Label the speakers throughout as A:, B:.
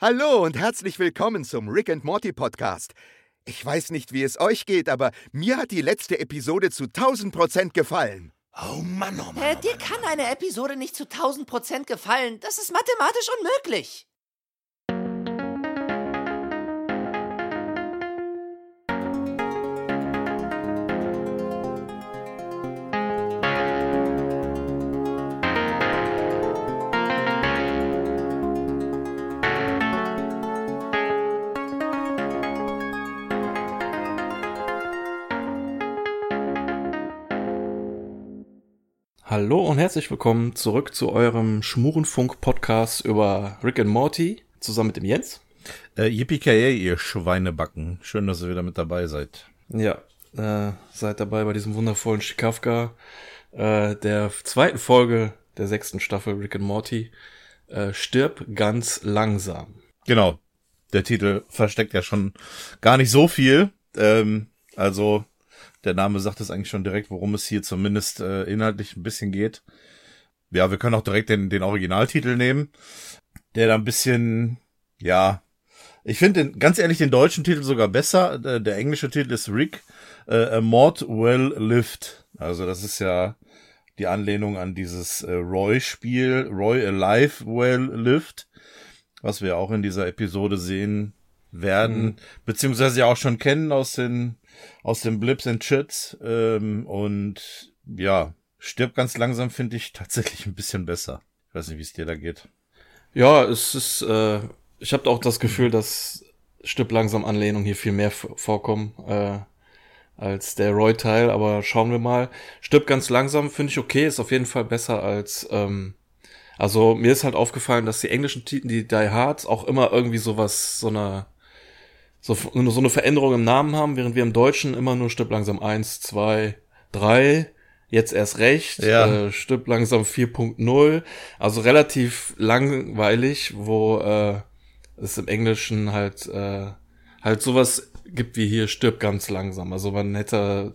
A: Hallo und herzlich willkommen zum Rick and Morty Podcast. Ich weiß nicht, wie es euch geht, aber mir hat die letzte Episode zu 1000 Prozent gefallen.
B: Oh Mann, oh Mann.
C: Äh,
B: Oh
C: dir kann eine Episode nicht zu 1000 Prozent gefallen. Das ist mathematisch unmöglich.
D: Hallo und herzlich willkommen zurück zu eurem Schmurenfunk-Podcast über Rick and Morty, zusammen mit dem Jens.
E: Äh, Yippie ihr Schweinebacken. Schön, dass ihr wieder mit dabei seid.
D: Ja, äh, seid dabei bei diesem wundervollen Schikafka, äh, der zweiten Folge der sechsten Staffel Rick and Morty. Äh, stirb ganz langsam.
E: Genau. Der Titel versteckt ja schon gar nicht so viel. Ähm, also, der Name sagt es eigentlich schon direkt, worum es hier zumindest äh, inhaltlich ein bisschen geht. Ja, wir können auch direkt den, den Originaltitel nehmen, der da ein bisschen, ja, ich finde ganz ehrlich den deutschen Titel sogar besser. Der, der englische Titel ist Rick, äh, A Mort Well Lived. Also das ist ja die Anlehnung an dieses äh, Roy-Spiel, Roy Alive Well Lived, was wir auch in dieser Episode sehen werden,
D: Mhm.
E: beziehungsweise ja auch schon kennen aus den aus den Blips and Chits. Ähm, und ja, stirbt ganz langsam, finde ich tatsächlich ein bisschen besser. Ich weiß nicht, wie es dir da geht.
D: Ja, es ist, äh, ich habe auch das Gefühl, dass Stirb langsam Anlehnung hier viel mehr vorkommen äh, als der Roy-Teil, aber schauen wir mal. Stirb ganz langsam finde ich okay, ist auf jeden Fall besser als, ähm, also mir ist halt aufgefallen, dass die englischen Titel, die Die Hards, auch immer irgendwie sowas, so eine, so, so eine Veränderung im Namen haben, während wir im Deutschen immer nur Stirb langsam eins, zwei, drei, jetzt erst recht,
E: Ja.
D: äh, Stirb langsam 4.0, also relativ langweilig, wo äh, es im Englischen halt äh, halt sowas gibt wie hier Stirb ganz langsam. Also man hätte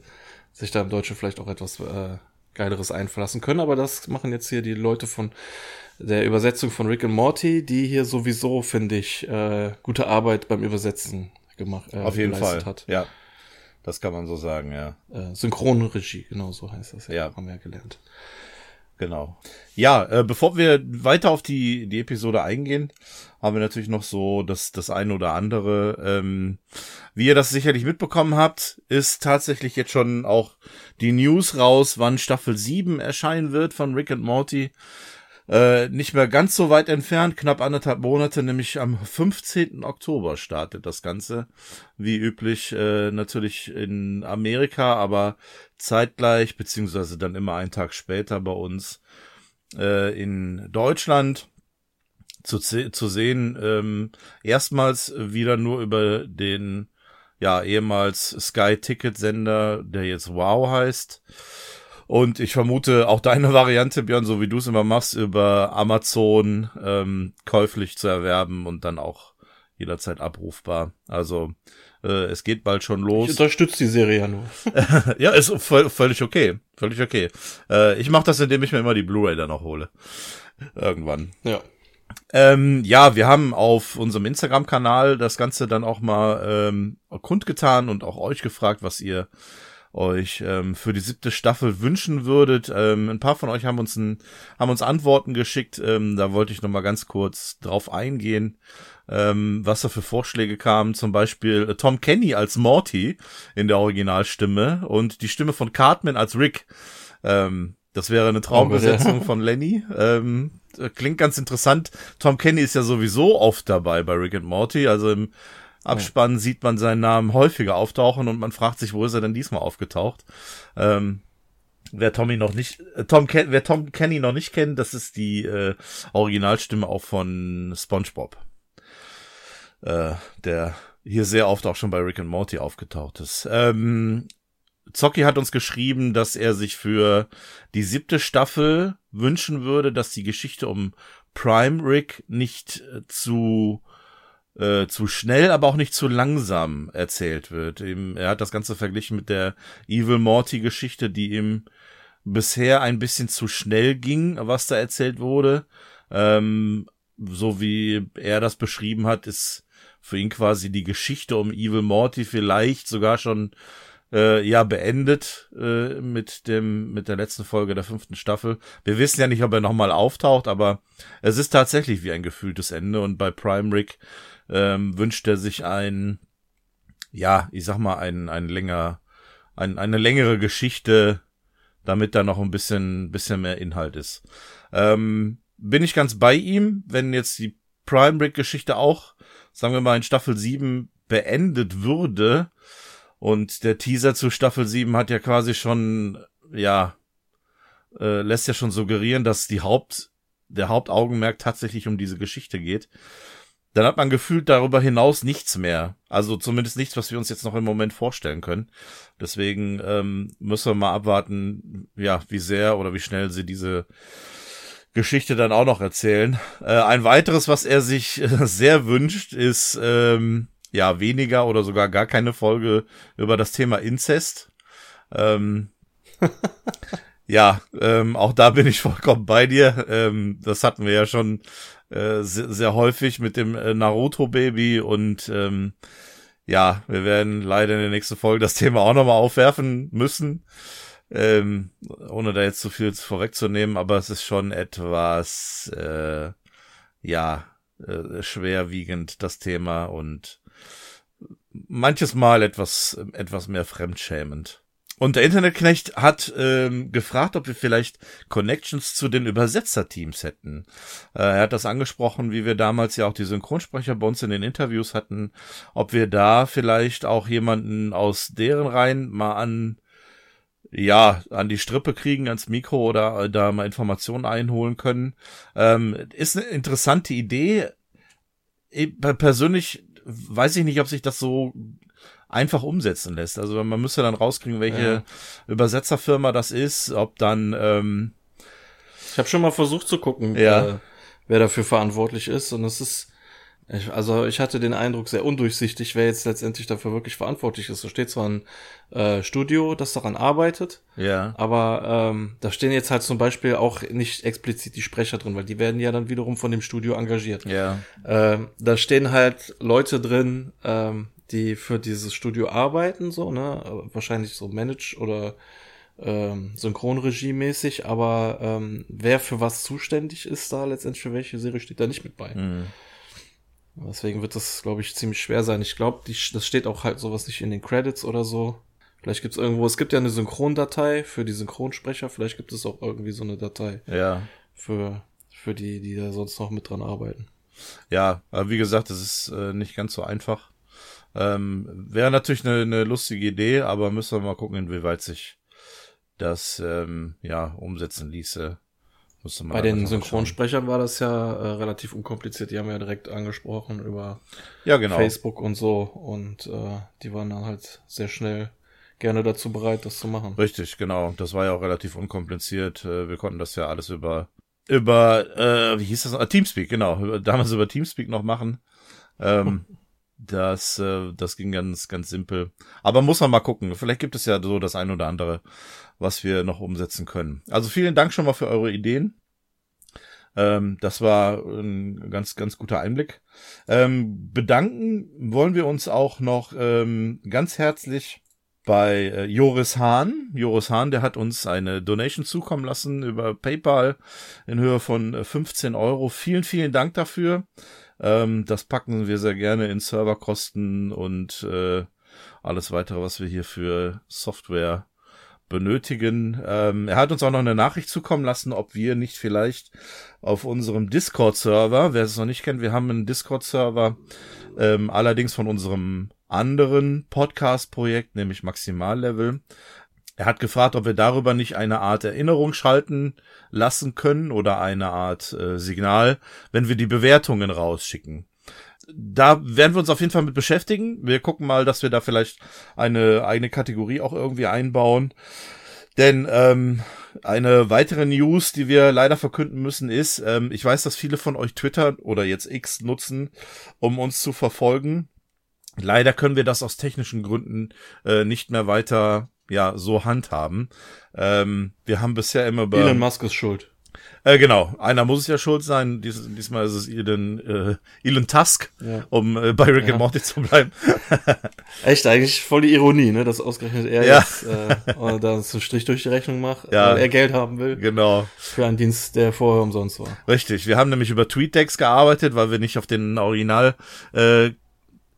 D: sich da im Deutschen vielleicht auch etwas äh, Geileres einverlassen können, aber das machen jetzt hier die Leute von der Übersetzung von Rick and Morty, die hier sowieso, finde ich, äh, gute Arbeit beim Übersetzen gemacht äh,
E: Auf jeden Fall.
D: hat.
E: Ja. Das kann man so sagen, ja.
D: Äh, Synchronregie, genau so heißt das.
E: Ja.
D: haben wir ja gelernt.
E: Genau. Ja, äh, bevor wir weiter auf die, die Episode eingehen, haben wir natürlich noch so das, das eine oder andere. Ähm, wie ihr das sicherlich mitbekommen habt, ist tatsächlich jetzt schon auch die News raus, wann Staffel 7 erscheinen wird von Rick and Morty. Äh, nicht mehr ganz so weit entfernt, knapp anderthalb Monate, nämlich am 15. Oktober startet das Ganze. Wie üblich äh, natürlich in Amerika, aber zeitgleich, beziehungsweise dann immer einen Tag später bei uns äh, in Deutschland zu, zu sehen. Ähm, erstmals wieder nur über den ja ehemals Sky Ticket Sender, der jetzt Wow heißt. Und ich vermute auch deine Variante, Björn, so wie du es immer machst, über Amazon ähm, käuflich zu erwerben und dann auch jederzeit abrufbar. Also äh, es geht bald schon
D: Ich
E: los.
D: unterstütze die Serie ja nur.
E: Ja, ist völlig okay. Völlig okay. Äh, ich mache das, indem ich mir immer die Blu-ray dann noch hole. Irgendwann.
D: ja.
E: Ähm, ja, wir haben auf unserem Instagram-Kanal das Ganze dann auch mal ähm, kundgetan und auch euch gefragt, was ihr euch ähm, für die siebte Staffel wünschen würdet. Ähm, ein paar von euch haben uns, ein, haben uns Antworten geschickt. Ähm, da wollte ich noch mal ganz kurz drauf eingehen, ähm, was da für Vorschläge kamen. Zum Beispiel äh, Tom Kenny als Morty in der Originalstimme und die Stimme von Cartman als Rick. Ähm, das wäre eine Traumbesetzung von Lenny. Ähm, äh, klingt ganz interessant. Tom Kenny ist ja sowieso oft dabei bei Rick and Morty. Also im Abspann sieht man seinen Namen häufiger auftauchen und man fragt sich, wo ist er denn diesmal aufgetaucht? Ähm, wer Tommy noch nicht, äh, Tom wer Tom Kenny noch nicht kennt, das ist die äh, Originalstimme auch von SpongeBob, äh, der hier sehr oft auch schon bei Rick and Morty aufgetaucht ist. Ähm, Zocki hat uns geschrieben, dass er sich für die siebte Staffel wünschen würde, dass die Geschichte um Prime Rick nicht äh, zu äh, zu schnell, aber auch nicht zu langsam erzählt wird. Ihm, er hat das Ganze verglichen mit der Evil Morty Geschichte, die ihm bisher ein bisschen zu schnell ging, was da erzählt wurde. Ähm, so wie er das beschrieben hat, ist für ihn quasi die Geschichte um Evil Morty vielleicht sogar schon äh, ja beendet äh, mit dem mit der letzten Folge der fünften Staffel. Wir wissen ja nicht, ob er nochmal auftaucht, aber es ist tatsächlich wie ein gefühltes Ende und bei Prime Rick ähm, wünscht er sich ein ja, ich sag mal ein ein länger ein, eine längere Geschichte, damit da noch ein bisschen bisschen mehr Inhalt ist. Ähm, bin ich ganz bei ihm, wenn jetzt die Prime Break Geschichte auch, sagen wir mal, in Staffel 7 beendet würde. Und der Teaser zu Staffel 7 hat ja quasi schon, ja, äh, lässt ja schon suggerieren, dass die Haupt, der Hauptaugenmerk tatsächlich um diese Geschichte geht. Dann hat man gefühlt darüber hinaus nichts mehr. Also zumindest nichts, was wir uns jetzt noch im Moment vorstellen können. Deswegen ähm, müssen wir mal abwarten, ja, wie sehr oder wie schnell sie diese Geschichte dann auch noch erzählen. Äh, ein weiteres, was er sich äh, sehr wünscht, ist ähm, ja weniger oder sogar gar keine Folge über das Thema Inzest. Ähm, ja, ähm, auch da bin ich vollkommen bei dir. Ähm, das hatten wir ja schon äh, sehr, sehr häufig mit dem äh, Naruto-Baby und ähm, ja, wir werden leider in der nächsten Folge das Thema auch nochmal aufwerfen müssen ähm, ohne da jetzt zu viel vorwegzunehmen, aber es ist schon etwas, äh, ja, äh, schwerwiegend das Thema und manches Mal etwas, etwas mehr fremdschämend. Und der Internetknecht hat ähm, gefragt, ob wir vielleicht Connections zu den Übersetzerteams hätten. Äh, er hat das angesprochen, wie wir damals ja auch die Synchronsprecher bei uns in den Interviews hatten, ob wir da vielleicht auch jemanden aus deren Reihen mal an ja, an die Strippe kriegen, ans Mikro oder äh, da mal Informationen einholen können. Ähm, ist eine interessante Idee. Ich, persönlich weiß ich nicht, ob sich das so einfach umsetzen lässt. Also man müsste dann rauskriegen, welche ja. Übersetzerfirma das ist, ob dann ähm,
D: Ich habe schon mal versucht zu gucken, ja. äh, wer dafür verantwortlich ist und es ist ich, also ich hatte den Eindruck, sehr undurchsichtig, wer jetzt letztendlich dafür wirklich verantwortlich ist. Da steht zwar ein äh, Studio, das daran arbeitet,
E: ja.
D: aber ähm, da stehen jetzt halt zum Beispiel auch nicht explizit die Sprecher drin, weil die werden ja dann wiederum von dem Studio engagiert.
E: Ja.
D: Ähm, da stehen halt Leute drin, ähm, die für dieses Studio arbeiten, so, ne? Wahrscheinlich so Manage oder ähm, Synchronregie-mäßig, aber ähm, wer für was zuständig ist da letztendlich für welche Serie steht da nicht mit bei.
E: Mhm.
D: Deswegen wird das, glaube ich, ziemlich schwer sein. Ich glaube, das steht auch halt sowas nicht in den Credits oder so. Vielleicht gibt es irgendwo, es gibt ja eine Synchrondatei für die Synchronsprecher, vielleicht gibt es auch irgendwie so eine Datei.
E: Ja.
D: Für, für die, die da sonst noch mit dran arbeiten.
E: Ja, aber wie gesagt, das ist äh, nicht ganz so einfach. Ähm, Wäre natürlich eine, eine lustige Idee, aber müssen wir mal gucken, inwieweit sich das ähm, ja umsetzen ließe.
D: Bei den Synchronsprechern war das ja äh, relativ unkompliziert. Die haben wir ja direkt angesprochen über
E: ja, genau.
D: Facebook und so. Und äh, die waren dann halt sehr schnell gerne dazu bereit, das zu machen.
E: Richtig, genau. Das war ja auch relativ unkompliziert. Äh, wir konnten das ja alles über über äh, wie hieß das? Ah, Teamspeak, genau. Damals über Teamspeak noch machen. Ähm, das äh, das ging ganz ganz simpel. Aber muss man mal gucken. Vielleicht gibt es ja so das ein oder andere was wir noch umsetzen können. Also vielen Dank schon mal für eure Ideen. Ähm, das war ein ganz, ganz guter Einblick. Ähm, bedanken wollen wir uns auch noch ähm, ganz herzlich bei äh, Joris Hahn. Joris Hahn, der hat uns eine Donation zukommen lassen über PayPal in Höhe von 15 äh, Euro. Vielen, vielen Dank dafür. Ähm, das packen wir sehr gerne in Serverkosten und äh, alles weitere, was wir hier für Software benötigen. Ähm, er hat uns auch noch eine Nachricht zukommen lassen, ob wir nicht vielleicht auf unserem Discord-Server, wer es noch nicht kennt, wir haben einen Discord-Server, ähm, allerdings von unserem anderen Podcast-Projekt, nämlich Maximallevel. Er hat gefragt, ob wir darüber nicht eine Art Erinnerung schalten lassen können oder eine Art äh, Signal, wenn wir die Bewertungen rausschicken da werden wir uns auf jeden Fall mit beschäftigen. Wir gucken mal, dass wir da vielleicht eine eigene Kategorie auch irgendwie einbauen. Denn ähm, eine weitere News, die wir leider verkünden müssen, ist, ähm, ich weiß, dass viele von euch Twitter oder jetzt X nutzen, um uns zu verfolgen. Leider können wir das aus technischen Gründen äh, nicht mehr weiter ja so handhaben. Ähm, wir haben bisher immer
D: über Elon Musk ist schuld.
E: Äh, genau, einer muss es ja schuld sein. Dies, diesmal ist es Elon, äh, Elon Tusk,
D: Ja.
E: um äh, bei Rick
D: Ja.
E: and Morty zu bleiben.
D: Echt, eigentlich voll die Ironie, ne, dass ausgerechnet er
E: Ja.
D: jetzt äh, da so einen Strich durch die Rechnung macht,
E: Ja.
D: weil er Geld haben will
E: genau,
D: für einen Dienst, der vorher umsonst war.
E: richtig. Wir haben nämlich über TweetDeck gearbeitet, weil wir nicht auf den Original äh,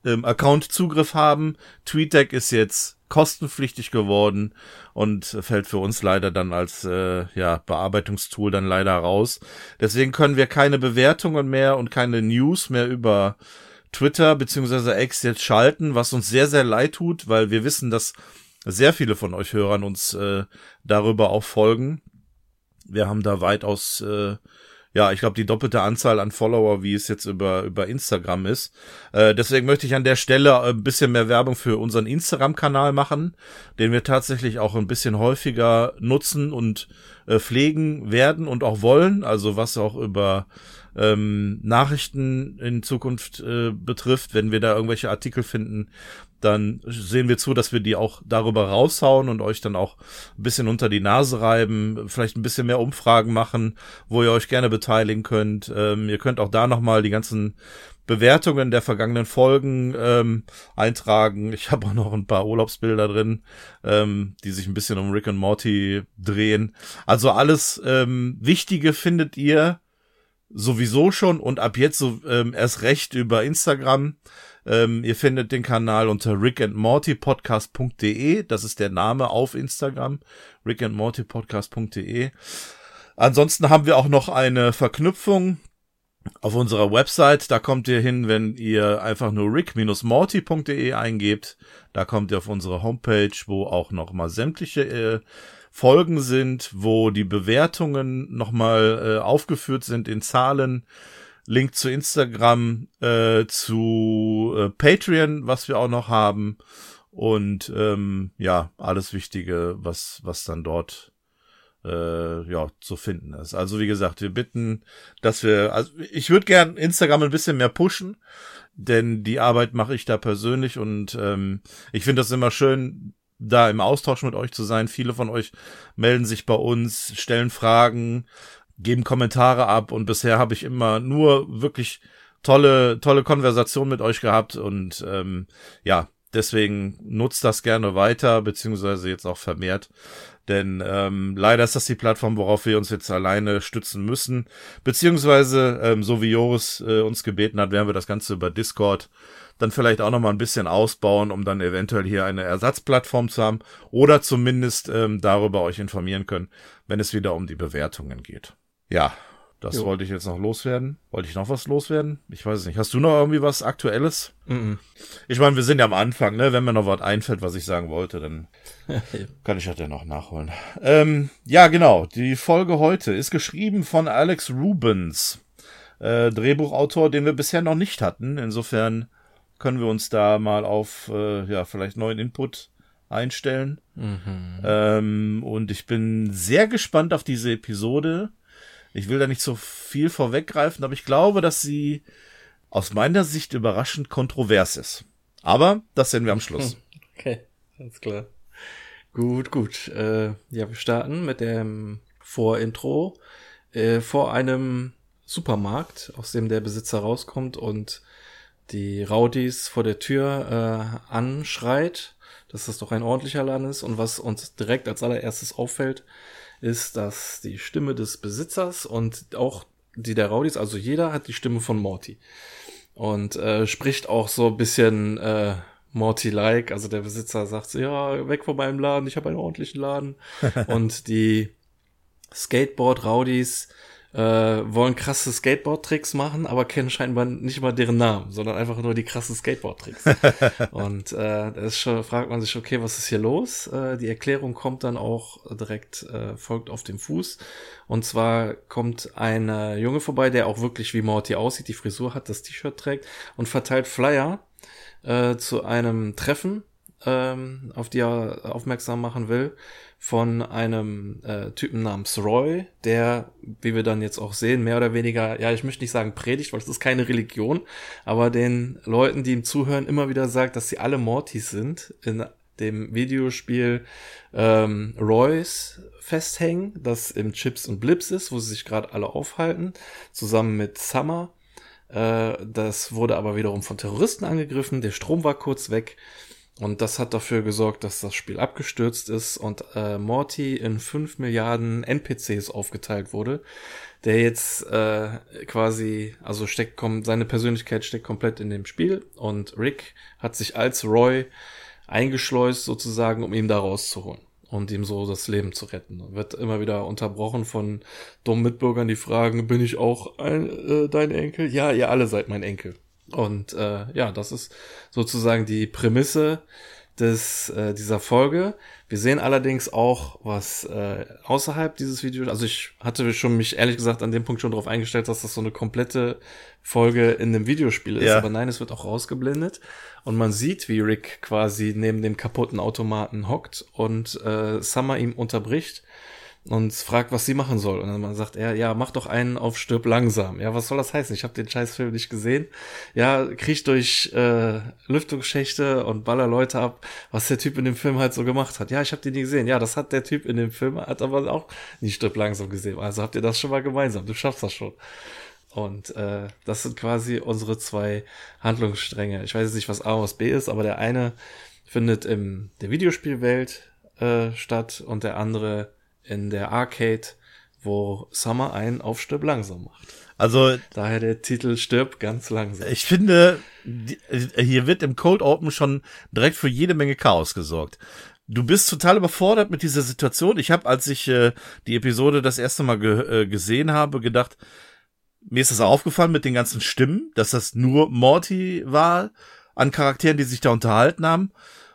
E: ähm, Account Zugriff haben. TweetDeck ist jetzt kostenpflichtig geworden und fällt für uns leider dann als äh, ja, Bearbeitungstool dann leider raus. Deswegen können wir keine Bewertungen mehr und keine News mehr über Twitter beziehungsweise X jetzt schalten, was uns sehr, sehr leid tut, weil wir wissen, dass sehr viele von euch Hörern uns äh, darüber auch folgen. Wir haben da weitaus, äh, ja, ich glaube, die doppelte Anzahl an Follower, wie es jetzt über, über Instagram ist. Äh, deswegen möchte ich an der Stelle ein bisschen mehr Werbung für unseren Instagram-Kanal machen, den wir tatsächlich auch ein bisschen häufiger nutzen und äh, pflegen werden und auch wollen. Also was auch über ähm, Nachrichten in Zukunft äh, betrifft, wenn wir da irgendwelche Artikel finden, dann sehen wir zu, dass wir die auch darüber raushauen und euch dann auch ein bisschen unter die Nase reiben, vielleicht ein bisschen mehr Umfragen machen, wo ihr euch gerne beteiligen könnt. Ähm, ihr könnt auch da nochmal die ganzen Bewertungen der vergangenen Folgen ähm, eintragen. Ich habe auch noch ein paar Urlaubsbilder drin, ähm, die sich ein bisschen um Rick und Morty drehen. Also alles ähm, Wichtige findet ihr sowieso schon und ab jetzt so ähm, erst recht über Instagram. Ähm, ihr findet den Kanal unter rickandmortypodcast.de. Das ist der Name auf Instagram. rickandmortypodcast.de. Ansonsten haben wir auch noch eine Verknüpfung auf unserer Website. Da kommt ihr hin, wenn ihr einfach nur rick-morty.de eingebt. Da kommt ihr auf unsere Homepage, wo auch noch mal sämtliche äh, Folgen sind, wo die Bewertungen nochmal äh, aufgeführt sind in Zahlen. Link zu Instagram, äh, zu äh, Patreon, was wir auch noch haben. Und ähm, ja, alles Wichtige, was, was dann dort äh, ja, zu finden ist. Also wie gesagt, wir bitten, dass wir, also ich würde gern Instagram ein bisschen mehr pushen, denn die Arbeit mache ich da persönlich und ähm, ich finde das immer schön, da im Austausch mit euch zu sein. Viele von euch melden sich bei uns, stellen Fragen, geben Kommentare ab und bisher habe ich immer nur wirklich tolle, tolle Konversation mit euch gehabt und ähm, ja, deswegen nutzt das gerne weiter, beziehungsweise jetzt auch vermehrt. Denn ähm, leider ist das die Plattform, worauf wir uns jetzt alleine stützen müssen. Beziehungsweise, ähm, so wie Joris äh, uns gebeten hat, werden wir das Ganze über Discord dann vielleicht auch nochmal ein bisschen ausbauen, um dann eventuell hier eine Ersatzplattform zu haben oder zumindest ähm, darüber euch informieren können, wenn es wieder um die Bewertungen geht. Ja, das
D: Jo.
E: wollte ich jetzt noch loswerden. Wollte ich noch was loswerden? Ich weiß es nicht. Hast du noch irgendwie was Aktuelles?
D: Mhm.
E: Ich meine, wir sind ja am Anfang, ne? Wenn mir noch was einfällt, was ich sagen wollte, dann kann ich das ja noch nachholen. Ähm, ja, genau. Die Folge heute ist geschrieben von Alex Rubens, äh, Drehbuchautor, den wir bisher noch nicht hatten. Insofern können wir uns da mal auf, äh, ja, vielleicht neuen Input einstellen.
D: Mhm.
E: Ähm, und ich bin sehr gespannt auf diese Episode. Ich will da nicht so viel vorweggreifen, aber ich glaube, dass sie aus meiner Sicht überraschend kontrovers ist. Aber das sehen wir am Schluss.
D: Okay, alles klar. Gut, gut. Äh, ja, wir starten mit dem Vorintro äh, vor einem Supermarkt, aus dem der Besitzer rauskommt und die Rowdies vor der Tür äh, anschreit, dass das doch ein ordentlicher Laden ist. Und was uns direkt als allererstes auffällt, ist, dass die Stimme des Besitzers und auch die der Rowdies, also jeder hat die Stimme von Morty. Und äh, spricht auch so ein bisschen äh, Morty-like. Also der Besitzer sagt so, ja, weg von meinem Laden, ich habe einen ordentlichen Laden. und die Skateboard-Rowdies äh, wollen krasse Skateboard-Tricks machen, aber kennen scheinbar nicht mal deren Namen, sondern einfach nur die krassen Skateboard-Tricks. und äh, da schon, fragt man sich, okay, was ist hier los? Äh, die Erklärung kommt dann auch direkt, äh, folgt auf dem Fuß. Und zwar kommt ein äh, Junge vorbei, der auch wirklich wie Morty aussieht, die Frisur hat, das T-Shirt trägt und verteilt Flyer äh, zu einem Treffen, ähm, auf die er aufmerksam machen will, von einem äh, Typen namens Roy, der, wie wir dann jetzt auch sehen, mehr oder weniger, ja, ich möchte nicht sagen predigt, weil es ist keine Religion, aber den Leuten, die ihm zuhören, immer wieder sagt, dass sie alle Mortys sind, in dem Videospiel ähm, Royce festhängen, das im Chips und Blips ist, wo sie sich gerade alle aufhalten, zusammen mit Summer. Äh, das wurde aber wiederum von Terroristen angegriffen, der Strom war kurz weg und das hat dafür gesorgt, dass das Spiel abgestürzt ist und äh, Morty in fünf Milliarden NPCs aufgeteilt wurde, der jetzt äh, quasi, also steckt seine Persönlichkeit steckt komplett in dem Spiel und Rick hat sich als Roy eingeschleust sozusagen, um ihn da rauszuholen und ihm so das Leben zu retten. Wird immer wieder unterbrochen von dummen Mitbürgern, die fragen, bin ich auch ein, äh, dein Enkel? Ja, ihr alle seid mein Enkel. Und äh, ja, das ist sozusagen die Prämisse des, äh, dieser Folge. Wir sehen allerdings auch was äh, außerhalb dieses Videos. Also ich hatte schon mich ehrlich gesagt an dem Punkt schon darauf eingestellt, dass das so eine komplette Folge in einem Videospiel ist.
E: Ja.
D: Aber nein, es wird auch rausgeblendet. Und man sieht, wie Rick quasi neben dem kaputten Automaten hockt und äh, Summer ihm unterbricht und fragt, was sie machen soll. Und dann sagt er, ja, mach doch einen auf Stirb langsam. Ja, was soll das heißen? Ich habe den Scheißfilm nicht gesehen. Ja, kriech durch äh, Lüftungsschächte und baller Leute ab, was der Typ in dem Film halt so gemacht hat. Ja, ich habe den nie gesehen. Ja, das hat der Typ in dem Film, hat aber auch nicht Stirb langsam gesehen. Also habt ihr das schon mal gemeinsam. Du schaffst das schon. Und äh, das sind quasi unsere zwei Handlungsstränge. Ich weiß jetzt nicht, was A und was B ist, aber der eine findet in der Videospielwelt äh, statt und der andere in der Arcade, wo Summer einen auf Stirb langsam macht.
E: Also
D: Daher der Titel Stirb ganz langsam.
E: ich finde, äh, hier wird im Cold Open schon direkt für jede Menge Chaos gesorgt. Du bist total überfordert mit dieser Situation. Ich habe, als ich äh, die Episode das erste Mal ge äh, gesehen habe, gedacht, mir ist das aufgefallen mit den ganzen Stimmen, dass das nur Morty war an Charakteren, die sich da unterhalten haben.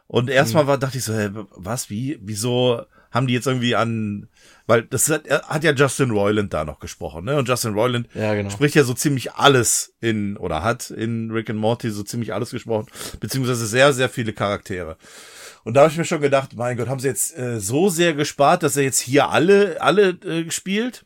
E: Und erstmal war, dachte ich so, hä, was, wie, wieso haben die jetzt irgendwie an, weil das hat, er hat ja Justin Roiland da noch gesprochen, ne? Und Justin Roiland
D: Ja, genau.
E: spricht ja so ziemlich alles in, oder hat in Rick and Morty so ziemlich alles gesprochen, beziehungsweise sehr, sehr viele Charaktere. Und da habe ich mir schon gedacht, mein Gott, haben sie jetzt äh, so sehr gespart, dass er jetzt hier alle, alle äh, spielt?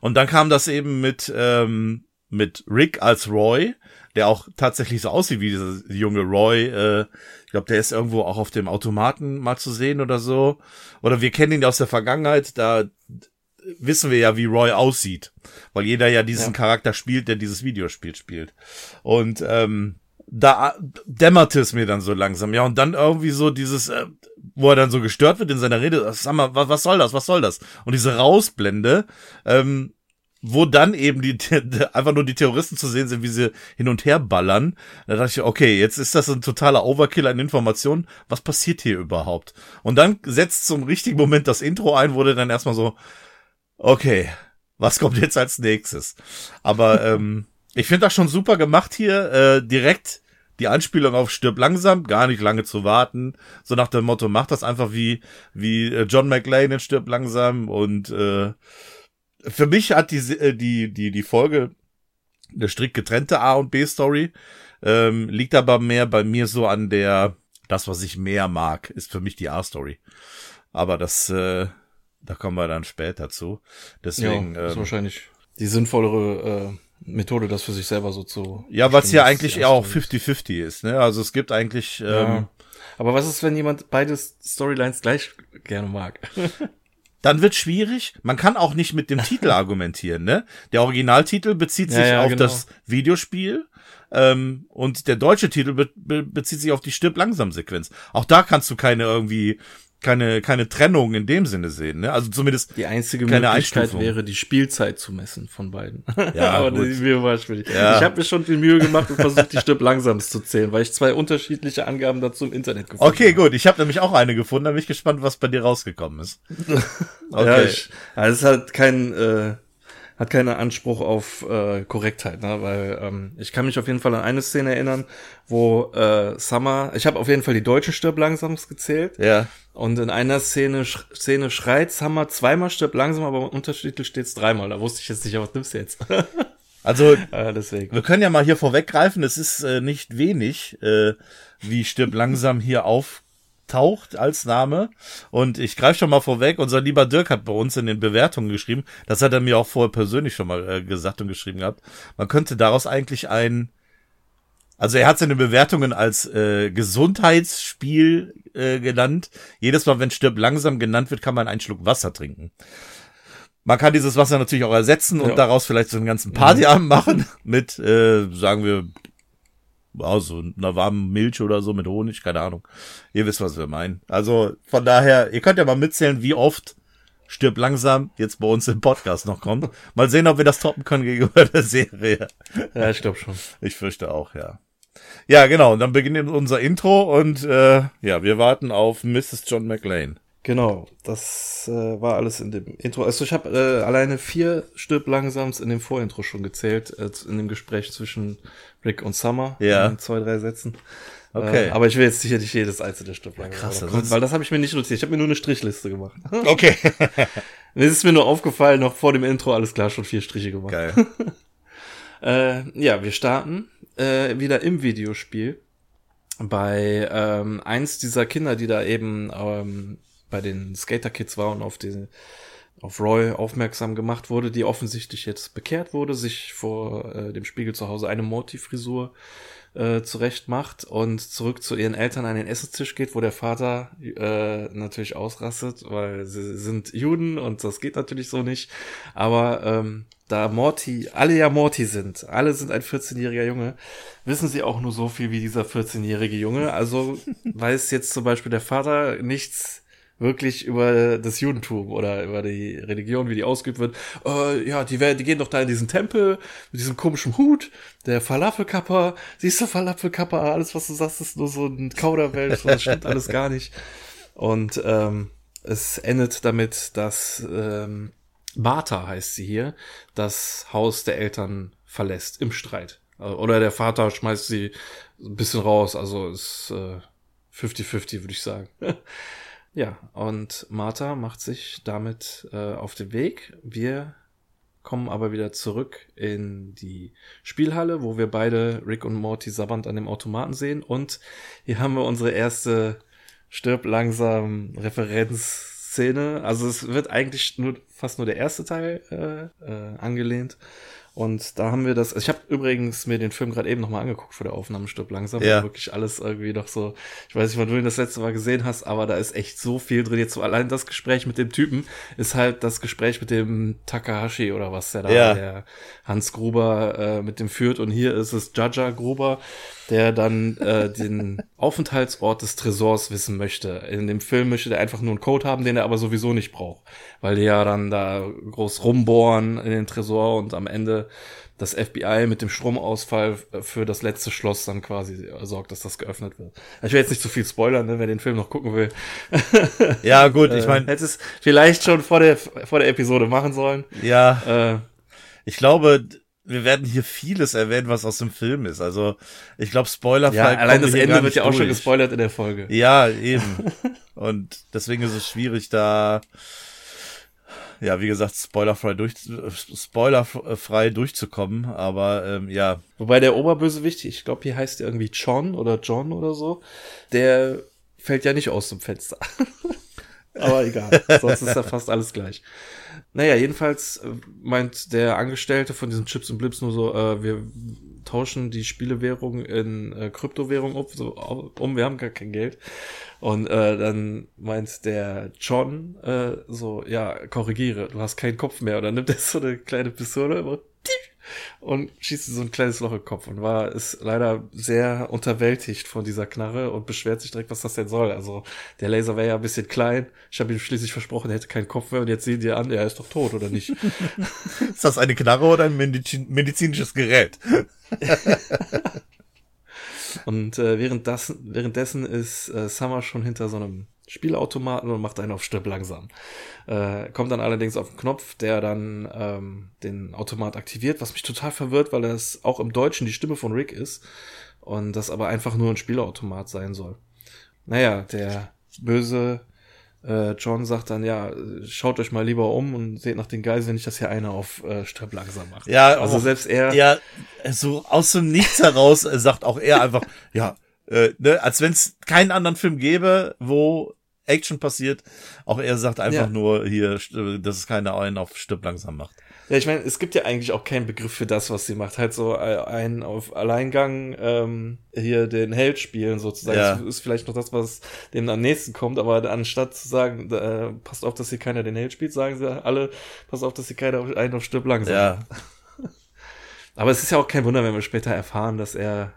E: Und dann kam das eben mit, ähm, mit Rick als Roy, der auch tatsächlich so aussieht wie dieser junge Roy. Äh, ich glaube, der ist irgendwo auch auf dem Automaten mal zu sehen oder so. Oder wir kennen ihn aus der Vergangenheit, da wissen wir ja, wie Roy aussieht. Weil jeder ja diesen
D: Ja.
E: Charakter spielt, der dieses Videospiel spielt. Und ähm, da dämmerte es mir dann so langsam. Ja, und dann irgendwie so dieses, äh, wo er dann so gestört wird in seiner Rede. Sag mal, was, was soll das? Was soll das? Und diese Rausblende, ähm, wo dann eben die, einfach nur die Terroristen zu sehen sind, wie sie hin und her ballern. Da dachte ich, okay, jetzt ist das ein totaler Overkill an Informationen. Was passiert hier überhaupt? Und dann setzt zum richtigen Moment das Intro ein, wurde dann erstmal so, okay, was kommt jetzt als nächstes? Aber ähm, ich finde das schon super gemacht hier, äh, direkt die Anspielung auf stirb langsam, gar nicht lange zu warten. So nach dem Motto, mach das einfach wie, wie äh, John McLean in stirb langsam und äh, für mich hat die, äh, die, die, die Folge eine strikt getrennte A- und B-Story, ähm, liegt aber mehr bei mir so an der, das, was ich mehr mag, ist für mich die A-Story. Aber das, äh, da kommen wir dann später zu. Deswegen,
D: ja, ist
E: ähm,
D: wahrscheinlich die sinnvollere äh, Methode, das für sich selber so zu.
E: ja, was
D: bestimmen,
E: eigentlich ja auch
D: Story ist.
E: 50-50 ist, ne? Also es gibt eigentlich, ähm,
D: Ja. Aber was ist, wenn jemand beide Storylines gleich gerne mag?
E: dann wird schwierig. Man kann auch nicht mit dem Titel argumentieren, ne? Der Originaltitel bezieht
D: Ja,
E: sich
D: ja,
E: auf
D: genau.
E: das Videospiel. Ähm, und der deutsche Titel be be bezieht sich auf die Stirb langsam Sequenz. Auch da kannst du keine irgendwie keine keine Trennung in dem Sinne sehen, ne? Also zumindest
D: Die einzige Möglichkeit wäre, die Spielzeit zu messen von beiden.
E: Ja,
D: aber
E: gut.
D: mir war schwierig.
E: Ja.
D: Ich habe mir schon die Mühe gemacht und versucht, die Stirb langsams zu zählen, weil ich zwei unterschiedliche Angaben dazu im Internet gefunden
E: Okay, gut. Ich habe nämlich auch eine gefunden. Da bin ich gespannt, was bei dir rausgekommen ist.
D: Okay. Ja, ich, also es ist halt kein, äh, hat keinen Anspruch auf äh, Korrektheit, ne? weil ähm, ich kann mich auf jeden Fall an eine Szene erinnern, wo äh, Summer, ich habe auf jeden Fall die deutsche Stirb langsams gezählt
E: Ja.
D: und in einer Szene, sch Szene schreit Summer zweimal Stirb langsam, aber im Untertitel steht's dreimal. Da wusste ich jetzt nicht, was nimmst du jetzt?
E: Also
D: äh, deswegen.
E: Wir können ja mal hier vorweggreifen, es ist äh, nicht wenig, äh, wie Stirb langsam hier auftaucht als Name. Und ich greife schon mal vorweg, unser lieber Dirk hat bei uns in den Bewertungen geschrieben, das hat er mir auch vorher persönlich schon mal äh, gesagt und geschrieben gehabt, man könnte daraus eigentlich ein Also er hat seine Bewertungen als äh, Gesundheitsspiel äh, genannt. Jedes Mal, wenn Stirb langsam genannt wird, kann man einen Schluck Wasser trinken. Man kann dieses Wasser natürlich auch ersetzen und
D: Ja.
E: daraus vielleicht so einen ganzen Partyabend machen mit, äh, sagen wir, also einer warmen Milch oder so mit Honig, keine Ahnung. Ihr wisst, was wir meinen. Also von daher, ihr könnt ja mal mitzählen, wie oft Stirb langsam jetzt bei uns im Podcast noch kommt. Mal sehen, ob wir das toppen können gegenüber der Serie.
D: Ja, ich glaube schon.
E: Ich fürchte auch, ja. Ja, genau. Und dann beginnt unser Intro und äh, ja, wir warten auf Mrs. John McLean.
D: Genau, das äh, war alles in dem Intro. Also ich habe äh, alleine vier Stirb langsams in dem Vorintro schon gezählt, äh, in dem Gespräch zwischen Rick und Summer.
E: Ja.
D: In zwei, drei Sätzen.
E: Okay.
D: Äh, aber ich will jetzt sicher nicht jedes einzelne Stirb langsam.
E: krass,
D: oder
E: das
D: kommt,
E: ist-
D: weil das habe ich mir nicht notiert. Ich habe mir nur eine Strichliste gemacht.
E: Okay.
D: Es ist mir nur aufgefallen, noch vor dem Intro, alles klar, schon vier Striche gemacht.
E: Geil.
D: Äh, ja, wir starten äh, wieder im Videospiel bei ähm, eins dieser Kinder, die da eben ähm, bei den Skater Kids war und auf die auf Roy aufmerksam gemacht wurde, die offensichtlich jetzt bekehrt wurde, sich vor äh, dem Spiegel zu Hause eine Morty-Frisur äh, zurecht macht und zurück zu ihren Eltern an den Essenstisch geht, wo der Vater äh, natürlich ausrastet, weil sie sind Juden und das geht natürlich so nicht. Aber ähm, da Morty, alle ja Morty sind, alle sind ein 14-jähriger Junge, wissen sie auch nur so viel wie dieser 14-jährige Junge. Also weiß jetzt zum Beispiel der Vater nichts wirklich über das Judentum oder über die Religion, wie die ausgeübt wird. Äh, ja, die, werden, die gehen doch da in diesen Tempel mit diesem komischen Hut, der Falafelkapper. Siehst du, Falafelkapper, alles, was du sagst, ist nur so ein Kauderwelsch, das stimmt alles gar nicht. Und ähm, es endet damit, dass ähm, Martha heißt sie hier, das Haus der Eltern verlässt im Streit. Also, Oder der Vater schmeißt sie ein bisschen raus, also ist äh, 50-50, würde ich sagen. ja, und Martha macht sich damit äh, auf den Weg. Wir kommen aber wieder zurück in die Spielhalle, wo wir beide Rick und Morty sabbernd an dem Automaten sehen. Und hier haben wir unsere erste Stirb langsam Referenzszene. Also es wird eigentlich nur fast nur der erste Teil äh, äh, angelehnt. Und da haben wir das. Also ich habe übrigens mir den Film gerade eben nochmal angeguckt vor der Aufnahme Stirb langsam.
E: Ja.
D: Wirklich alles irgendwie noch so. Ich weiß nicht, wann du ihn das letzte Mal gesehen hast, aber da ist echt so viel drin. Jetzt so allein das Gespräch mit dem Typen ist halt das Gespräch mit dem Takahashi oder was der da,
E: Ja.
D: der Hans Gruber äh, mit dem führt. Und hier ist es Jaja Gruber, der dann äh, den Aufenthaltsort des Tresors wissen möchte. In dem Film möchte der einfach nur einen Code haben, den er aber sowieso nicht braucht. Weil die ja dann da groß rumbohren in den Tresor und am Ende das FBI mit dem Stromausfall für das letzte Schloss dann quasi sorgt, dass das geöffnet wird. Ich will jetzt nicht zu viel spoilern, ne, wer den Film noch gucken will.
E: Ja, gut, ich
D: Äh,
E: meine,
D: hätte es vielleicht schon vor der, vor der Episode machen sollen.
E: ja,
D: Äh,
E: ich glaube, wir werden hier vieles erwähnen, was aus dem Film ist. Also, ich glaube, Spoiler
D: ja, allein das Ende wird ja auch schon
E: durch.
D: gespoilert in der Folge.
E: Ja, eben. Und deswegen ist es schwierig, da, ja, wie gesagt, spoilerfrei durch, spoilerfrei durchzukommen. Aber ähm, ja,
D: Wobei der Oberbösewicht, ich glaube, hier heißt er irgendwie John oder John oder so, der fällt ja nicht aus dem Fenster. Aber egal, sonst ist ja fast alles gleich. Naja, jedenfalls äh, meint der Angestellte von diesen Chips und Blips nur so, äh, wir tauschen die Spielewährung in äh, Kryptowährung um, so, um, wir haben gar kein Geld. Und äh, dann meint der John äh, so, ja, korrigiere, du hast keinen Kopf mehr. Und dann nimmt er so eine kleine Pistole und schießt so ein kleines Loch im Kopf und war ist leider sehr unterwältigt von dieser Knarre und beschwert sich direkt, was das denn soll. Also der Laser wäre ja ein bisschen klein. Ich habe ihm schließlich versprochen, er hätte keinen Kopf mehr und jetzt sehen die an, er ist doch tot oder nicht.
E: ist das eine Knarre oder ein Medizin medizinisches Gerät?
D: Und äh, während das, währenddessen ist äh, Summer schon hinter so einem Spielautomaten und macht einen auf Stirb langsam. Äh, kommt dann allerdings auf den Knopf, der dann ähm, den Automat aktiviert, was mich total verwirrt, weil das auch im Deutschen die Stimme von Rick ist und das aber einfach nur ein Spielautomat sein soll. Naja, der böse äh, John sagt dann, ja, schaut euch mal lieber um und seht nach den Geiseln nicht, dass hier einer auf äh, Stirb langsam macht.
E: Ja,
D: also
E: auch-
D: selbst er
E: Ja, so aus dem Nichts heraus sagt auch er einfach, ja, äh, ne, als wenn es keinen anderen Film gäbe, wo Action passiert. Auch er sagt einfach
D: Ja.
E: nur hier, dass es keiner einen auf Stirb langsam macht.
D: Ja, ich meine, es gibt ja eigentlich auch keinen Begriff für das, was sie macht. Halt so ein auf Alleingang ähm, hier den Held spielen sozusagen. Ja. Das ist vielleicht noch das, was dem am nächsten kommt, aber anstatt zu sagen, äh, passt auf, dass hier keiner den Held spielt, sagen sie alle, passt auf, dass hier keiner einen auf Stirb langsam.
E: Ja.
D: aber es ist ja auch kein Wunder, wenn wir später erfahren, dass er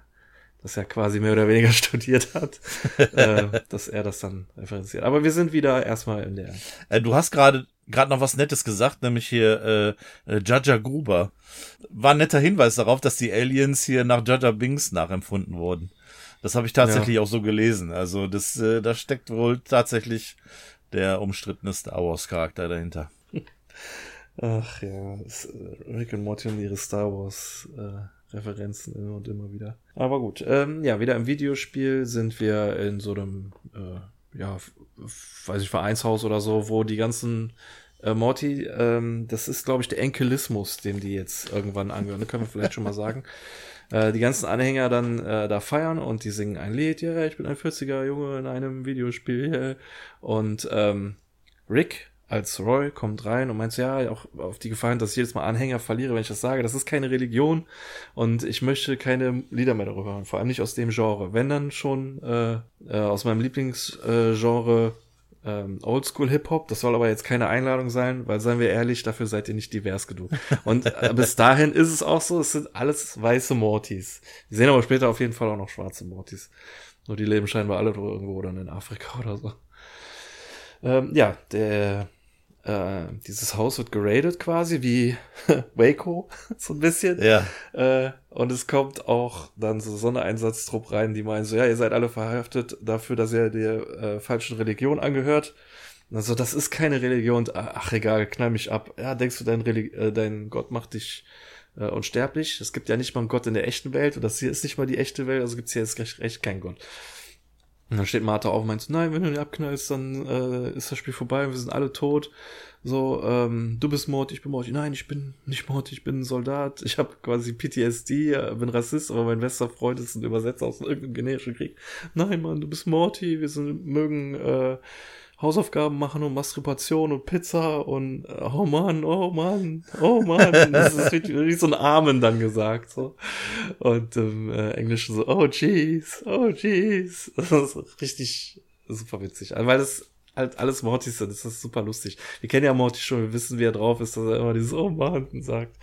D: das er quasi mehr oder weniger studiert hat, äh, dass er das dann referenziert. Aber wir sind wieder erstmal in der.
E: Äh, du hast gerade gerade noch was Nettes gesagt, nämlich hier äh, äh, Jaja Gruber. War ein netter Hinweis darauf, dass die Aliens hier nach Jaja Binks nachempfunden wurden. Das habe ich tatsächlich ja. auch so gelesen. Also das, äh, da steckt wohl tatsächlich der umstrittene Star Wars Charakter dahinter.
D: Ach ja, äh, Rick und Morty und ihre Star Wars äh, Referenzen immer und immer wieder. Aber gut, ähm, ja, wieder im Videospiel sind wir in so einem äh, ja, weiß ich, Vereinshaus oder so, wo die ganzen äh, Morty, ähm, das ist, glaube ich, der Enkelismus, dem die jetzt irgendwann angehören. Können wir vielleicht schon mal sagen. Äh, die ganzen Anhänger dann äh, da feiern und die singen ein Lied, ja, ich bin ein 40er Junge in einem Videospiel. Und ähm, Rick als Roy kommt rein und meint, ja, auch auf die Gefahr dass ich jedes Mal Anhänger verliere, wenn ich das sage. Das ist keine Religion und ich möchte keine Lieder mehr darüber hören, vor allem nicht aus dem Genre. Wenn dann schon äh, äh, aus meinem Lieblingsgenre äh, ähm, Oldschool Hip-Hop. Das soll aber jetzt keine Einladung sein, weil seien wir ehrlich, dafür seid ihr nicht divers genug. Und äh, bis dahin ist es auch so, es sind alles weiße Mortys. Wir sehen aber später auf jeden Fall auch noch schwarze Mortys. Nur die leben scheinbar alle irgendwo dann in Afrika oder so. Ähm, ja, der äh, dieses Haus wird geradet quasi wie Waco, so ein bisschen.
E: Ja.
D: Äh, und es kommt auch dann so Sondereinsatztrupp rein, die meinen so, ja, ihr seid alle verhaftet dafür, dass ihr der äh, falschen Religion angehört. Also, das ist keine Religion. Ach, egal, knall mich ab. Ja, denkst du, dein, Reli äh, dein Gott macht dich äh, unsterblich? Es gibt ja nicht mal einen Gott in der echten Welt. Und das hier ist nicht mal die echte Welt, also gibt's hier jetzt recht, recht keinen Gott. Und dann steht Martha auf und meint nein, wenn du ihn abknallst, dann äh, ist das Spiel vorbei, wir sind alle tot. So, ähm, du bist Mord, ich bin Mord. Nein, ich bin nicht Mord, ich bin ein Soldat. Ich habe quasi PTSD, äh, bin Rassist, aber mein bester Freund ist ein Übersetzer aus irgendeinem generischen Krieg. Nein, Mann, du bist Morty, wir sind, mögen äh, Hausaufgaben machen und Masturbation und Pizza und äh, oh Mann, oh Mann, oh Mann. Das ist wie, wie so ein Amen dann gesagt. so Und im äh, Englischen so, oh jeez, oh jeez. Das ist richtig super witzig. Weil das halt alles Mortys sind. Das ist super lustig. Wir kennen ja Morty schon, wir wissen, wie er drauf ist, dass er immer dieses Oh Mann sagt.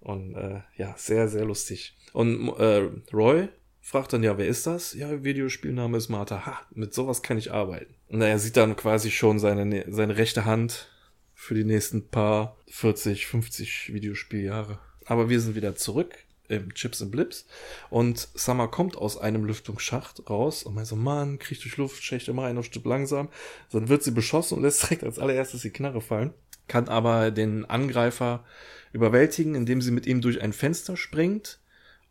D: Und äh, ja, sehr, sehr lustig. Und äh, Roy fragt dann, ja, wer ist das? Ja, Videospielname ist Martha. Ha, mit sowas kann ich arbeiten. Und er sieht dann quasi schon seine, seine rechte Hand für die nächsten paar 40, 50 Videospieljahre. Aber wir sind wieder zurück im Chips and Blips und Summer kommt aus einem Lüftungsschacht raus und meint so, Mann, kriegt durch Luft, schächt immer ein Stück langsam. Dann wird sie beschossen und lässt direkt als allererstes die Knarre fallen. Kann aber den Angreifer überwältigen, indem sie mit ihm durch ein Fenster springt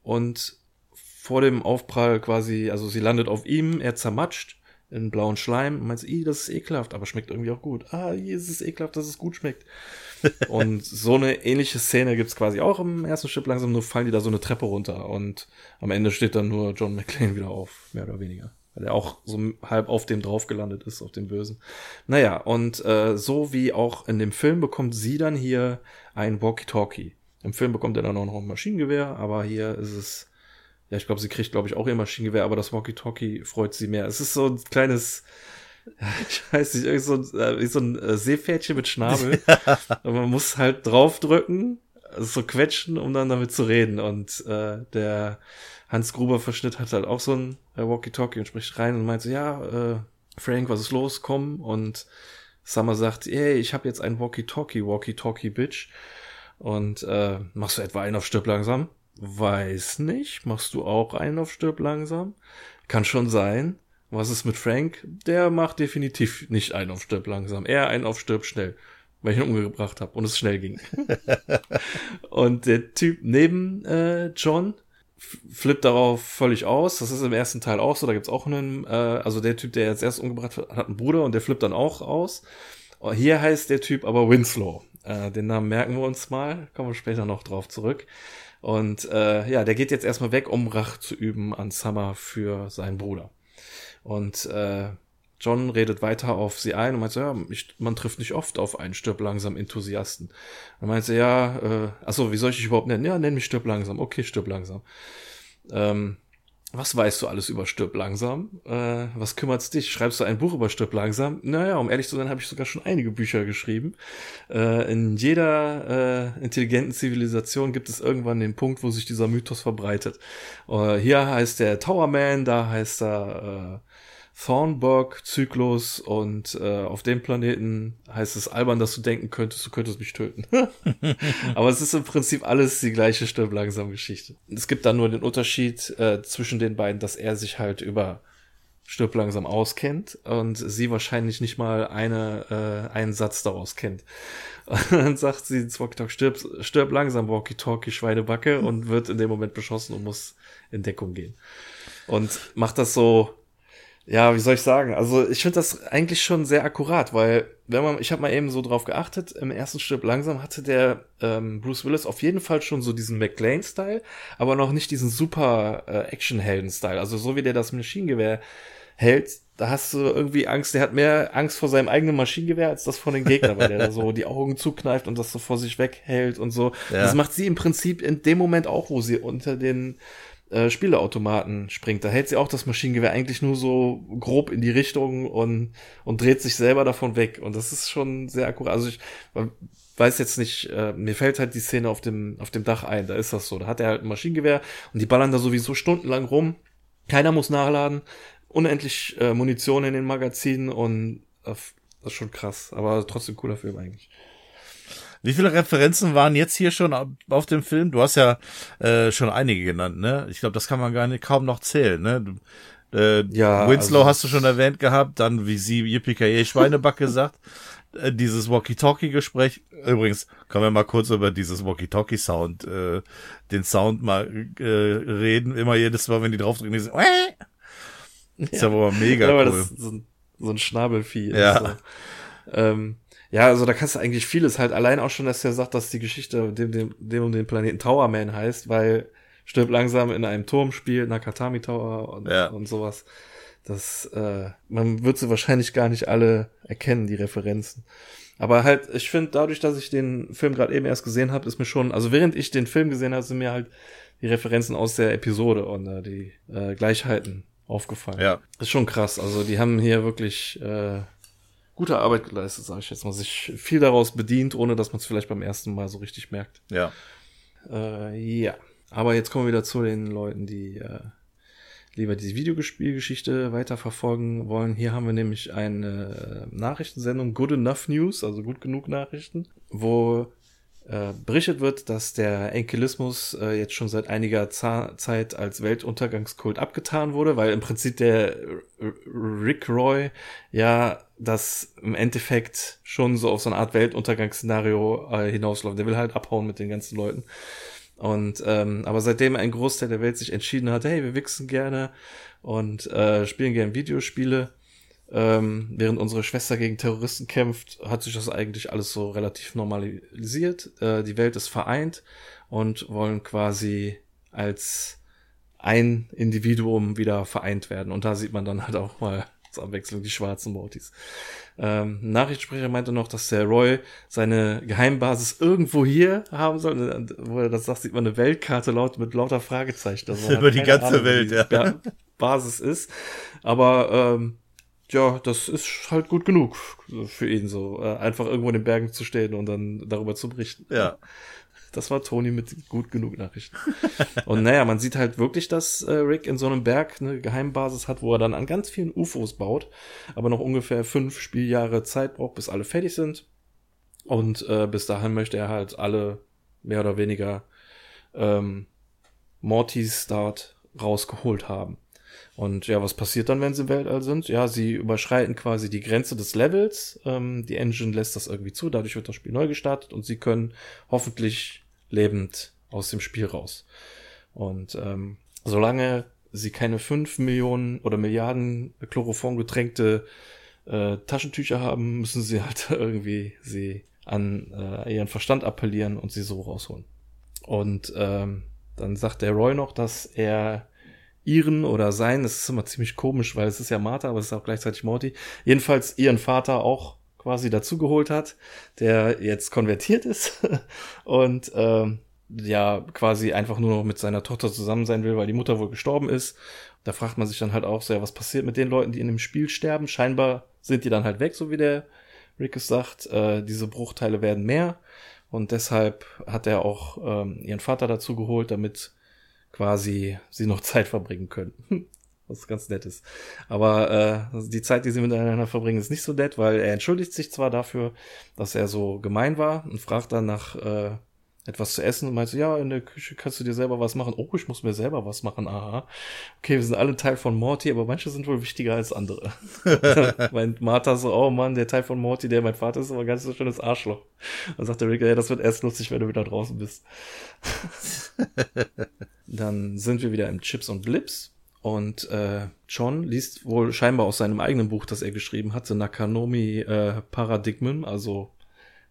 D: und vor dem Aufprall quasi, also sie landet auf ihm, er zermatscht in blauen Schleim und meint, i, das ist ekelhaft, aber schmeckt irgendwie auch gut. Ah, hier ist es ekelhaft, dass es gut schmeckt. und so eine ähnliche Szene gibt's quasi auch im ersten Stück langsam, nur fallen die da so eine Treppe runter und am Ende steht dann nur John McClane wieder auf, mehr oder weniger. Weil er auch so halb auf dem drauf gelandet ist, auf dem Bösen. Naja, und äh, so wie auch in dem Film bekommt sie dann hier ein Walkie-Talkie. Im Film bekommt er dann auch noch ein Maschinengewehr, aber hier ist es ja, ich glaube, sie kriegt, glaube ich, auch ihr Maschinengewehr, aber das Walkie-Talkie freut sie mehr. Es ist so ein kleines, ich weiß nicht, irgendwie so, ein, wie so ein äh, Seepferdchen mit Schnabel. aber man muss halt draufdrücken, so quetschen, um dann damit zu reden. Und äh, der Hans Gruber-Verschnitt hat halt auch so ein äh, Walkie-Talkie und spricht rein und meint so, ja, äh, Frank, was ist los? Komm. Und Summer sagt, ey, ich habe jetzt ein Walkie-Talkie, Walkie-Talkie, Bitch. Und äh, machst du etwa einen auf Stirb langsam? Weiß nicht. Machst du auch einen auf Stirb langsam? Kann schon sein. Was ist mit Frank? Der macht definitiv nicht einen auf Stirb langsam. Er einen auf Stirb schnell. Weil ich ihn umgebracht habe und es schnell ging. und der Typ neben äh, John flippt darauf völlig aus. Das ist im ersten Teil auch so. Da gibt's auch einen, äh, also der Typ, der jetzt erst umgebracht hat, hat einen Bruder und der flippt dann auch aus. Hier heißt der Typ aber Winslow. Äh, den Namen merken wir uns mal. Kommen wir später noch drauf zurück. Und äh, ja, der geht jetzt erstmal weg, um Rach zu üben an Summer für seinen Bruder. Und äh, John redet weiter auf sie ein und meint so, ja, ich, man trifft nicht oft auf einen stirb langsam Enthusiasten. Dann meint sie, ja, äh, achso, wie soll ich dich überhaupt nennen? Ja, nenn mich stirb langsam. Okay, stirb langsam. Ähm, was weißt du alles über Stirb langsam? Äh, was kümmert's dich? Schreibst du ein Buch über Stirb langsam? Naja, um ehrlich zu sein, habe ich sogar schon einige Bücher geschrieben. Äh, in jeder äh, intelligenten Zivilisation gibt es irgendwann den Punkt, wo sich dieser Mythos verbreitet. Äh, hier heißt der Towerman, da heißt er äh, Thornburg-Zyklus und äh, auf dem Planeten heißt es albern, dass du denken könntest, du könntest mich töten. Aber es ist im Prinzip alles die gleiche Stirb langsam Geschichte. Es gibt dann nur den Unterschied äh, zwischen den beiden, dass er sich halt über Stirb langsam auskennt und sie wahrscheinlich nicht mal eine, äh, einen Satz daraus kennt. Und dann sagt sie Walkie-Talkie, stirb, stirb langsam, Walkie-Talkie, Schweinebacke und wird in dem Moment beschossen und muss in Deckung gehen. Und macht das so ja, wie soll ich sagen? Also ich finde das eigentlich schon sehr akkurat, weil wenn man, ich habe mal eben so drauf geachtet, im ersten Stück langsam hatte der ähm, Bruce Willis auf jeden Fall schon so diesen McLean-Style, aber noch nicht diesen super äh, Action-Helden-Style. Also so wie der das Maschinengewehr hält, da hast du irgendwie Angst, der hat mehr Angst vor seinem eigenen Maschinengewehr als das vor den Gegnern, weil der da so die Augen zukneift und das so vor sich weghält und so. Ja. Das macht sie im Prinzip in dem Moment auch, wo sie unter den äh, Spieleautomaten springt. Da hält sie auch das Maschinengewehr eigentlich nur so grob in die Richtung und, und dreht sich selber davon weg. Und das ist schon sehr akkurat. Also ich weiß jetzt nicht, äh, mir fällt halt die Szene auf dem, auf dem Dach ein, da ist das so. Da hat er halt ein Maschinengewehr und die ballern da sowieso stundenlang rum. Keiner muss nachladen. Unendlich äh, Munition in den Magazinen und äh, das ist schon krass, aber trotzdem cooler Film eigentlich.
E: Wie viele Referenzen waren jetzt hier schon auf dem Film? Du hast ja äh, schon einige genannt, ne? Ich glaube, das kann man gar nicht kaum noch zählen, ne? Du, äh, ja, Winslow also, hast du schon erwähnt gehabt, dann wie sie Yippie Schweinebacke sagt, äh, dieses Walkie-Talkie-Gespräch. Übrigens, können wir mal kurz über dieses Walkie-Talkie-Sound, äh, den Sound mal äh, reden. Immer jedes Mal, wenn die draufdrücken, die so, äh,
D: ja. ist aber mega ja, cool. So, ein, so ein Schnabelvieh.
E: Ja. So.
D: Ähm, ja, also da kannst du eigentlich vieles halt allein auch schon, dass er sagt, dass die Geschichte dem, dem, dem um den Planeten Towerman heißt, weil stirbt langsam in einem Turm spielt, Nakatami Tower und, ja. und sowas. Das, äh, man wird sie wahrscheinlich gar nicht alle erkennen, die Referenzen. Aber halt, ich finde, dadurch, dass ich den Film gerade eben erst gesehen habe, ist mir schon, also während ich den Film gesehen habe, sind mir halt die Referenzen aus der Episode und äh, die äh, Gleichheiten aufgefallen.
E: Ja.
D: Ist schon krass. Also die haben hier wirklich äh, gute Arbeit geleistet, sage ich jetzt mal. Sich viel daraus bedient, ohne dass man es vielleicht beim ersten Mal so richtig merkt.
E: Ja.
D: Äh, ja. Aber jetzt kommen wir wieder zu den Leuten, die äh, lieber die Videospielgeschichte weiterverfolgen wollen. Hier haben wir nämlich eine Nachrichtensendung Good Enough News, also gut genug Nachrichten, wo äh, berichtet wird, dass der Enkelismus äh, jetzt schon seit einiger Z Zeit als Weltuntergangskult abgetan wurde, weil im Prinzip der Rick Roy ja das im Endeffekt schon so auf so eine Art Weltuntergangsszenario äh, hinausläuft. Der will halt abhauen mit den ganzen Leuten. Und ähm, aber seitdem ein Großteil der Welt sich entschieden hat, hey, wir wichsen gerne und äh, spielen gerne Videospiele, ähm, während unsere Schwester gegen Terroristen kämpft, hat sich das eigentlich alles so relativ normalisiert. Äh, die Welt ist vereint und wollen quasi als ein Individuum wieder vereint werden. Und da sieht man dann halt auch mal zur Abwechslung die schwarzen Mortis. Ähm, Nachrichtensprecher meinte noch, dass der Roy seine Geheimbasis irgendwo hier haben soll. Wo er das sagt, sieht man eine Weltkarte laut mit lauter Fragezeichen.
E: Also Über die ganze Ahnung, Welt, ja.
D: Basis ist. Aber ähm, ja, das ist halt gut genug für ihn so. Äh, einfach irgendwo in den Bergen zu stehen und dann darüber zu berichten.
E: Ja.
D: Das war Tony mit gut genug Nachrichten. und naja, man sieht halt wirklich, dass äh, Rick in so einem Berg eine Geheimbasis hat, wo er dann an ganz vielen UFOs baut, aber noch ungefähr fünf Spieljahre Zeit braucht, bis alle fertig sind. Und äh, bis dahin möchte er halt alle mehr oder weniger ähm, Mortys dort rausgeholt haben. Und ja, was passiert dann, wenn sie im Weltall sind? Ja, sie überschreiten quasi die Grenze des Levels. Ähm, die Engine lässt das irgendwie zu, dadurch wird das Spiel neu gestartet und sie können hoffentlich lebend aus dem Spiel raus. Und ähm, solange sie keine fünf Millionen oder Milliarden Chloroform getränkte äh, Taschentücher haben, müssen sie halt irgendwie sie an äh, ihren Verstand appellieren und sie so rausholen. Und ähm, dann sagt der Roy noch, dass er ihren oder sein, das ist immer ziemlich komisch, weil es ist ja Martha, aber es ist auch gleichzeitig Morty, jedenfalls ihren Vater auch quasi dazugeholt hat, der jetzt konvertiert ist und ähm, ja quasi einfach nur noch mit seiner Tochter zusammen sein will, weil die Mutter wohl gestorben ist. Da fragt man sich dann halt auch ja, was passiert mit den Leuten, die in dem Spiel sterben? Scheinbar sind die dann halt weg, so wie der Rick es sagt. Äh, diese Bruchteile werden mehr und deshalb hat er auch ähm, ihren Vater dazu geholt, damit quasi sie noch Zeit verbringen können. Was ganz nett ist. Aber äh, die Zeit, die sie miteinander verbringen, ist nicht so nett, weil er entschuldigt sich zwar dafür, dass er so gemein war und fragt dann nach äh, etwas zu essen und meint so, ja, in der Küche kannst du dir selber was machen. Oh, ich muss mir selber was machen. Aha. Okay, wir sind alle Teil von Morty, aber manche sind wohl wichtiger als andere. meint Martha so, oh Mann, der Teil von Morty, der mein Vater ist, aber ganz so schönes Arschloch. Dann sagt der Rick, ja, das wird erst lustig, wenn du wieder draußen bist. Dann sind wir wieder im Chips und Blips. Und äh, John liest wohl scheinbar aus seinem eigenen Buch, das er geschrieben hatte, Nakanomi äh, Paradigmen, also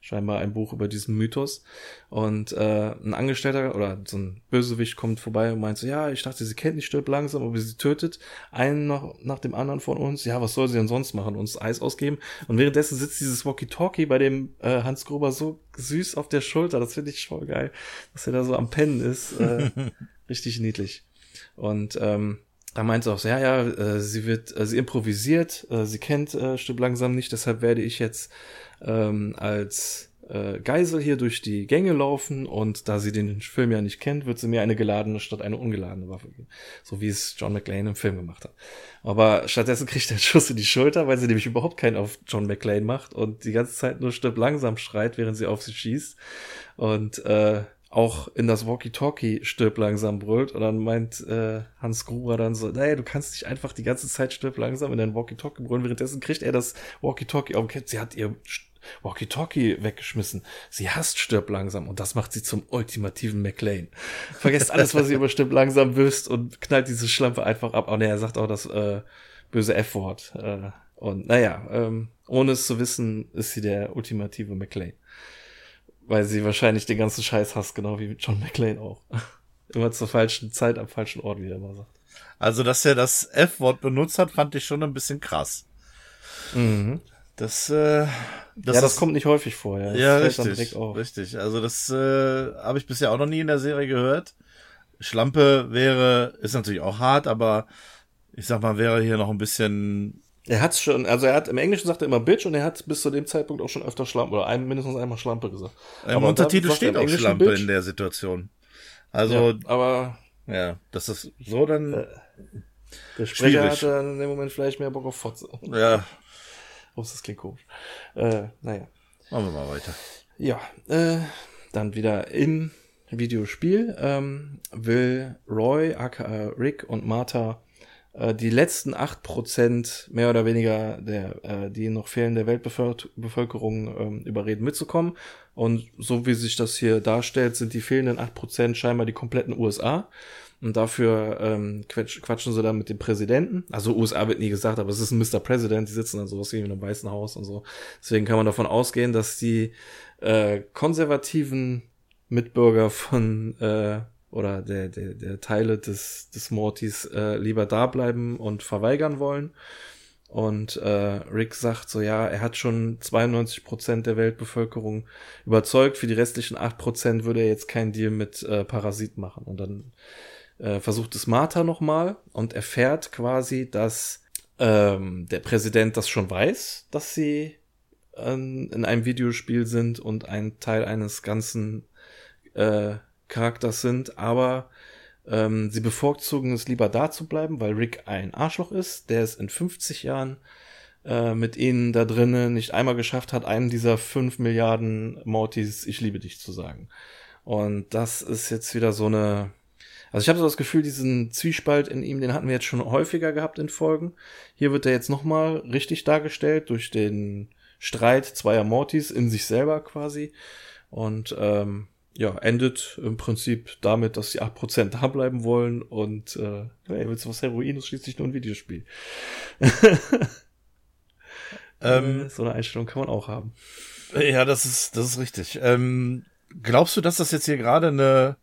D: scheinbar ein Buch über diesen Mythos. Und äh, ein Angestellter oder so ein Bösewicht kommt vorbei und meint so, ja, ich dachte, sie kennt nicht, stirbt langsam, aber sie tötet einen nach, nach dem anderen von uns. Ja, was soll sie denn sonst machen? Uns Eis ausgeben. Und währenddessen sitzt dieses Walkie-Talkie bei dem äh, Hans Gruber so süß auf der Schulter. Das finde ich voll geil, dass er da so am Pennen ist. Äh, richtig niedlich. Und ähm, da meint sie auch so, ja, ja, äh, sie wird, äh, sie improvisiert, äh, sie kennt äh, Stück langsam nicht, deshalb werde ich jetzt ähm, als äh, Geisel hier durch die Gänge laufen und da sie den Film ja nicht kennt, wird sie mir eine geladene statt eine ungeladene Waffe geben. So wie es John McClane im Film gemacht hat. Aber stattdessen kriegt er einen Schuss in die Schulter, weil sie nämlich überhaupt keinen auf John McClane macht und die ganze Zeit nur stirb langsam schreit, während sie auf sie schießt. Und äh, auch in das Walkie-Talkie stirb langsam brüllt und dann meint äh, Hans Gruber dann so, naja, du kannst nicht einfach die ganze Zeit stirb langsam in dein Walkie-Talkie brüllen, währenddessen kriegt er das Walkie-Talkie auf sie hat ihr Walkie-Talkie weggeschmissen. Sie hasst stirb langsam und das macht sie zum ultimativen McLean. Vergesst alles, was sie über stirb langsam wisst und knallt diese Schlampe einfach ab. Ne, er sagt auch das äh, böse F-Wort. Äh, und naja, ähm, ohne es zu wissen, ist sie der ultimative McLean weil sie wahrscheinlich den ganzen Scheiß hasst, genau wie John McClane auch. Immer zur falschen Zeit am falschen Ort, wie er immer sagt.
E: Also, dass er das F-Wort benutzt hat, fand ich schon ein bisschen krass. Mhm. Das, äh,
D: das, ja, das ist, kommt nicht häufig vor, ja. Das
E: ja, richtig, richtig. Also das äh, habe ich bisher auch noch nie in der Serie gehört. Schlampe wäre, ist natürlich auch hart, aber ich sag mal, wäre hier noch ein bisschen
D: er hat's schon, also er hat im Englischen sagt er immer Bitch und er hat bis zu dem Zeitpunkt auch schon öfter Schlampe oder ein, mindestens einmal Schlampe gesagt.
E: Im aber Untertitel steht auch Schlampe Bitch. in der Situation. Also,
D: ja, aber
E: ja, das ist so dann. Äh,
D: der Sprecher schwierig. hatte in dem Moment vielleicht mehr Bock auf Fotze.
E: Ja.
D: Ups, das klingt komisch. Äh, naja.
E: Machen wir mal weiter.
D: Ja, äh, dann wieder im Videospiel ähm, will Roy, aka Rick und Martha äh, die letzten acht Prozent mehr oder weniger der, äh, die noch fehlen der Weltbevölkerung ähm, überreden mitzukommen. Und so wie sich das hier darstellt, sind die fehlenden acht Prozent scheinbar die kompletten USA. Und dafür ähm, quatsch, quatschen sie dann mit dem Präsidenten. Also USA wird nie gesagt, aber es ist ein Mr. President, die sitzen dann sowas wie in einem Weißen Haus und so. Deswegen kann man davon ausgehen, dass die äh, konservativen Mitbürger von äh, oder der, der, der Teile des, des Mortys äh, lieber da bleiben und verweigern wollen. Und äh, Rick sagt so, ja, er hat schon 92 Prozent der Weltbevölkerung überzeugt. Für die restlichen 8 Prozent würde er jetzt keinen Deal mit äh, Parasit machen. Und dann äh, versucht es Martha nochmal und erfährt quasi, dass ähm, der Präsident das schon weiß, dass sie ähm, in einem Videospiel sind und ein Teil eines ganzen äh, Charakters sind, aber ähm, sie bevorzugen es lieber da zu bleiben, weil Rick ein Arschloch ist, der es in 50 Jahren äh, mit ihnen da drinnen nicht einmal geschafft hat, einen dieser 5 Milliarden Mortys Ich liebe dich zu sagen. Und das ist jetzt wieder so eine. Also ich habe so das Gefühl, diesen Zwiespalt in ihm, den hatten wir jetzt schon häufiger gehabt in Folgen. Hier wird er jetzt nochmal richtig dargestellt durch den Streit zweier Mortys in sich selber quasi. Und ähm, ja, endet im Prinzip damit, dass die 8% da bleiben wollen und äh, ey, willst du was Heroin, ist schließlich nur ein Videospiel. ähm, so eine Einstellung kann man auch haben.
E: Ja, das ist, das ist richtig. Ähm, glaubst du, dass das jetzt hier gerade eine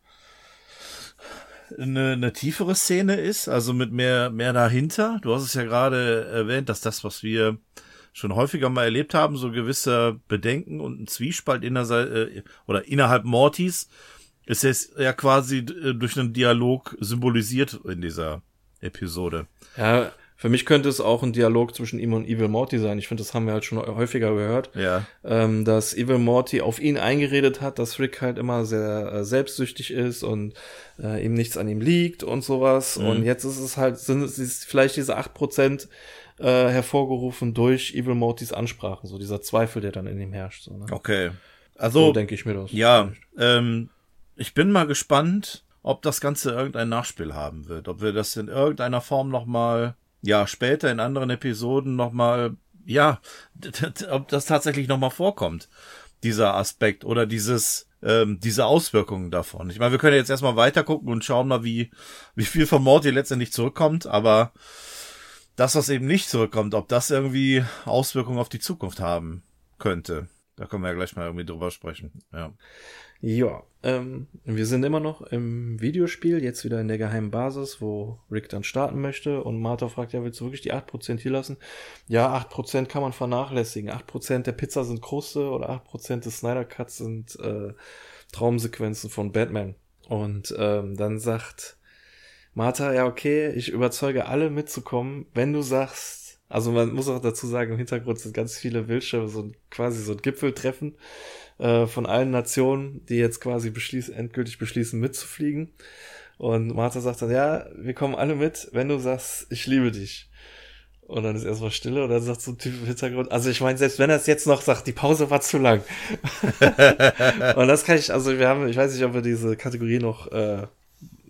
E: eine, eine tiefere Szene ist, also mit mehr, mehr dahinter. Du hast es ja gerade erwähnt, dass das, was wir schon häufiger mal erlebt haben, so gewisse Bedenken und ein Zwiespalt innerhalb, äh, oder innerhalb Mortys, ist jetzt ja quasi äh, durch einen Dialog symbolisiert in dieser Episode.
D: Ja, für mich könnte es auch ein Dialog zwischen ihm und Evil Morty sein. Ich finde, das haben wir halt schon häufiger gehört.
E: Ja.
D: Ähm, dass Evil Morty auf ihn eingeredet hat, dass Rick halt immer sehr äh, selbstsüchtig ist und äh, ihm nichts an ihm liegt und sowas.
E: Mhm.
D: Und jetzt ist es halt, sind es vielleicht diese acht Prozent äh, hervorgerufen durch Evil Mortys Ansprachen, so dieser Zweifel, der dann in ihm herrscht. So, ne?
E: Okay.
D: So
E: Also,
D: denke ich mir das.
E: ja, ähm, ich bin mal gespannt, ob das Ganze irgendein Nachspiel haben wird. Ob wir das in irgendeiner Form nochmal, ja, später in anderen Episoden nochmal, ja, ob das tatsächlich nochmal vorkommt, dieser Aspekt oder dieses, ähm, diese Auswirkungen davon. Ich meine, wir können jetzt erstmal weiter gucken und schauen mal, wie, wie viel von Morty letztendlich zurückkommt, aber das, was eben nicht zurückkommt, ob das irgendwie Auswirkungen auf die Zukunft haben könnte. Da können wir ja gleich mal irgendwie drüber sprechen. Ja.
D: Ja, ähm, wir sind immer noch im Videospiel, jetzt wieder in der geheimen Basis, wo Rick dann starten möchte und Martha fragt, ja, willst du wirklich die 8% hier lassen? Ja, 8% kann man vernachlässigen. 8% der Pizza sind Kruste oder 8% des Snyder Cuts sind äh, Traumsequenzen von Batman. Und ähm, dann sagt Martha, ja, okay, ich überzeuge alle mitzukommen, wenn du sagst, also man muss auch dazu sagen, im Hintergrund sind ganz viele Bildschirme, so ein, quasi so ein Gipfeltreffen äh, von allen Nationen, die jetzt quasi beschließen, endgültig beschließen, mitzufliegen. Und Martha sagt dann, ja, wir kommen alle mit, wenn du sagst, ich liebe dich. Und dann ist erstmal Stille und dann sagt so ein Typ im Hintergrund, also ich meine, selbst wenn er es jetzt noch sagt, die Pause war zu lang. und das kann ich, also wir haben, ich weiß nicht, ob wir diese Kategorie noch äh,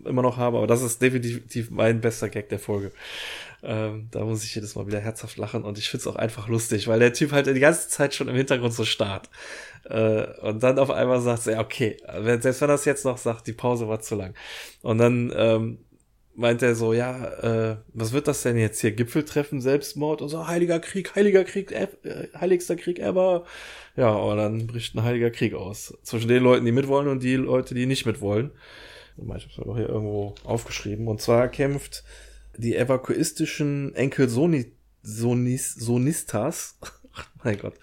D: immer noch haben, aber das ist definitiv mein bester Gag der Folge. Ähm, da muss ich jedes Mal wieder herzhaft lachen und ich find's auch einfach lustig, weil der Typ halt die ganze Zeit schon im Hintergrund so starrt. Äh, und dann auf einmal sagt er, ja, okay, selbst wenn er es jetzt noch sagt, die Pause war zu lang. Und dann ähm, meint er so, ja, äh, was wird das denn jetzt hier? Gipfeltreffen, Selbstmord und so, heiliger Krieg, heiliger Krieg, äh, heiligster Krieg ever. Ja, und dann bricht ein heiliger Krieg aus. Zwischen den Leuten, die mitwollen und die Leute, die nicht mitwollen. Ich habe es doch hier irgendwo aufgeschrieben. Und zwar kämpft die evakuistischen Enkel Soni, Sonis, Sonistas, mein Gott,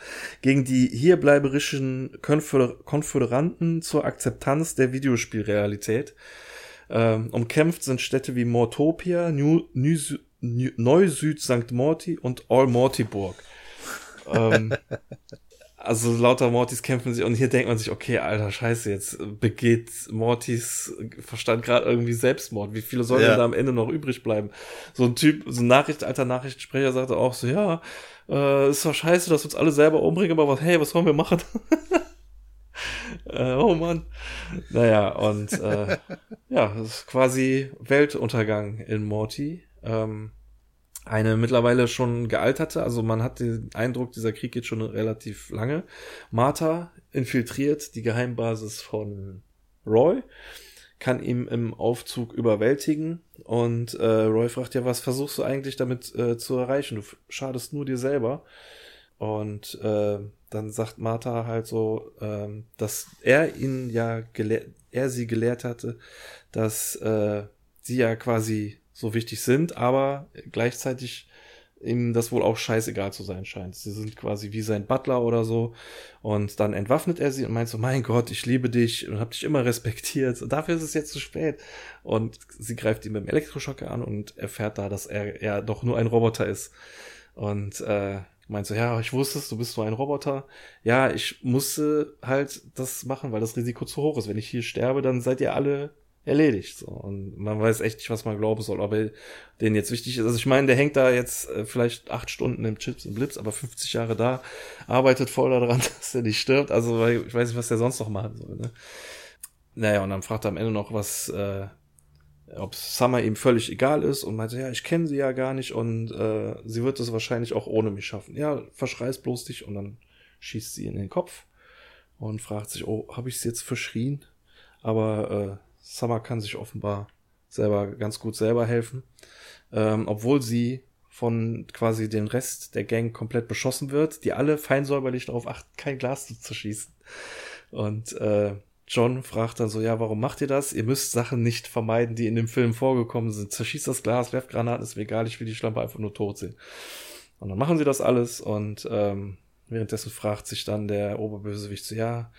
D: gegen die hierbleiberischen Konföder Konföderanten zur Akzeptanz der Videospielrealität. Ähm, umkämpft sind Städte wie Mortopia, Neu-Süd St. Morty und All-Mortyburg. ähm, also lauter Mortys kämpfen sich und hier denkt man sich, okay, alter Scheiße, jetzt begeht Mortys Verstand gerade irgendwie Selbstmord. Wie viele sollen
E: Ja.
D: denn da am Ende noch übrig bleiben? So ein Typ, so ein Nachricht, alter Nachrichtensprecher sagte auch so, ja, äh, ist doch scheiße, dass wir uns alle selber umbringen, aber was, hey, was wollen wir machen? äh, oh Mann. Naja, und äh, ja, es ist quasi Weltuntergang in Morty. Ähm, eine mittlerweile schon gealterte, also man hat den Eindruck, dieser Krieg geht schon relativ lange. Martha infiltriert die Geheimbasis von Roy, kann ihn im Aufzug überwältigen und äh, Roy fragt ja, was versuchst du eigentlich damit äh, zu erreichen? Du schadest nur dir selber. Und äh, dann sagt Martha halt so, ähm, dass er ihn ja gelehrt, er sie gelehrt hatte, dass äh, sie ja quasi so wichtig sind, aber gleichzeitig ihm das wohl auch scheißegal zu sein scheint. Sie sind quasi wie sein Butler oder so. Und dann entwaffnet er sie und meint so, mein Gott, ich liebe dich und hab dich immer respektiert. Und dafür ist es jetzt zu spät. Und sie greift ihn mit dem Elektroschocker an und erfährt da, dass er ja doch nur ein Roboter ist. Und äh, meint so, ja, ich wusste es, du bist nur ein Roboter. Ja, ich musste halt das machen, weil das Risiko zu hoch ist. Wenn ich hier sterbe, dann seid ihr alle erledigt. So. Und man weiß echt nicht, was man glauben soll, ob er den jetzt wichtig ist. Also ich meine, der hängt da jetzt äh, vielleicht acht Stunden im Chips und Blips, aber 50 Jahre da, arbeitet voll daran, dass er nicht stirbt. Also weil ich weiß nicht, was der sonst noch machen soll. Ne? Naja, und dann fragt er am Ende noch, was, äh, ob Summer ihm völlig egal ist und meinte, ja, ich kenne sie ja gar nicht und äh, sie wird es wahrscheinlich auch ohne mich schaffen. Ja, verschreiß bloß dich und dann schießt sie in den Kopf und fragt sich, oh, habe ich sie jetzt verschrien? Aber äh, Summer kann sich offenbar selber ganz gut selber helfen, ähm, obwohl sie von quasi den Rest der Gang komplett beschossen wird, die alle fein säuberlich darauf achten, kein Glas zu zerschießen. Und äh, John fragt dann so, ja, warum macht ihr das? Ihr müsst Sachen nicht vermeiden, die in dem Film vorgekommen sind. Zerschießt das Glas, werft Granaten, ist mir egal, ich will die Schlampe einfach nur tot sehen. Und dann machen sie das alles und ähm, währenddessen fragt sich dann der Oberbösewicht so, ja,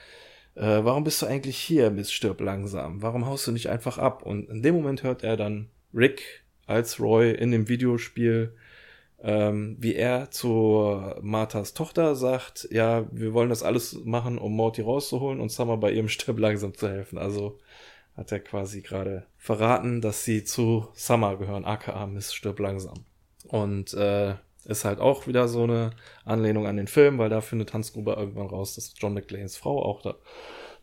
D: äh, warum bist du eigentlich hier, Miss Stirb langsam? Warum haust du nicht einfach ab? Und in dem Moment hört er dann Rick als Roy in dem Videospiel ähm, wie er zu Marthas Tochter sagt, ja, wir wollen das alles machen, um Morty rauszuholen und Summer bei ihrem Stirb langsam zu helfen. Also hat er quasi gerade verraten, dass sie zu Summer gehören, aka Miss Stirb langsam. Und äh, ist halt auch wieder so eine Anlehnung an den Film, weil da findet Hans Gruber irgendwann raus, dass John McLeans Frau auch da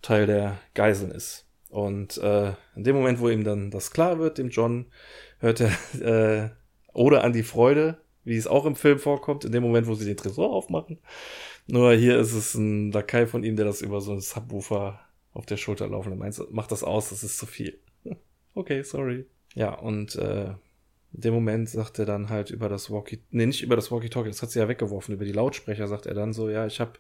D: Teil der Geiseln ist. Und äh, in dem Moment, wo ihm dann das klar wird, dem John, hört er äh, Oder an die Freude wie es auch im Film vorkommt, in dem Moment, wo sie den Tresor aufmachen. Nur hier ist es ein Lakai von ihm, der das über so ein Subwoofer auf der Schulter laufen und meint, macht das aus, das ist zu viel. okay, sorry. Ja, und äh, in dem Moment sagt er dann halt über das Walkie, nee, nicht über das Walkie-Talkie, das hat sie ja weggeworfen, über die Lautsprecher sagt er dann so, ja, ich habe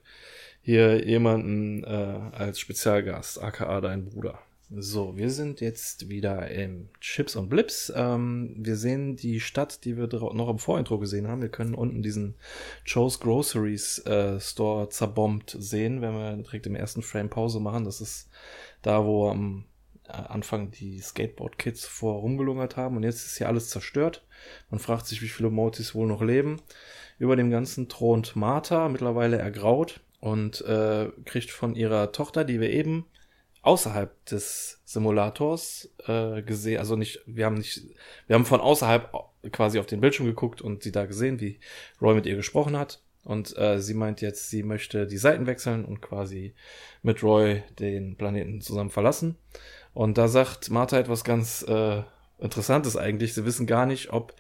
D: hier jemanden äh, als Spezialgast, aka dein Bruder. So, wir sind jetzt wieder im Chips und Blips. Ähm, wir sehen die Stadt, die wir noch im Vorintro gesehen haben. Wir können unten diesen Joe's Groceries äh, Store zerbombt sehen, wenn wir direkt im ersten Frame Pause machen. Das ist da, wo am Anfang die Skateboard-Kids vor rumgelungert haben. Und jetzt ist hier alles zerstört. Man fragt sich, wie viele Motis wohl noch leben. Über dem Ganzen thront Martha, mittlerweile ergraut, und äh, kriegt von ihrer Tochter, die wir eben außerhalb des Simulators äh, gesehen, also nicht, wir haben nicht, wir haben von außerhalb quasi auf den Bildschirm geguckt und sie da gesehen, wie Roy mit ihr gesprochen hat. Und äh, sie meint jetzt, sie möchte die Seiten wechseln und quasi mit Roy den Planeten zusammen verlassen. Und da sagt Martha etwas ganz äh, Interessantes eigentlich. Sie wissen gar nicht, ob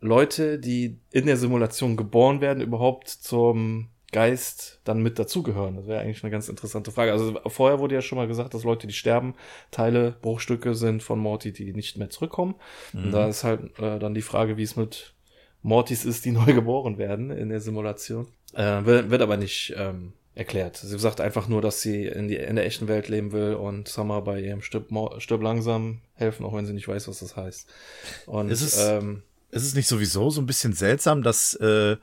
D: Leute, die in der Simulation geboren werden, überhaupt zum Geist dann mit dazugehören? Das wäre eigentlich eine ganz interessante Frage. Also vorher wurde ja schon mal gesagt, dass Leute, die sterben, Teile, Bruchstücke sind von Morty, die nicht mehr zurückkommen. Mhm. Und da ist halt äh, dann die Frage, wie es mit Mortys ist, die neu geboren werden in der Simulation. Äh, wird, wird aber nicht ähm, erklärt. Sie sagt einfach nur, dass sie in, die, in der echten Welt leben will und Summer bei ihrem Stirb, Stirb langsam helfen, auch wenn sie nicht weiß, was das heißt. Und
E: ist es, ähm, ist es nicht sowieso so ein bisschen seltsam, dass äh,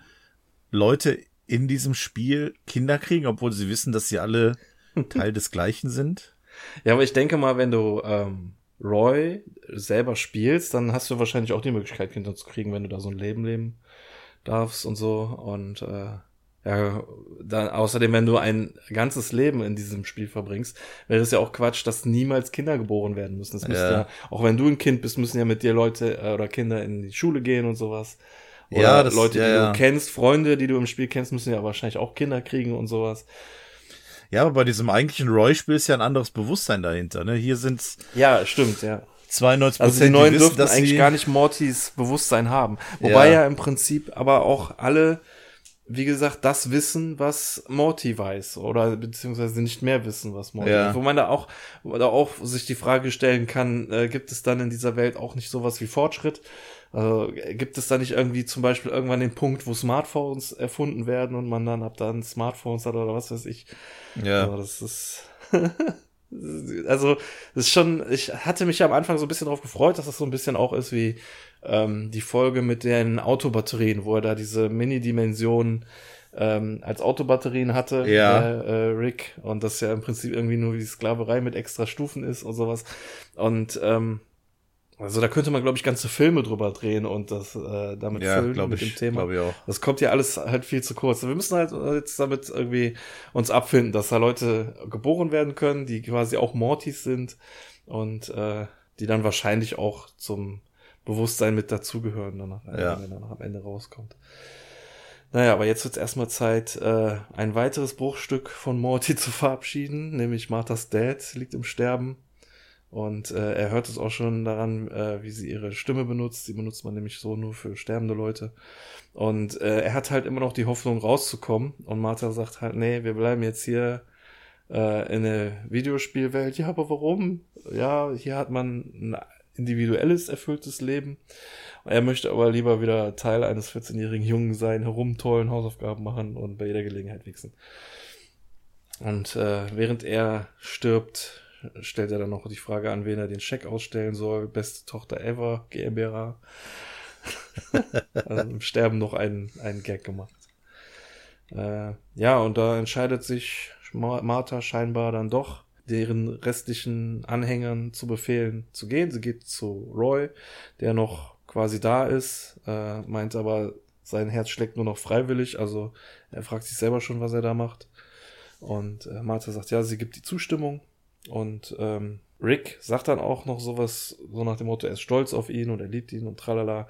E: Leute in diesem Spiel Kinder kriegen, obwohl sie wissen, dass sie alle Teil des Gleichen sind.
D: Ja, aber ich denke mal, wenn du ähm, Roy selber spielst, dann hast du wahrscheinlich auch die Möglichkeit, Kinder zu kriegen, wenn du da so ein Leben leben darfst und so. Und äh, ja, dann außerdem, wenn du ein ganzes Leben in diesem Spiel verbringst, wäre es ja auch Quatsch, dass niemals Kinder geboren werden müssen. Das müsste ja. ja, auch wenn du ein Kind bist, müssen ja mit dir Leute äh, oder Kinder in die Schule gehen und sowas. Oder ja, das, Leute, ja, die ja. du kennst, Freunde, die du im Spiel kennst, müssen ja wahrscheinlich auch Kinder kriegen und sowas.
E: Ja, aber bei diesem eigentlichen Roy-Spiel ist ja ein anderes Bewusstsein dahinter. Ne? Hier sind's.
D: Ja, stimmt, ja.
E: 92
D: Also die neuen die wissen, dürften eigentlich gar nicht Mortys Bewusstsein haben. Wobei ja. ja im Prinzip aber auch alle, wie gesagt, das wissen, was Morty weiß. Oder beziehungsweise nicht mehr wissen, was Morty ja. weiß. Wo man da auch, da auch sich die Frage stellen kann, äh, gibt es dann in dieser Welt auch nicht sowas wie Fortschritt? Also gibt es da nicht irgendwie zum Beispiel irgendwann den Punkt, wo Smartphones erfunden werden und man dann ab dann Smartphones hat oder was weiß ich. Ja. Also das ist. also, das ist schon, ich hatte mich ja am Anfang so ein bisschen darauf gefreut, dass das so ein bisschen auch ist wie ähm, die Folge mit den Autobatterien, wo er da diese Mini-Dimensionen ähm, als Autobatterien hatte, ja. äh, äh, Rick, und das ja im Prinzip irgendwie nur wie Sklaverei mit extra Stufen ist und sowas. Und ähm, also da könnte man, glaube ich, ganze Filme drüber drehen und das äh, damit ja, füllen mit ich, dem Thema. Ich auch. Das kommt ja alles halt viel zu kurz. Wir müssen halt jetzt damit irgendwie uns abfinden, dass da Leute geboren werden können, die quasi auch Mortys sind und äh, die dann wahrscheinlich auch zum Bewusstsein mit dazugehören, danach, ja. wenn er dann am Ende rauskommt. Naja, aber jetzt wird es erstmal Zeit, äh, ein weiteres Bruchstück von Morty zu verabschieden, nämlich Marthas Dad liegt im Sterben und äh, er hört es auch schon daran, äh, wie sie ihre Stimme benutzt. Die benutzt man nämlich so nur für sterbende Leute. Und äh, er hat halt immer noch die Hoffnung rauszukommen. Und Martha sagt halt, nee, wir bleiben jetzt hier äh, in der Videospielwelt. Ja, aber warum? Ja, hier hat man individuelles, erfülltes Leben. Er möchte aber lieber wieder Teil eines 14-jährigen Jungen sein, herumtollen, Hausaufgaben machen und bei jeder Gelegenheit wichsen. Und äh, während er stirbt, stellt er dann noch die Frage an, wen er den Scheck ausstellen soll. Beste Tochter ever, GmbH. also im Sterben noch einen, einen Gag gemacht. Äh, ja, und da entscheidet sich Martha scheinbar dann doch, deren restlichen Anhängern zu befehlen zu gehen. Sie geht zu Roy, der noch quasi da ist, äh, meint aber, sein Herz schlägt nur noch freiwillig, also er fragt sich selber schon, was er da macht. Und äh, Martha sagt, ja, sie gibt die Zustimmung. Und ähm, Rick sagt dann auch noch sowas, so nach dem Motto, er ist stolz auf ihn und er liebt ihn und tralala.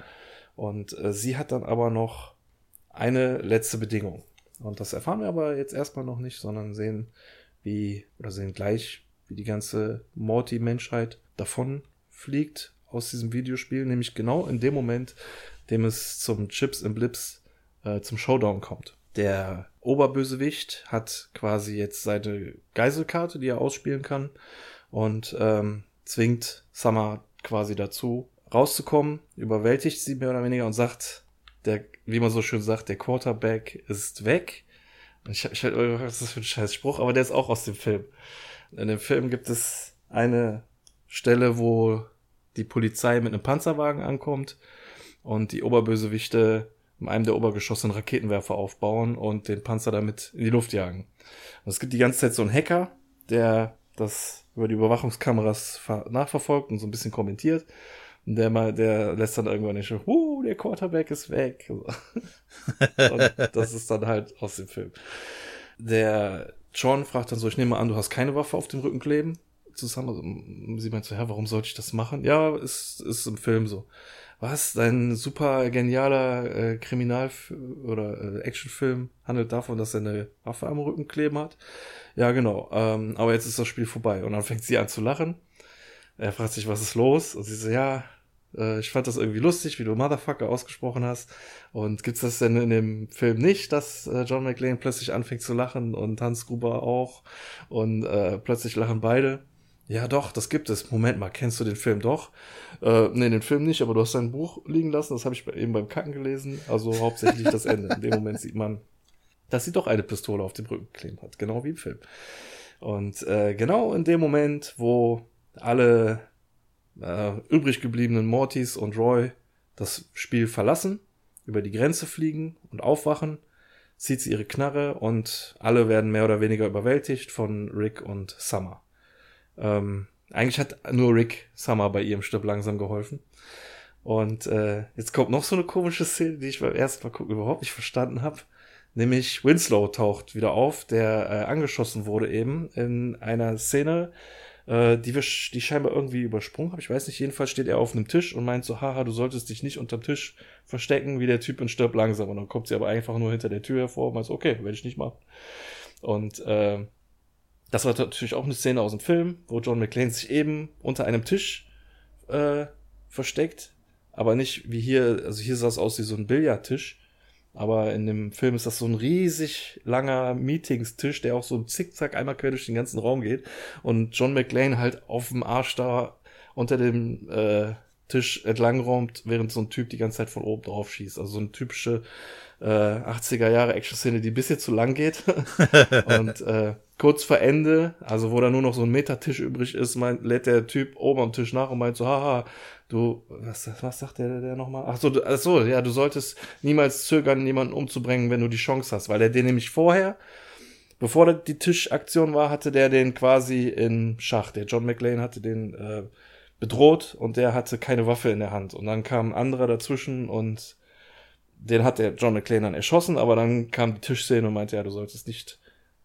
D: Und äh, sie hat dann aber noch eine letzte Bedingung. Und das erfahren wir aber jetzt erstmal noch nicht, sondern sehen, wie, oder sehen gleich, wie die ganze Morty-Menschheit davon fliegt aus diesem Videospiel, nämlich genau in dem Moment, dem es zum Chips and Blips äh, zum Showdown kommt. Der Oberbösewicht hat quasi jetzt seine Geiselkarte, die er ausspielen kann und ähm, zwingt Summer quasi dazu, rauszukommen, überwältigt sie mehr oder weniger und sagt, der, wie man so schön sagt, der Quarterback ist weg. Ich, ich was ist das für ein scheiß Spruch, aber der ist auch aus dem Film. In dem Film gibt es eine Stelle, wo die Polizei mit einem Panzerwagen ankommt und die Oberbösewichte in einem der Obergeschosse einen Raketenwerfer aufbauen und den Panzer damit in die Luft jagen. Und es gibt die ganze Zeit so einen Hacker, der das über die Überwachungskameras nachverfolgt und so ein bisschen kommentiert. Und der mal, der lässt dann irgendwann nicht so, uh, der Quarterback ist weg. und das ist dann halt aus dem Film. Der John fragt dann so, ich nehme an, du hast keine Waffe auf dem Rücken kleben. Zusammen, sie meint so, ja, warum sollte ich das machen? Ja, ist, ist im Film so was, dein super genialer äh, Kriminal- oder äh, Actionfilm handelt davon, dass er eine Waffe am Rücken kleben hat. Ja, genau. Ähm, aber jetzt ist das Spiel vorbei. Und dann fängt sie an zu lachen. Er fragt sich, was ist los? Und sie so, ja, ich fand das irgendwie lustig, wie du Motherfucker ausgesprochen hast. Und gibt's das denn in dem Film nicht, dass äh, John McLean plötzlich anfängt zu lachen und Hans Gruber auch und äh, plötzlich lachen beide? Ja, doch, das gibt es. Moment mal, kennst du den Film doch? Äh, nee, den Film nicht, aber du hast dein Buch liegen lassen, das habe ich eben beim Kacken gelesen. Also hauptsächlich das Ende. In dem Moment sieht man, dass sie doch eine Pistole auf dem Rücken kleben hat, genau wie im Film. Und äh, genau in dem Moment, wo alle äh, übrig gebliebenen Mortys und Roy das Spiel verlassen, über die Grenze fliegen und aufwachen, zieht sie ihre Knarre und alle werden mehr oder weniger überwältigt von Rick und Summer. Ähm, eigentlich hat nur Rick Summer bei ihrem Stirb langsam geholfen. Und äh, jetzt kommt noch so eine komische Szene, die ich beim ersten Mal gucken überhaupt nicht verstanden habe. Nämlich Winslow taucht wieder auf, der äh, angeschossen wurde eben in einer Szene, äh, die wir, die scheinbar irgendwie übersprungen habe. Ich weiß nicht, jedenfalls steht er auf einem Tisch und meint so, haha, du solltest dich nicht unterm Tisch verstecken, wie der Typ in Stirb langsam. Und dann kommt sie aber einfach nur hinter der Tür hervor und meint so, okay, werde ich nicht machen. Und äh, das war natürlich auch eine Szene aus dem Film, wo John McClane sich eben unter einem Tisch äh, versteckt, aber nicht wie hier, also hier sah es aus wie so ein Billardtisch, aber in dem Film ist das so ein riesig langer Meetingstisch, der auch so Zickzack einmal quer durch den ganzen Raum geht und John McClane halt auf dem Arsch da unter dem äh, Tisch entlangräumt, während so ein Typ die ganze Zeit von oben drauf schießt. Also so eine typische äh, 80er Jahre Action-Szene, die ein bisschen zu lang geht. und äh, kurz vor Ende, also wo da nur noch so ein Metertisch übrig ist, meint, lädt der Typ oben am Tisch nach und meint so, haha, du, was, was sagt der, der nochmal? Ach so, ach so, ja, du solltest niemals zögern, jemanden umzubringen, wenn du die Chance hast, weil er den nämlich vorher, bevor die Tischaktion war, hatte der den quasi in Schach. Der John McLean hatte den äh, bedroht und der hatte keine Waffe in der Hand. Und dann kam ein anderer dazwischen und den hat der John McClane dann erschossen, aber dann kam die Tischszene und meinte, ja, du solltest nicht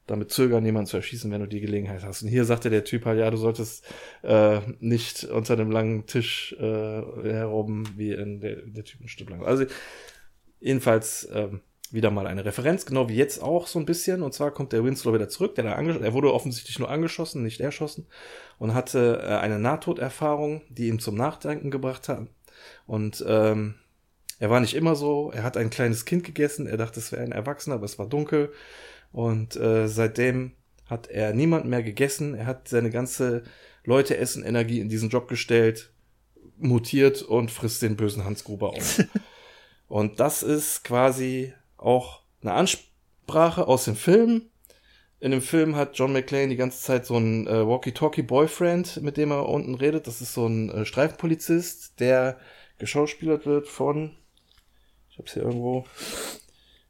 D: damit zögern, jemanden zu erschießen, wenn du die Gelegenheit hast. Und hier sagte der Typ halt, ja, du solltest äh, nicht unter dem langen Tisch äh, herum wie in der, der Typen Stück lang. Also jedenfalls ähm, wieder mal eine Referenz, genau wie jetzt auch so ein bisschen. Und zwar kommt der Winslow wieder zurück, der da er wurde offensichtlich nur angeschossen, nicht erschossen und hatte äh, eine Nahtoderfahrung, die ihn zum Nachdenken gebracht hat. Und ähm, er war nicht immer so. Er hat ein kleines Kind gegessen. Er dachte, es wäre ein Erwachsener, aber es war dunkel. Und äh, seitdem hat er niemand mehr gegessen. Er hat seine ganze Leute essen Energie in diesen Job gestellt, mutiert und frisst den bösen Hans Gruber auf. und das ist quasi auch eine Ansprache aus dem Film in dem Film hat John McClane die ganze Zeit so einen äh, Walkie-Talkie-Boyfriend, mit dem er unten redet. Das ist so ein äh, Streifenpolizist, der geschauspielert wird von, ich hab's hier irgendwo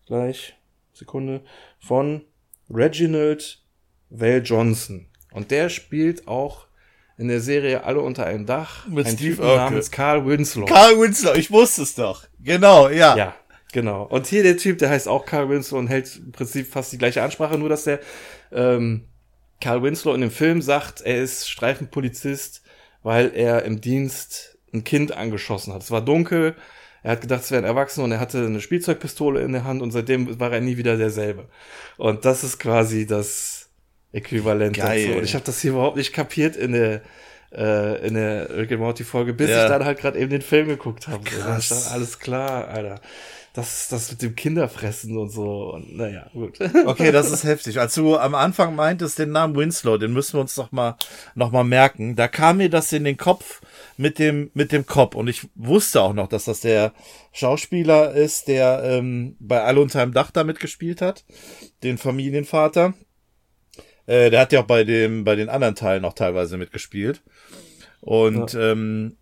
D: gleich, Sekunde, von Reginald Val Johnson. Und der spielt auch in der Serie Alle unter einem Dach
E: Mit
D: einen
E: Steve
D: Typen
E: Urkel.
D: namens Carl Winslow.
E: Carl Winslow, ich wusste es doch. Genau, ja.
D: Ja, genau. Und hier der Typ, der heißt auch Carl Winslow und hält im Prinzip fast die gleiche Ansprache, nur dass der ähm, Carl Winslow in dem Film sagt, er ist Streifenpolizist, weil er im Dienst ein Kind angeschossen hat. Es war dunkel, er hat gedacht, es wäre ein Erwachsener und er hatte eine Spielzeugpistole in der Hand und seitdem war er nie wieder derselbe. Und das ist quasi das Äquivalent
E: Geil.
D: dazu. Und ich habe das hier überhaupt nicht kapiert in der äh, in der Rick and Morty Folge, bis
E: Ja.
D: ich dann halt gerade eben den Film geguckt habe. Dann
E: Krass.
D: alles klar, Alter. Das das mit dem Kinderfressen und so. Und naja, gut.
E: Okay, das ist heftig. Als du am Anfang meintest, den Namen Winslow, den müssen wir uns doch mal, noch mal merken. Da kam mir das in den Kopf mit dem, mit dem Kopf. Und ich wusste auch noch, dass das der Schauspieler ist, der ähm, bei Alle unter einem Dach da mitgespielt hat. Den Familienvater. Äh, der hat ja auch bei dem, bei den anderen Teilen noch teilweise mitgespielt. Und ähm,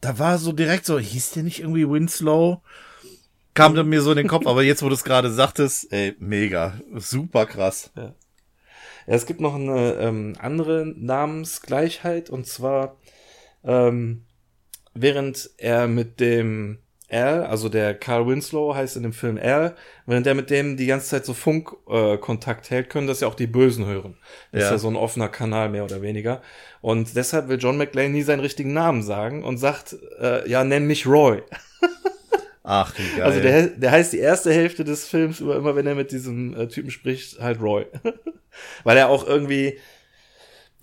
E: da war so direkt so, hieß der nicht irgendwie Winslow? Kam dann mir so in den Kopf, aber jetzt, wo du es gerade sagtest, ey, mega, super krass.
D: Ja, es gibt noch eine ähm, andere Namensgleichheit und zwar ähm, während er mit dem Al, also der Carl Winslow heißt in dem Film Al, während er mit dem die ganze Zeit so Funkkontakt äh, Kontakt hält, können das ja auch die Bösen hören. Das ist
E: Ja.
D: ja so ein offener Kanal mehr oder weniger. Und deshalb will John McClane nie seinen richtigen Namen sagen und sagt, äh, ja, nenn mich Roy.
E: Ach, wie geil.
D: Also der, der heißt die erste Hälfte des Films über immer, wenn er mit diesem äh, Typen spricht, halt Roy. Weil er auch irgendwie,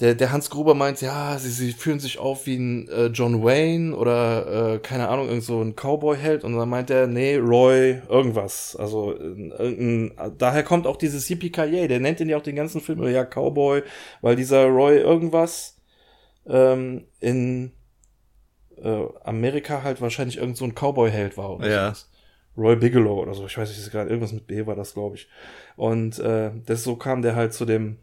D: der, der Hans Gruber meint, ja, sie, sie fühlen sich auf wie ein äh, John Wayne oder äh, keine Ahnung, irgend so ein Cowboy-Held. Und dann meint er, nee, Roy, irgendwas. Also irgendein, daher kommt auch dieses yippie der nennt ihn ja auch den ganzen Film, ja, Cowboy, weil dieser Roy irgendwas ähm, in äh, Amerika halt wahrscheinlich irgend so ein Cowboy-Held war oder
E: Ja.
D: sowas. Roy Bigelow oder so, ich weiß nicht, gerade irgendwas mit B war das, glaube ich. Und äh, das so kam der halt zu dem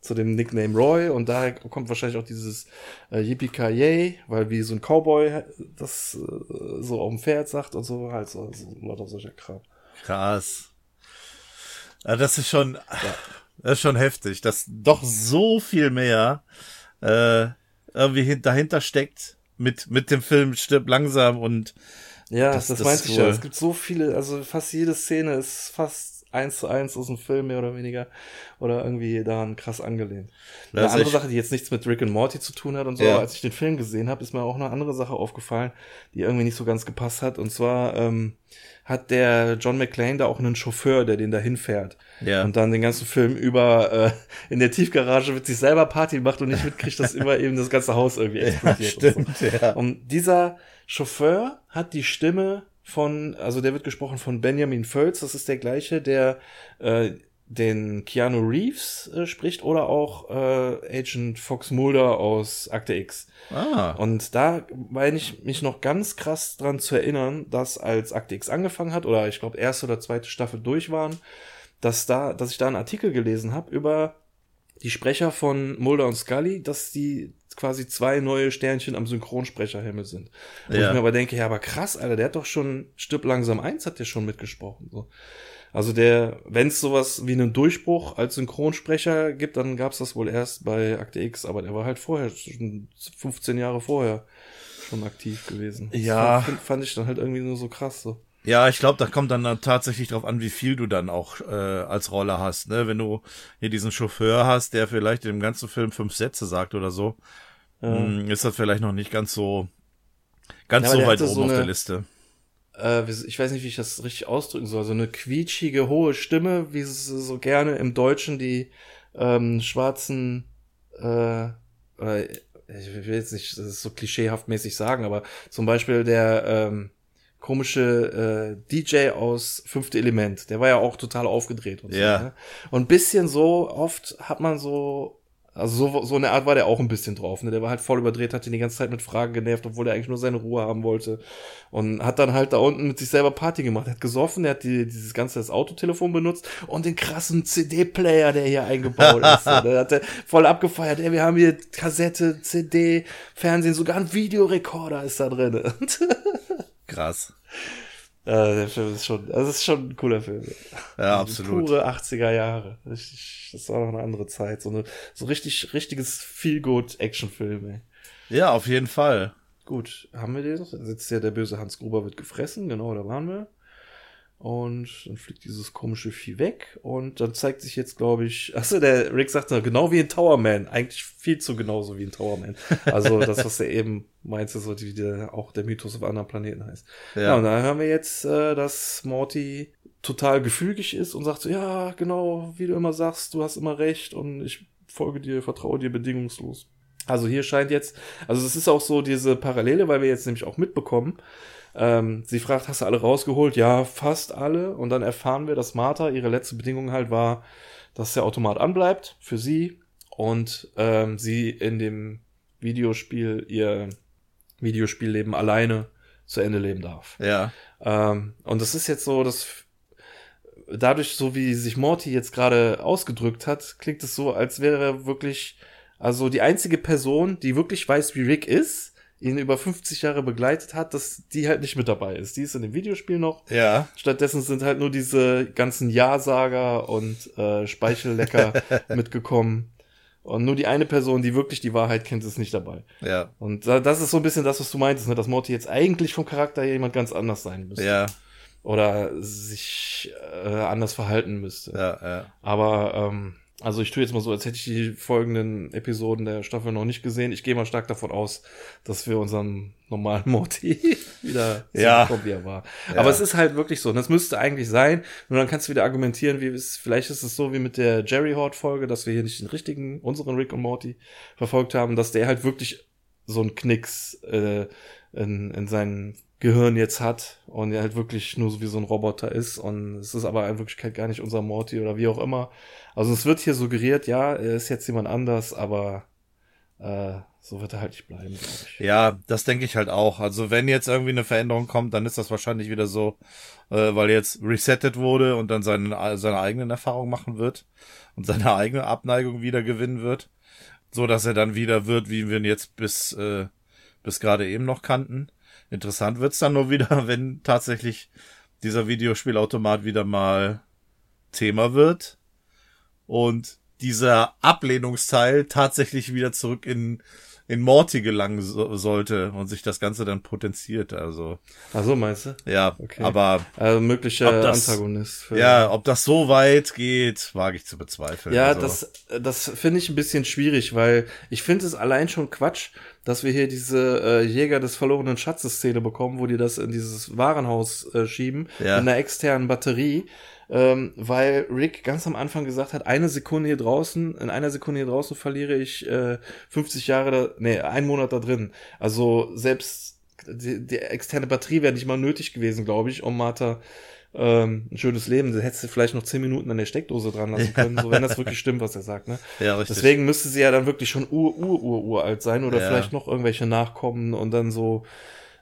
D: zu dem Nickname Roy und daher kommt wahrscheinlich auch dieses äh, Yippie weil wie so ein Cowboy das äh, so auf dem Pferd sagt und so halt so, so lauter solcher Kram.
E: Krass. Ja, das ist schon, das ist schon heftig, dass doch so viel mehr äh, irgendwie hin, dahinter steckt mit mit dem Film stirbt langsam und
D: Ja,
E: Das-
D: das,
E: das
D: meinte ich ja. Es gibt so viele, also fast jede Szene ist fast eins zu eins aus dem Film, mehr oder weniger. Oder irgendwie daran krass angelehnt.
E: Das
D: Eine andere Sache, die jetzt nichts mit Rick and Morty zu tun hat und so,
E: Ja.
D: aber als ich den Film gesehen habe, ist mir auch eine andere Sache aufgefallen, die irgendwie nicht so ganz gepasst hat. Und zwar ähm, hat der John McClane da auch einen Chauffeur, der den da hinfährt.
E: Ja.
D: Und dann den ganzen Film über äh, in der Tiefgarage mit sich selber Party macht und nicht mitkriegt, dass immer eben das ganze Haus irgendwie explodiert. und so.
E: stimmt, ja.
D: Und dieser Chauffeur hat die Stimme von, also der wird gesprochen von Benjamin Völz, das ist der gleiche, der äh, den Keanu Reeves äh, spricht oder auch äh, Agent Fox Mulder aus Akte X.
E: Ah,
D: Und da meine ich mich noch ganz krass dran zu erinnern, dass als Akte X angefangen hat, oder ich glaube erste oder zweite Staffel durch waren, dass da, dass ich da einen Artikel gelesen habe über die Sprecher von Mulder und Scully, dass die quasi zwei neue Sternchen am Synchronsprecherhimmel sind. Wo
E: Ja.
D: ich mir aber denke, ja, aber krass, Alter, der hat doch schon Stück langsam eins hat der schon mitgesprochen. So. Also der, wenn es sowas wie einen Durchbruch als Synchronsprecher gibt, dann gab's das wohl erst bei Akte X, aber der war halt vorher, schon 15 Jahre vorher schon aktiv gewesen.
E: Ja.
D: Das fand, fand ich dann halt irgendwie nur so krass. So.
E: ja, ich glaube, da kommt dann tatsächlich drauf an, wie viel du dann auch äh, als Rolle hast. Ne? Wenn du hier diesen Chauffeur hast, der vielleicht in dem ganzen Film fünf Sätze sagt oder so, mh, ist das vielleicht noch nicht ganz so ganz
D: Ja,
E: so weit oben
D: so
E: auf der
D: eine-
E: Liste.
D: äh, ich weiß nicht, wie ich das richtig ausdrücken soll, so eine quietschige, hohe Stimme, wie es so gerne im Deutschen die ähm, schwarzen, äh, ich will jetzt nicht, das ist so klischeehaft mäßig sagen, aber zum Beispiel der ähm, komische äh, DJ aus Fünfte Element, der war ja auch total aufgedreht und so.
E: Ja.
D: Ne? Und ein bisschen so oft hat man so Also so, so eine Art war der auch ein bisschen drauf. Ne? Der war halt voll überdreht, hat ihn die ganze Zeit mit Fragen genervt, obwohl er eigentlich nur seine Ruhe haben wollte. Und hat dann halt da unten mit sich selber Party gemacht. Er hat gesoffen, er hat die, dieses ganze das Autotelefon benutzt und den krassen CD-Player, der hier eingebaut ist. Der hat er voll abgefeiert. Ey, wir haben hier Kassette, CD, Fernsehen, sogar ein Videorekorder ist da drin.
E: Krass.
D: Ja, der Film ist schon, das ist schon ein cooler Film.
E: Ja,
D: Also
E: absolut.
D: Pure 80er Jahre. Das war noch eine andere Zeit. So eine, so richtig, richtiges Feel-Good-Action-Film, ey.
E: Ja, auf jeden Fall.
D: Gut, haben wir den? Sitzt ja der böse Hans Gruber wird gefressen, genau, da waren wir. Und dann fliegt dieses komische Vieh weg und dann zeigt sich jetzt, glaube ich, achso, der Rick sagt noch, genau wie ein Towerman. Eigentlich viel zu genauso wie ein Towerman. Also das, was er eben meinte, so wie der, auch der Mythos auf anderen Planeten heißt. Ja,
E: Ja.
D: und da hören wir jetzt, äh, dass Morty total gefügig ist und sagt so, ja, genau, wie du immer sagst, du hast immer recht und ich folge dir, vertraue dir bedingungslos. Also hier scheint jetzt, also es ist auch so diese Parallele, weil wir jetzt nämlich auch mitbekommen, ähm, sie fragt, hast du alle rausgeholt? Ja, fast alle. Und dann erfahren wir, dass Martha, ihre letzte Bedingung halt war, dass der Automat anbleibt für sie und ähm, sie in dem Videospiel ihr Videospielleben alleine zu Ende leben darf.
E: Ja.
D: Ähm, und das ist jetzt so, dass dadurch, so wie sich Morty jetzt gerade ausgedrückt hat, klingt es so, als wäre er wirklich, also die einzige Person, die wirklich weiß, wie Rick ist, ihn über 50 Jahre begleitet hat, dass die halt nicht mit dabei ist. Die ist in dem Videospiel noch.
E: Ja.
D: Stattdessen sind halt nur diese ganzen Ja-Sager und äh, Speichellecker mitgekommen. Und nur die eine Person, die wirklich die Wahrheit kennt, ist nicht dabei.
E: Ja.
D: Und da- das ist so ein bisschen das, was du meintest, ne? dass Morty jetzt eigentlich vom Charakter her jemand ganz anders sein müsste.
E: Ja.
D: Oder sich äh, anders verhalten müsste.
E: Ja. Ja.
D: Aber, ähm, also ich tue jetzt mal so, als hätte ich die folgenden Episoden der Staffel noch nicht gesehen. Ich gehe mal stark davon aus, dass wir unseren normalen Morty wieder
E: Ja.
D: bekommen, wie er war.
E: Ja.
D: Aber es ist halt wirklich so. Und das müsste eigentlich sein. Und dann kannst du wieder argumentieren, wie es, vielleicht ist es so wie mit der Jerry Hort Folge, dass wir hier nicht den richtigen, unseren Rick und Morty verfolgt haben, dass der halt wirklich so einen Knicks äh, in, in seinem Gehirn jetzt hat und er halt wirklich nur so wie so ein Roboter ist und es ist aber in Wirklichkeit gar nicht unser Morty oder wie auch immer. Also es wird hier suggeriert, ja, er ist jetzt jemand anders, aber äh, so wird er halt nicht bleiben.
E: Ja, das denke ich halt auch. Also wenn jetzt irgendwie eine Veränderung kommt, dann ist das wahrscheinlich wieder so, äh, weil jetzt resettet wurde und dann seine, seine eigenen Erfahrungen machen wird und seine eigene Abneigung wieder gewinnen wird, so dass er dann wieder wird, wie wir ihn jetzt bis äh, bis gerade eben noch kannten. Interessant wird's dann nur wieder, wenn tatsächlich dieser Videospielautomat wieder mal Thema wird und dieser Ablehnungsteil tatsächlich wieder zurück in in Morty gelangen so, sollte und sich das Ganze dann potenziert. Also
D: Ach so, meinst du?
E: ja,
D: Okay.
E: aber
D: Also möglicher
E: das-
D: Antagonist. Für
E: ja, ob das so weit geht, wage ich zu bezweifeln.
D: Ja,
E: also,
D: das, das finde ich ein bisschen schwierig, weil ich finde es allein schon Quatsch, dass wir hier diese äh, Jäger des verlorenen Schatzes Szene bekommen, wo die das in dieses Warenhaus äh, schieben,
E: Ja.
D: in einer externen Batterie, ähm, weil Rick ganz am Anfang gesagt hat, eine Sekunde hier draußen, in einer Sekunde hier draußen verliere ich äh, 50 Jahre, da, nee, einen Monat da drin. Also selbst die, die externe Batterie wäre nicht mal nötig gewesen, glaube ich, um Martha ähm, ein schönes Leben. Da hättest du vielleicht noch 10 Minuten an der Steckdose dran lassen können, so wenn das wirklich stimmt, was er sagt, ne?
E: ja, richtig.
D: Deswegen müsste sie ja dann wirklich schon ur, ur, ur, uralt sein oder
E: Ja.
D: vielleicht noch irgendwelche Nachkommen und dann so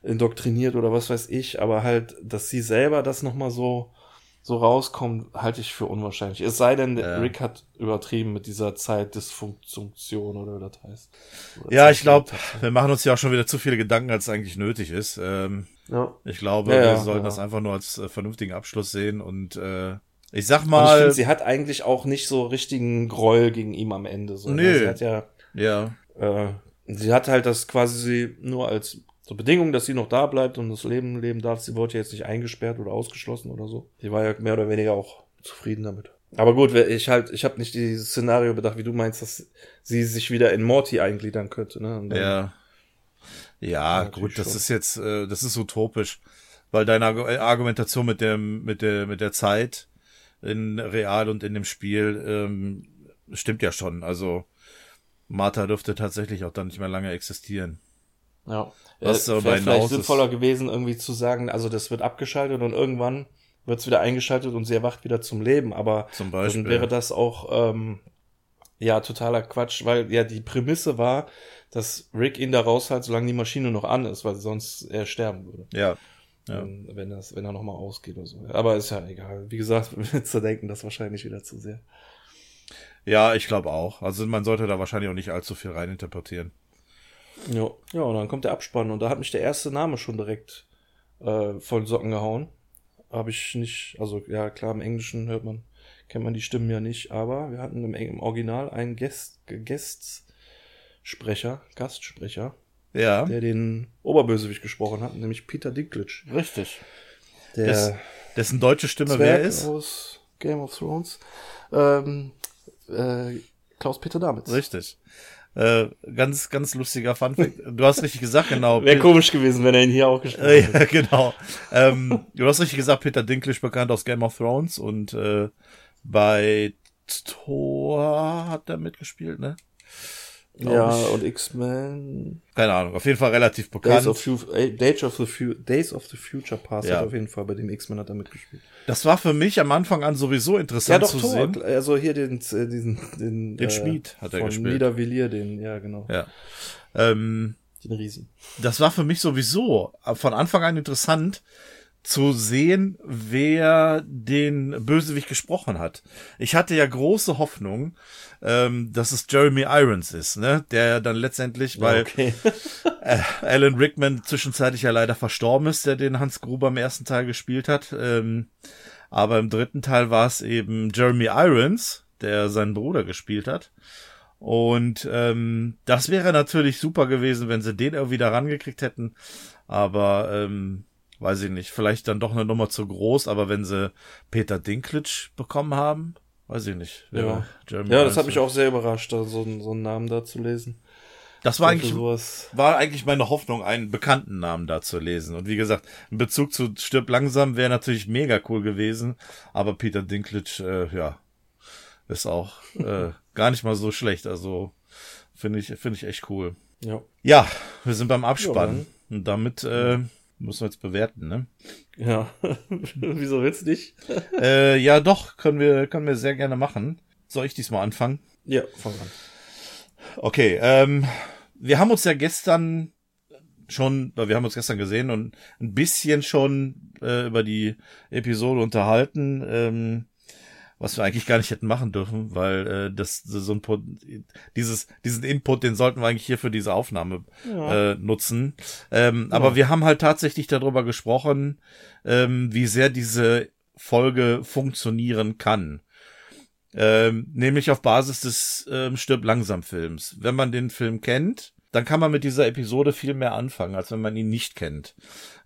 D: indoktriniert oder was weiß ich, aber halt, dass sie selber das nochmal so, so rauskommt, halte ich für unwahrscheinlich. Es sei denn,
E: Ja.
D: Rick hat übertrieben mit dieser Zeitdysfunktion oder wie das heißt. Oder
E: ja, ich glaube, wir machen uns ja auch schon wieder zu viele Gedanken, als eigentlich nötig ist. Ähm,
D: Ja.
E: ich glaube,
D: Ja,
E: wir sollten das einfach nur als äh, vernünftigen Abschluss sehen und äh, ich sag
D: Und ich
E: mal,
D: finde, sie hat eigentlich auch nicht so richtigen Groll gegen ihm am Ende. So, ne?
E: Nö.
D: Sie hat ja,
E: ja,
D: äh, sie hat halt das quasi nur als so Bedingung, dass sie noch da bleibt und das Leben leben darf. Sie wurde jetzt nicht eingesperrt oder ausgeschlossen oder so. Sie war ja mehr oder weniger auch zufrieden damit. Aber gut, ich halt, ich habe nicht dieses Szenario bedacht, wie du meinst, dass sie sich wieder in Morty eingliedern könnte. Ne?
E: Ja. Ja, gut, das
D: schon.
E: ist jetzt, äh, das ist utopisch, weil deine äh, Argumentation mit dem, mit der, mit der Zeit in Real und in dem Spiel ähm, stimmt ja schon. Also Martha dürfte tatsächlich auch dann nicht mehr lange existieren.
D: Ja.
E: Was
D: äh, wäre vielleicht
E: ist-
D: sinnvoller gewesen, irgendwie zu sagen, also das wird abgeschaltet und irgendwann wird es wieder eingeschaltet und sie erwacht wieder zum Leben. Aber
E: Zum Beispiel.
D: dann wäre das auch ähm, Ja, totaler Quatsch, weil ja die Prämisse war, dass Rick ihn da rausholt, solange die Maschine noch an ist, weil sonst er sterben würde.
E: Ja. Ja.
D: Wenn, wenn, das, wenn er nochmal ausgeht oder so. Aber ist ja egal. Wie gesagt, zu denken, das wahrscheinlich wieder zu sehr.
E: Ja, ich glaube auch. Also man sollte da wahrscheinlich auch nicht allzu viel reininterpretieren.
D: Ja. ja, und dann kommt der Abspann und da hat mich der erste Name schon direkt äh, voll Socken gehauen. Habe ich nicht, also ja klar, im Englischen hört man, kennt man die Stimmen ja nicht, aber wir hatten im, im Original einen Guest, Guestsprecher, Gastsprecher,
E: Ja.
D: der den Oberbösewicht gesprochen hat, nämlich Peter Dinklage.
E: Richtig.
D: Der
E: Des, dessen deutsche Stimme
D: Zwerg
E: wer ist?
D: aus Game of Thrones. Ähm, äh, Klaus-Peter Damitz.
E: Richtig. Äh, ganz, ganz lustiger Funfact. Du hast richtig gesagt, genau.
D: Wäre komisch gewesen, wenn er ihn hier auch gesprochen
E: Äh,
D: hätte.
E: ja, genau. ähm, du hast richtig gesagt, Peter Dinklage bekannt aus Game of Thrones und äh, bei Thor hat er mitgespielt, ne?
D: Ja,
E: ich.
D: und X-Men.
E: Keine Ahnung, auf jeden Fall relativ
D: Days
E: bekannt.
D: of, Fu- äh, Days, of the Fu Days of the Future Past
E: Ja.
D: hat auf jeden Fall bei dem X-Men hat er mitgespielt.
E: Das war für mich am Anfang an sowieso interessant zu sehen.
D: Also hier den, äh, diesen, den,
E: Den Schmied hat er
D: von
E: gespielt.
D: Niedervilliers, den, ja, genau.
E: Ja. Ähm,
D: Den Riesen.
E: das war für mich sowieso von Anfang an interessant zu sehen, wer den Bösewicht gesprochen hat. Ich hatte ja große Hoffnung, ähm, dass es Jeremy Irons ist, ne? Der dann letztendlich, weil
D: okay.
E: äh, Alan Rickman zwischenzeitlich ja leider verstorben ist, der den Hans Gruber im ersten Teil gespielt hat. Ähm, aber im dritten Teil war es eben Jeremy Irons, der seinen Bruder gespielt hat. Und ähm, das wäre natürlich super gewesen, wenn sie den irgendwie da rangekriegt hätten. Aber ähm, weiß ich nicht, vielleicht dann doch eine Nummer zu groß. Aber wenn sie Peter Dinklage bekommen haben, weiß ich nicht.
D: Ja. Ja, das hat mich auch sehr überrascht, so, einen- so einen Namen da zu lesen.
E: Das war eigentlich war eigentlich meine Hoffnung, einen bekannten Namen da zu lesen. Und wie gesagt, in Bezug zu Stirb langsam wäre natürlich mega cool gewesen. Aber Peter Dinklage, äh, ja, ist auch äh, gar nicht mal so schlecht. Also finde ich, finde ich echt cool.
D: Ja.
E: Ja, wir sind beim
D: Ja,
E: Abspann. Und damit äh, müssen wir jetzt bewerten, ne?
D: Ja. Wieso willst du nicht?
E: äh, ja, doch, können wir, können wir sehr gerne machen. Soll ich diesmal anfangen?
D: Ja, fang an.
E: Okay, ähm, wir haben uns ja gestern schon, wir haben uns gestern gesehen und ein bisschen schon äh, über die Episode unterhalten, ähm, was wir eigentlich gar nicht hätten machen dürfen, weil äh, das so ein dieses diesen Input, den sollten wir eigentlich hier für diese Aufnahme
D: Ja.
E: äh, nutzen. Ähm, Aber wir haben halt tatsächlich darüber gesprochen, ähm, wie sehr diese Folge funktionieren kann. Ähm, nämlich auf Basis des ähm, Stirb langsam Films. Wenn man den Film kennt, dann kann man mit dieser Episode viel mehr anfangen, als wenn man ihn nicht kennt.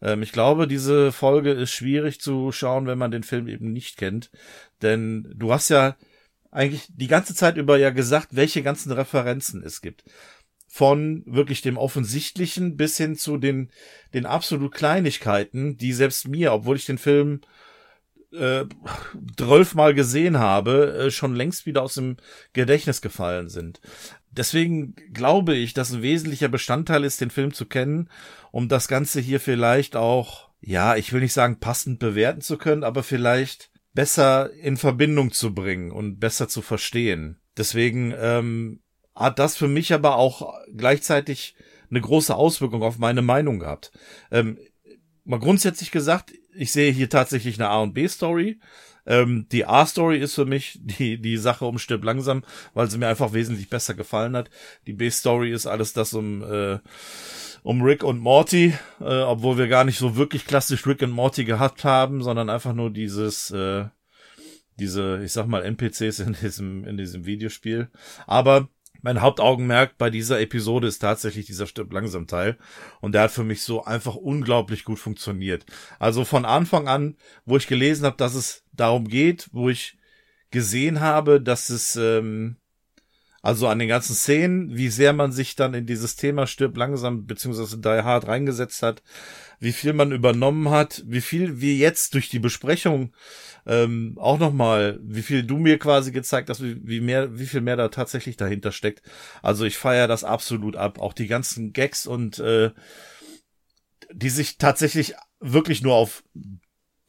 E: Ähm, ich glaube, diese Folge ist schwierig zu schauen, wenn man den Film eben nicht kennt. Denn du hast ja eigentlich die ganze Zeit über ja gesagt, welche ganzen Referenzen es gibt. Von wirklich dem Offensichtlichen bis hin zu den, den absolut Kleinigkeiten, die selbst mir, obwohl ich den Film äh, zwölfmal gesehen habe, äh, schon längst wieder aus dem Gedächtnis gefallen sind. Deswegen glaube ich, dass ein wesentlicher Bestandteil ist, den Film zu kennen, um das Ganze hier vielleicht auch, ja, ich will nicht sagen passend bewerten zu können, aber vielleicht besser in Verbindung zu bringen und besser zu verstehen. Deswegen ähm, hat das für mich aber auch gleichzeitig eine große Auswirkung auf meine Meinung gehabt. Ähm, mal grundsätzlich gesagt, ich sehe hier tatsächlich eine A- und B-Story. Ähm, die A-Story ist für mich die, die Sache um Stirb langsam, weil sie mir einfach wesentlich besser gefallen hat. Die B-Story ist alles das um, äh, um Rick und Morty, äh, obwohl wir gar nicht so wirklich klassisch Rick und Morty gehabt haben, sondern einfach nur dieses, äh, diese, ich sag mal, NPCs in diesem, in diesem Videospiel. Aber mein Hauptaugenmerk bei dieser Episode ist tatsächlich dieser Stirb langsam Teil. Und der hat für mich so einfach unglaublich gut funktioniert. Also von Anfang an, wo ich gelesen habe, dass es darum geht, wo ich gesehen habe, dass es, ähm, also an den ganzen Szenen, wie sehr man sich dann in dieses Thema Stirb langsam beziehungsweise Die Hard reingesetzt hat, wie viel man übernommen hat, wie viel wir jetzt durch die Besprechung ähm, auch nochmal, wie viel du mir quasi gezeigt hast, wie, wie mehr, wie viel mehr da tatsächlich dahinter steckt. Also ich feiere das absolut ab. Auch die ganzen Gags und äh, die sich tatsächlich wirklich nur auf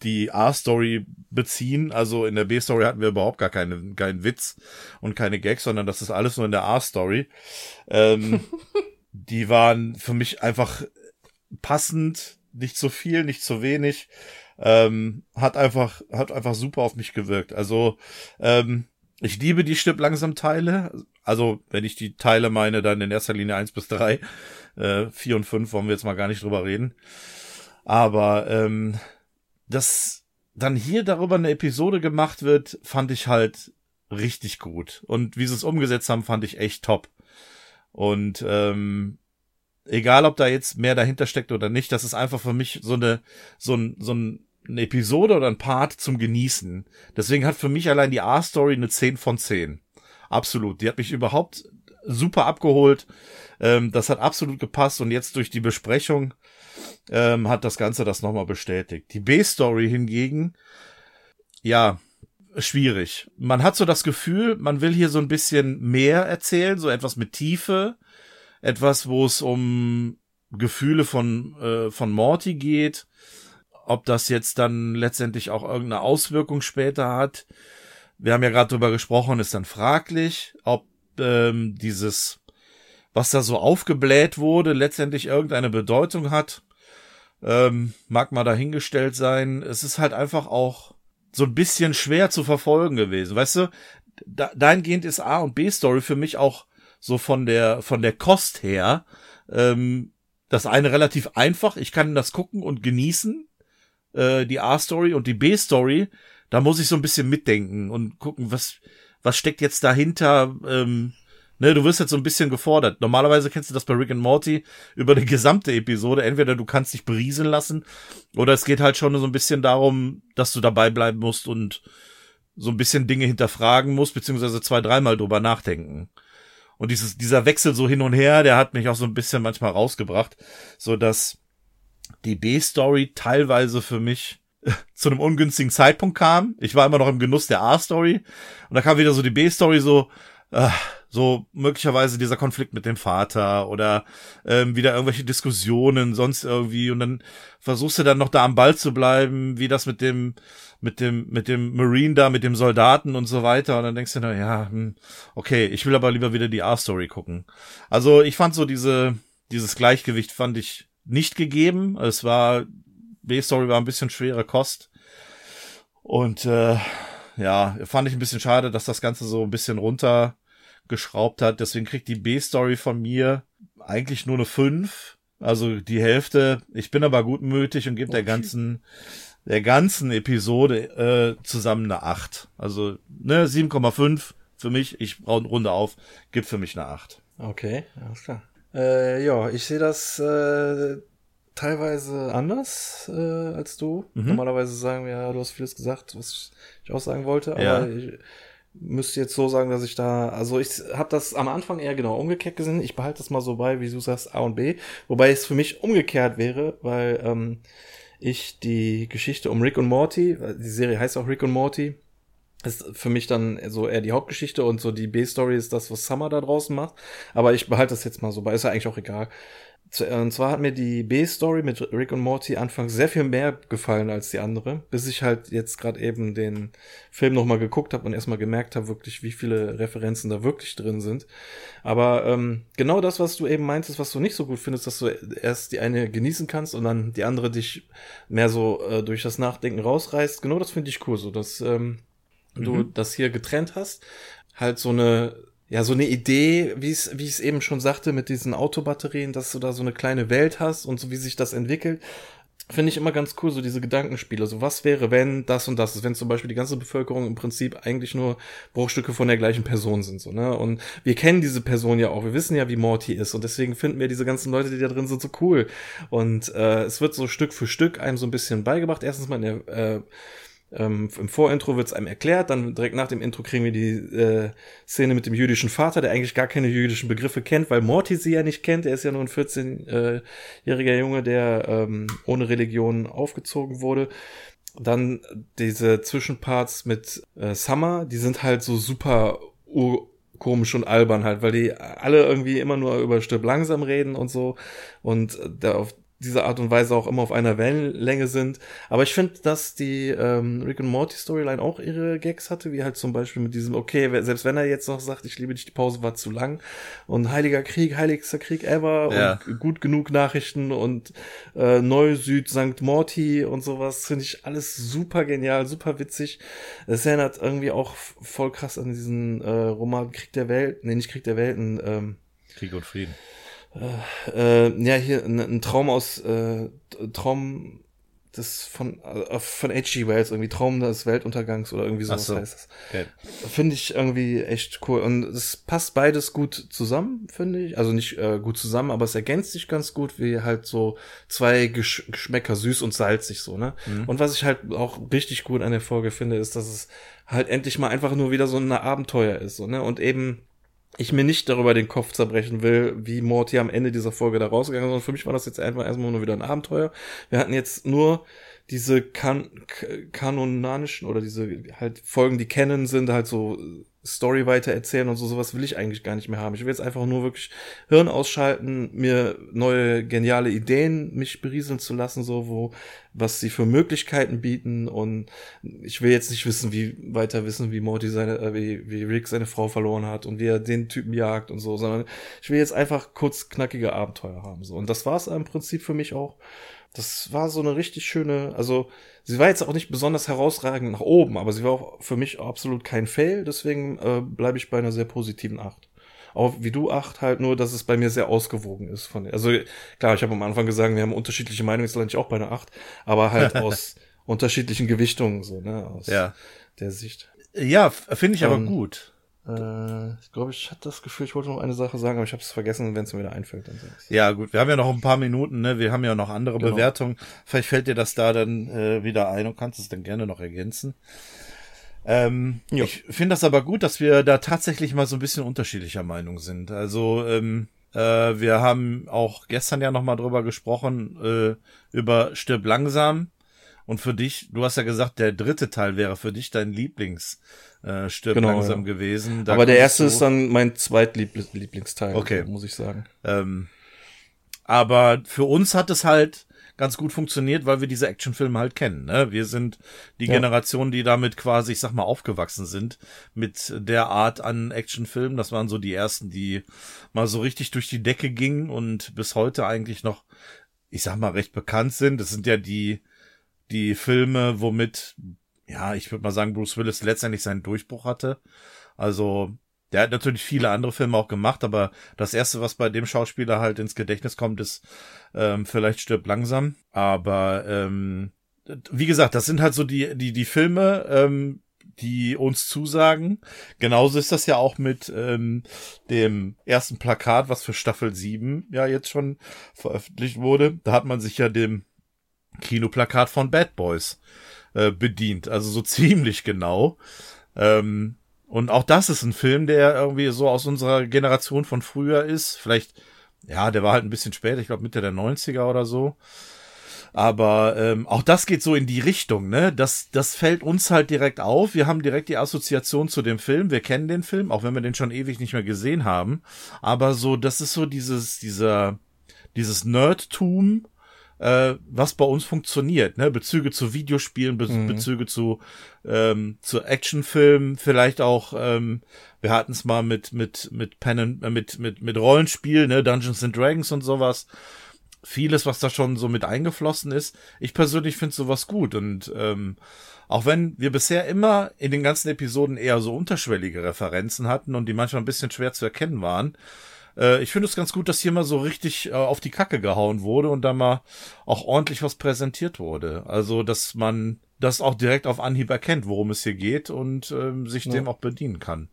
E: die A-Story beziehen. Also in der B-Story hatten wir überhaupt gar keine, keinen Witz und keine Gags, sondern das ist alles nur in der A-Story. Ähm, die waren für mich einfach passend, nicht zu viel, nicht zu wenig. Ähm, hat einfach, hat einfach super auf mich gewirkt. Also, ähm, ich liebe die Stipp langsam Teile. Also, wenn ich die Teile meine, dann in erster Linie eins bis drei. Äh, vier und fünf wollen wir jetzt mal gar nicht drüber reden. Aber ähm, dass dann hier darüber eine Episode gemacht wird, fand ich halt richtig gut. Und wie sie es umgesetzt haben, fand ich echt top. Und ähm, egal, ob da jetzt mehr dahinter steckt oder nicht, das ist einfach für mich so eine so ein so ein eine Episode oder ein Part zum Genießen. Deswegen hat für mich allein die A-Story eine 10 von 10. Absolut. Die hat mich überhaupt super abgeholt. Ähm, das hat absolut gepasst und jetzt durch die Besprechung ähm, hat das Ganze das nochmal bestätigt. Die B-Story hingegen, ja, schwierig. Man hat so das Gefühl, man will hier so ein bisschen mehr erzählen, so etwas mit Tiefe, etwas, wo es um Gefühle von, äh, von Morty geht. Ob das jetzt dann letztendlich auch irgendeine Auswirkung später hat. Wir haben ja gerade drüber gesprochen, ist dann fraglich, ob ähm, dieses, was da so aufgebläht wurde, letztendlich irgendeine Bedeutung hat. Ähm, mag mal dahingestellt sein. Es ist halt einfach auch so ein bisschen schwer zu verfolgen gewesen. Weißt du, da, dahingehend ist A und B Story für mich auch so von der, von der Kost her, ähm, das eine relativ einfach. Ich kann das gucken und genießen, äh, die A-Story und die B-Story. Da muss ich so ein bisschen mitdenken und gucken, was, was steckt jetzt dahinter, ähm, Ne, du wirst jetzt so ein bisschen gefordert. Normalerweise kennst du das bei Rick and Morty über die gesamte Episode. Entweder du kannst dich berieseln lassen oder es geht halt schon so ein bisschen darum, dass du dabei bleiben musst und so ein bisschen Dinge hinterfragen musst, beziehungsweise zwei, dreimal drüber nachdenken. Und dieses, dieser Wechsel so hin und her, der hat mich auch so ein bisschen manchmal rausgebracht, so dass die B-Story teilweise für mich zu einem ungünstigen Zeitpunkt kam. Ich war immer noch im Genuss der A-Story und da kam wieder so die B-Story so, äh, so möglicherweise dieser Konflikt mit dem Vater oder ähm, wieder irgendwelche Diskussionen, sonst irgendwie und dann versuchst du dann noch da am Ball zu bleiben, wie das mit dem mit dem mit dem Marine da, mit dem Soldaten und so weiter und dann denkst du na ja, hm, okay, ich will aber lieber wieder die A-Story gucken. Also ich fand so diese dieses Gleichgewicht fand ich nicht gegeben. Es war B-Story war ein bisschen schwere Kost und äh, ja, fand ich ein bisschen schade, dass das Ganze so ein bisschen runter geschraubt hat. Deswegen kriegt die B-Story von mir eigentlich nur eine 5. Also die Hälfte. Ich bin aber gutmütig und gebe okay. der ganzen der ganzen Episode äh, zusammen eine 8. Also ne 7,5 für mich. Ich runde auf, gibt für mich eine 8.
D: Okay, alles klar. Äh, ja, ich sehe das äh, teilweise anders äh, als du. Mhm. Normalerweise sagen wir, ja, du hast vieles gesagt, was ich auch sagen wollte, aber ja. ich, müsste jetzt so sagen, dass ich da, also ich habe das am Anfang eher genau umgekehrt gesehen. Ich behalte das mal so bei, wie du sagst, A und B. Wobei es für mich umgekehrt wäre, weil ähm, ich die Geschichte um Rick und Morty, die Serie heißt auch Rick und Morty, ist für mich dann so eher die Hauptgeschichte und so die B-Story ist das, was Summer da draußen macht. Aber ich behalte das jetzt mal so bei, ist ja eigentlich auch egal. Und zwar hat mir die B-Story mit Rick und Morty anfangs sehr viel mehr gefallen als die andere, bis ich halt jetzt gerade eben den Film nochmal geguckt habe und erstmal gemerkt habe, wirklich, wie viele Referenzen da wirklich drin sind. Aber ähm, genau das, was du eben meintest, was du nicht so gut findest, dass du erst die eine genießen kannst und dann die andere dich mehr so äh, durch das Nachdenken rausreißt, genau das finde ich cool, so dass ähm, mhm. du das hier getrennt hast. Halt so eine ja, so eine Idee, wie ich es eben schon sagte, mit diesen Autobatterien, dass du da so eine kleine Welt hast und so wie sich das entwickelt, finde ich immer ganz cool, so diese Gedankenspiele. So, was wäre, wenn das und das ist, wenn zum Beispiel die ganze Bevölkerung im Prinzip eigentlich nur Bruchstücke von der gleichen Person sind, so, ne? Und wir kennen diese Person ja auch, wir wissen ja, wie Morty ist und deswegen finden wir diese ganzen Leute, die da drin sind, so cool. Und äh, es wird so Stück für Stück einem so ein bisschen beigebracht. Erstens mal in der äh, ähm, Im Vorintro wird es einem erklärt, dann direkt nach dem Intro kriegen wir die äh, Szene mit dem jüdischen Vater, der eigentlich gar keine jüdischen Begriffe kennt, weil Morty sie ja nicht kennt. Er ist ja nur ein 14-jähriger Junge, der ähm, ohne Religion aufgezogen wurde. Dann diese Zwischenparts mit äh, Summer, die sind halt so super komisch und albern halt, weil die alle irgendwie immer nur über Stück langsam reden und so. Und da auf dieser Art und Weise auch immer auf einer Wellenlänge sind. Aber ich finde, dass die ähm, Rick and Morty Storyline auch ihre Gags hatte, wie halt zum Beispiel mit diesem, okay, selbst wenn er jetzt noch sagt, ich liebe dich, die Pause war zu lang und Heiliger Krieg, heiligster Krieg ever ja. und gut genug Nachrichten und äh, Neu-Süd, St. Morty und sowas, finde ich alles super genial, super witzig. Es erinnert irgendwie auch voll krass an diesen äh, Roman Krieg der Welt, nee, nicht Krieg der Welten, ähm,
E: Krieg und Frieden.
D: Äh, äh, ja, hier ein, ein Traum aus äh, Traum des von äh, von H.G. Wells irgendwie Traum des Weltuntergangs oder irgendwie sowas so. heißt es. Okay. Finde ich irgendwie echt cool und es passt beides gut zusammen, finde ich. Also nicht äh, gut zusammen, aber es ergänzt sich ganz gut, wie halt so zwei Gesch Geschmäcker süß und salzig so, ne? Mhm. Und was ich halt auch richtig gut an der Folge finde, ist, dass es halt endlich mal einfach nur wieder so ein Abenteuer ist, so, ne? Und eben ich mir nicht darüber den Kopf zerbrechen will, wie Morty am Ende dieser Folge da rausgegangen ist, sondern für mich war das jetzt einfach erstmal nur wieder ein Abenteuer. Wir hatten jetzt nur diese kan kanonanischen oder diese halt Folgen, die kennen sind, halt so Story weiter erzählen und so, sowas will ich eigentlich gar nicht mehr haben. Ich will jetzt einfach nur wirklich Hirn ausschalten, mir neue geniale Ideen mich berieseln zu lassen, so wo, was sie für Möglichkeiten bieten und ich will jetzt nicht wissen, wie weiter wissen, wie Morty seine, äh, wie, wie Rick seine Frau verloren hat und wie er den Typen jagt und so, sondern ich will jetzt einfach kurz knackige Abenteuer haben, so. Und das war es im Prinzip für mich auch. Das war so eine richtig schöne, also sie war jetzt auch nicht besonders herausragend nach oben, aber sie war auch für mich absolut kein Fail, deswegen äh, bleibe ich bei einer sehr positiven 8. Auch wie du 8 halt nur, dass es bei mir sehr ausgewogen ist. Von, also klar, ich habe am Anfang gesagt, wir haben unterschiedliche Meinungen, jetzt lande ich auch bei einer 8, aber halt aus unterschiedlichen Gewichtungen, so, ne, aus
E: ja.
D: der Sicht.
E: Ja, finde ich aber ähm, gut.
D: Äh, ich glaube, ich hatte das Gefühl, ich wollte noch eine Sache sagen, aber ich habe es vergessen, wenn es mir wieder einfällt. Dann
E: ja, gut, wir haben ja noch ein paar Minuten, ne? Wir haben ja noch andere genau. Bewertungen. Vielleicht fällt dir das da dann äh, wieder ein und kannst es dann gerne noch ergänzen. Ähm, ich finde das aber gut, dass wir da tatsächlich mal so ein bisschen unterschiedlicher Meinung sind. Also ähm, äh, wir haben auch gestern ja noch mal drüber gesprochen äh, über Stirb langsam. Und für dich, du hast ja gesagt, der dritte Teil wäre für dich dein Lieblings äh, Stirb genau, langsam ja. gewesen.
D: Da Aber der erste ist dann mein zweitlieblingsteil, okay. muss ich sagen.
E: Ähm, aber für uns hat es halt ganz gut funktioniert, weil wir diese Actionfilme halt kennen. Ne? Wir sind die ja. Generation, die damit quasi, ich sag mal, aufgewachsen sind mit der Art an Actionfilmen. Das waren so die ersten, die mal so richtig durch die Decke gingen und bis heute eigentlich noch, ich sag mal, recht bekannt sind. Das sind ja die die Filme, womit ja, ich würde mal sagen, Bruce Willis letztendlich seinen Durchbruch hatte. Also, der hat natürlich viele andere Filme auch gemacht, aber das erste, was bei dem Schauspieler halt ins Gedächtnis kommt, ist ähm, vielleicht stirbt langsam. Aber ähm, wie gesagt, das sind halt so die die die Filme, ähm, die uns zusagen. Genauso ist das ja auch mit ähm, dem ersten Plakat, was für Staffel 7 ja jetzt schon veröffentlicht wurde. Da hat man sich ja dem Kinoplakat von Bad Boys äh, bedient. Also so ziemlich genau. Ähm, und auch das ist ein Film, der irgendwie so aus unserer Generation von früher ist. Vielleicht, ja, der war halt ein bisschen später, ich glaube Mitte der 90er oder so. Aber ähm, auch das geht so in die Richtung, ne? Das, das fällt uns halt direkt auf. Wir haben direkt die Assoziation zu dem Film. Wir kennen den Film, auch wenn wir den schon ewig nicht mehr gesehen haben. Aber so, das ist so dieses, dieser, dieses Nerdtum, äh, was bei uns funktioniert, ne? Bezüge zu Videospielen, Be mhm. Bezüge zu ähm, zu Actionfilmen, vielleicht auch ähm, wir hatten es mal mit mit mit Pen äh, mit mit mit Rollenspiel, ne? Dungeons and Dragons und sowas. Vieles, was da schon so mit eingeflossen ist. Ich persönlich finde sowas gut und ähm, auch wenn wir bisher immer in den ganzen Episoden eher so unterschwellige Referenzen hatten und die manchmal ein bisschen schwer zu erkennen waren, äh, ich finde es ganz gut, dass hier mal so richtig äh, auf die Kacke gehauen wurde und da mal auch ordentlich was präsentiert wurde. Also, dass man das auch direkt auf Anhieb erkennt, worum es hier geht und ähm, sich ja. dem auch bedienen kann.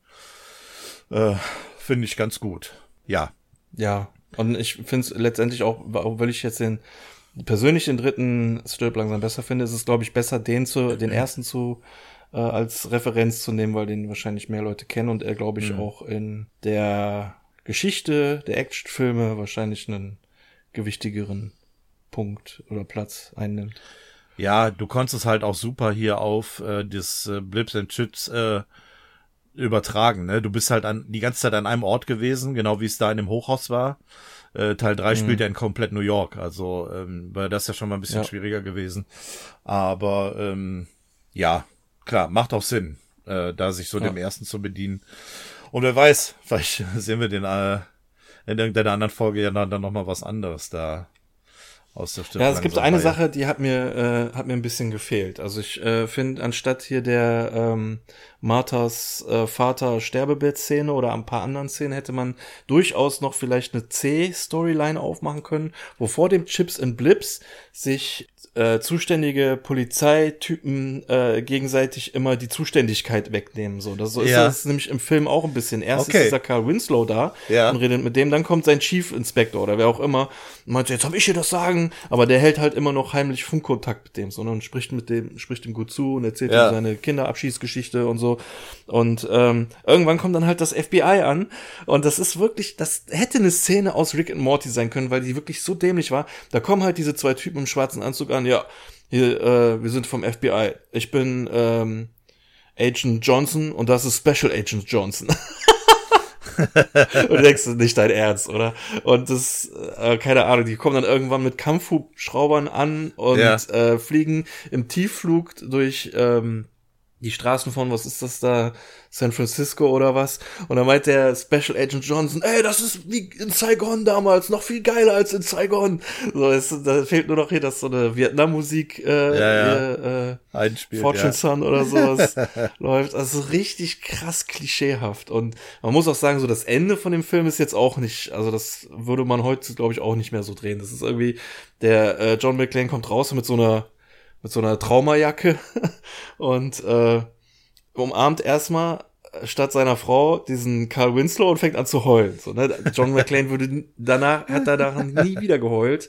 E: Äh, finde ich ganz gut. Ja.
D: Ja. Und ich finde es letztendlich auch, weil ich jetzt den persönlich den dritten Stirb langsam besser finde, ist es, glaube ich, besser, den zu, den ersten zu äh, als Referenz zu nehmen, weil den wahrscheinlich mehr Leute kennen und er, glaube ich, mhm. auch in der Geschichte der Actionfilme wahrscheinlich einen gewichtigeren Punkt oder Platz einnimmt.
E: Ja, du konntest es halt auch super hier auf äh, das äh, Blips and Chits äh, übertragen. Ne? Du bist halt an, die ganze Zeit an einem Ort gewesen, genau wie es da in dem Hochhaus war. Äh, Teil 3 mhm. spielt ja in komplett New York, also ähm, war das ja schon mal ein bisschen ja. schwieriger gewesen. Aber ähm, ja, klar, macht auch Sinn, äh, da sich so ja. dem ersten zu bedienen. Und wer weiß, vielleicht sehen wir den äh, in irgendeiner anderen Folge ja dann, dann noch mal was anderes da aus der
D: Stimme. Ja, es gibt eine Reihe. Sache, die hat mir äh, hat mir ein bisschen gefehlt. Also ich äh, finde anstatt hier der ähm, Marthas äh, Vater Sterbebett-Szene oder ein paar anderen Szenen hätte man durchaus noch vielleicht eine C-Storyline aufmachen können, wo vor dem Chips and Blips sich äh, zuständige Polizeitypen äh, gegenseitig immer die Zuständigkeit wegnehmen. So, das, so ja. ist das nämlich im Film auch ein bisschen. Erst okay. ist dieser Carl Winslow da ja. und redet mit dem, dann kommt sein Chief Inspector oder wer auch immer und meint, jetzt habe ich hier das Sagen, aber der hält halt immer noch heimlich Funkkontakt mit dem, sondern spricht mit dem, spricht ihm gut zu und erzählt ja. ihm seine Kinderabschiedsgeschichte und so. Und ähm, irgendwann kommt dann halt das FBI an und das ist wirklich, das hätte eine Szene aus Rick and Morty sein können, weil die wirklich so dämlich war. Da kommen halt diese zwei Typen im schwarzen Anzug an, ja, hier, äh, wir sind vom FBI. Ich bin ähm, Agent Johnson und das ist Special Agent Johnson. und du denkst, ist nicht dein Ernst, oder? Und das, äh, keine Ahnung, die kommen dann irgendwann mit Kampfhubschraubern an und ja. äh, fliegen im Tiefflug durch ähm, die Straßen von, was ist das da, San Francisco oder was? Und dann meint der Special Agent Johnson, ey, das ist wie in Saigon damals, noch viel geiler als in Saigon. So, es, da fehlt nur noch hier, dass so eine Vietnam-Musik, äh, ja, ja. Äh, Einspiel, Fortune ja. Sun oder sowas läuft. Also richtig krass klischeehaft. Und man muss auch sagen, so das Ende von dem Film ist jetzt auch nicht, also das würde man heute, glaube ich, auch nicht mehr so drehen. Das ist irgendwie, der äh, John McClane kommt raus mit so einer mit so einer Traumajacke und äh, umarmt erstmal statt seiner Frau diesen Carl Winslow und fängt an zu heulen. So, ne? John McClane würde danach, hat er daran nie wieder geheult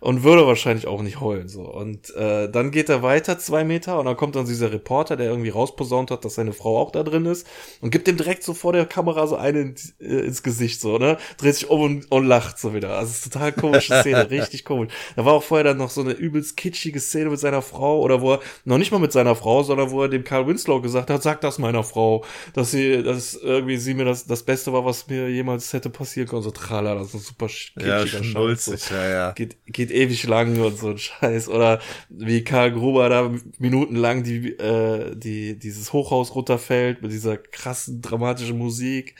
D: und würde wahrscheinlich auch nicht heulen. So. Und äh, dann geht er weiter zwei Meter und dann kommt dann dieser Reporter, der irgendwie rausposaunt hat, dass seine Frau auch da drin ist und gibt dem direkt so vor der Kamera so eine in, äh, ins Gesicht, so, ne? Dreht sich um und, und lacht so wieder. Also es ist total komische Szene, richtig komisch. Da war auch vorher dann noch so eine übelst kitschige Szene mit seiner Frau oder wo er noch nicht mal mit seiner Frau, sondern wo er dem Carl Winslow gesagt hat, sag das meiner Frau, dass sie, dass irgendwie sie mir das, das Beste war, was mir jemals hätte passieren können. So trala, das ist ein super kitschiger
E: ja, Scheiß. So. Ja, ja.
D: Geht, geht geht ewig lang und so ein Scheiß. Oder wie Karl Gruber da minutenlang die, äh, die, dieses Hochhaus runterfällt mit dieser krassen, dramatischen Musik.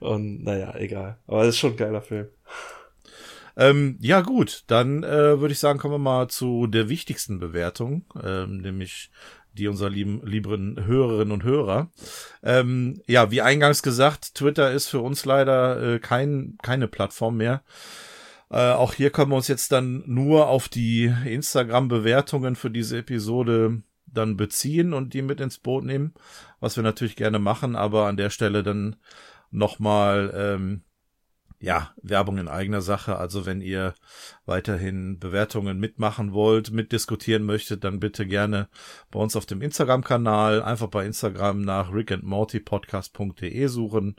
D: Und naja, egal. Aber es ist schon ein geiler Film.
E: Ähm, ja, gut, dann äh, würde ich sagen, kommen wir mal zu der wichtigsten Bewertung, ähm, nämlich die unserer lieben, lieben Hörerinnen und Hörer. Ähm, ja, wie eingangs gesagt, Twitter ist für uns leider äh, kein, keine Plattform mehr. Äh, auch hier können wir uns jetzt dann nur auf die Instagram-Bewertungen für diese Episode dann beziehen und die mit ins Boot nehmen, was wir natürlich gerne machen, aber an der Stelle dann nochmal, ähm, ja, Werbung in eigener Sache. Also wenn ihr weiterhin Bewertungen mitmachen wollt, mitdiskutieren möchtet, dann bitte gerne bei uns auf dem Instagram-Kanal, einfach bei Instagram nach rickandmortypodcast.de suchen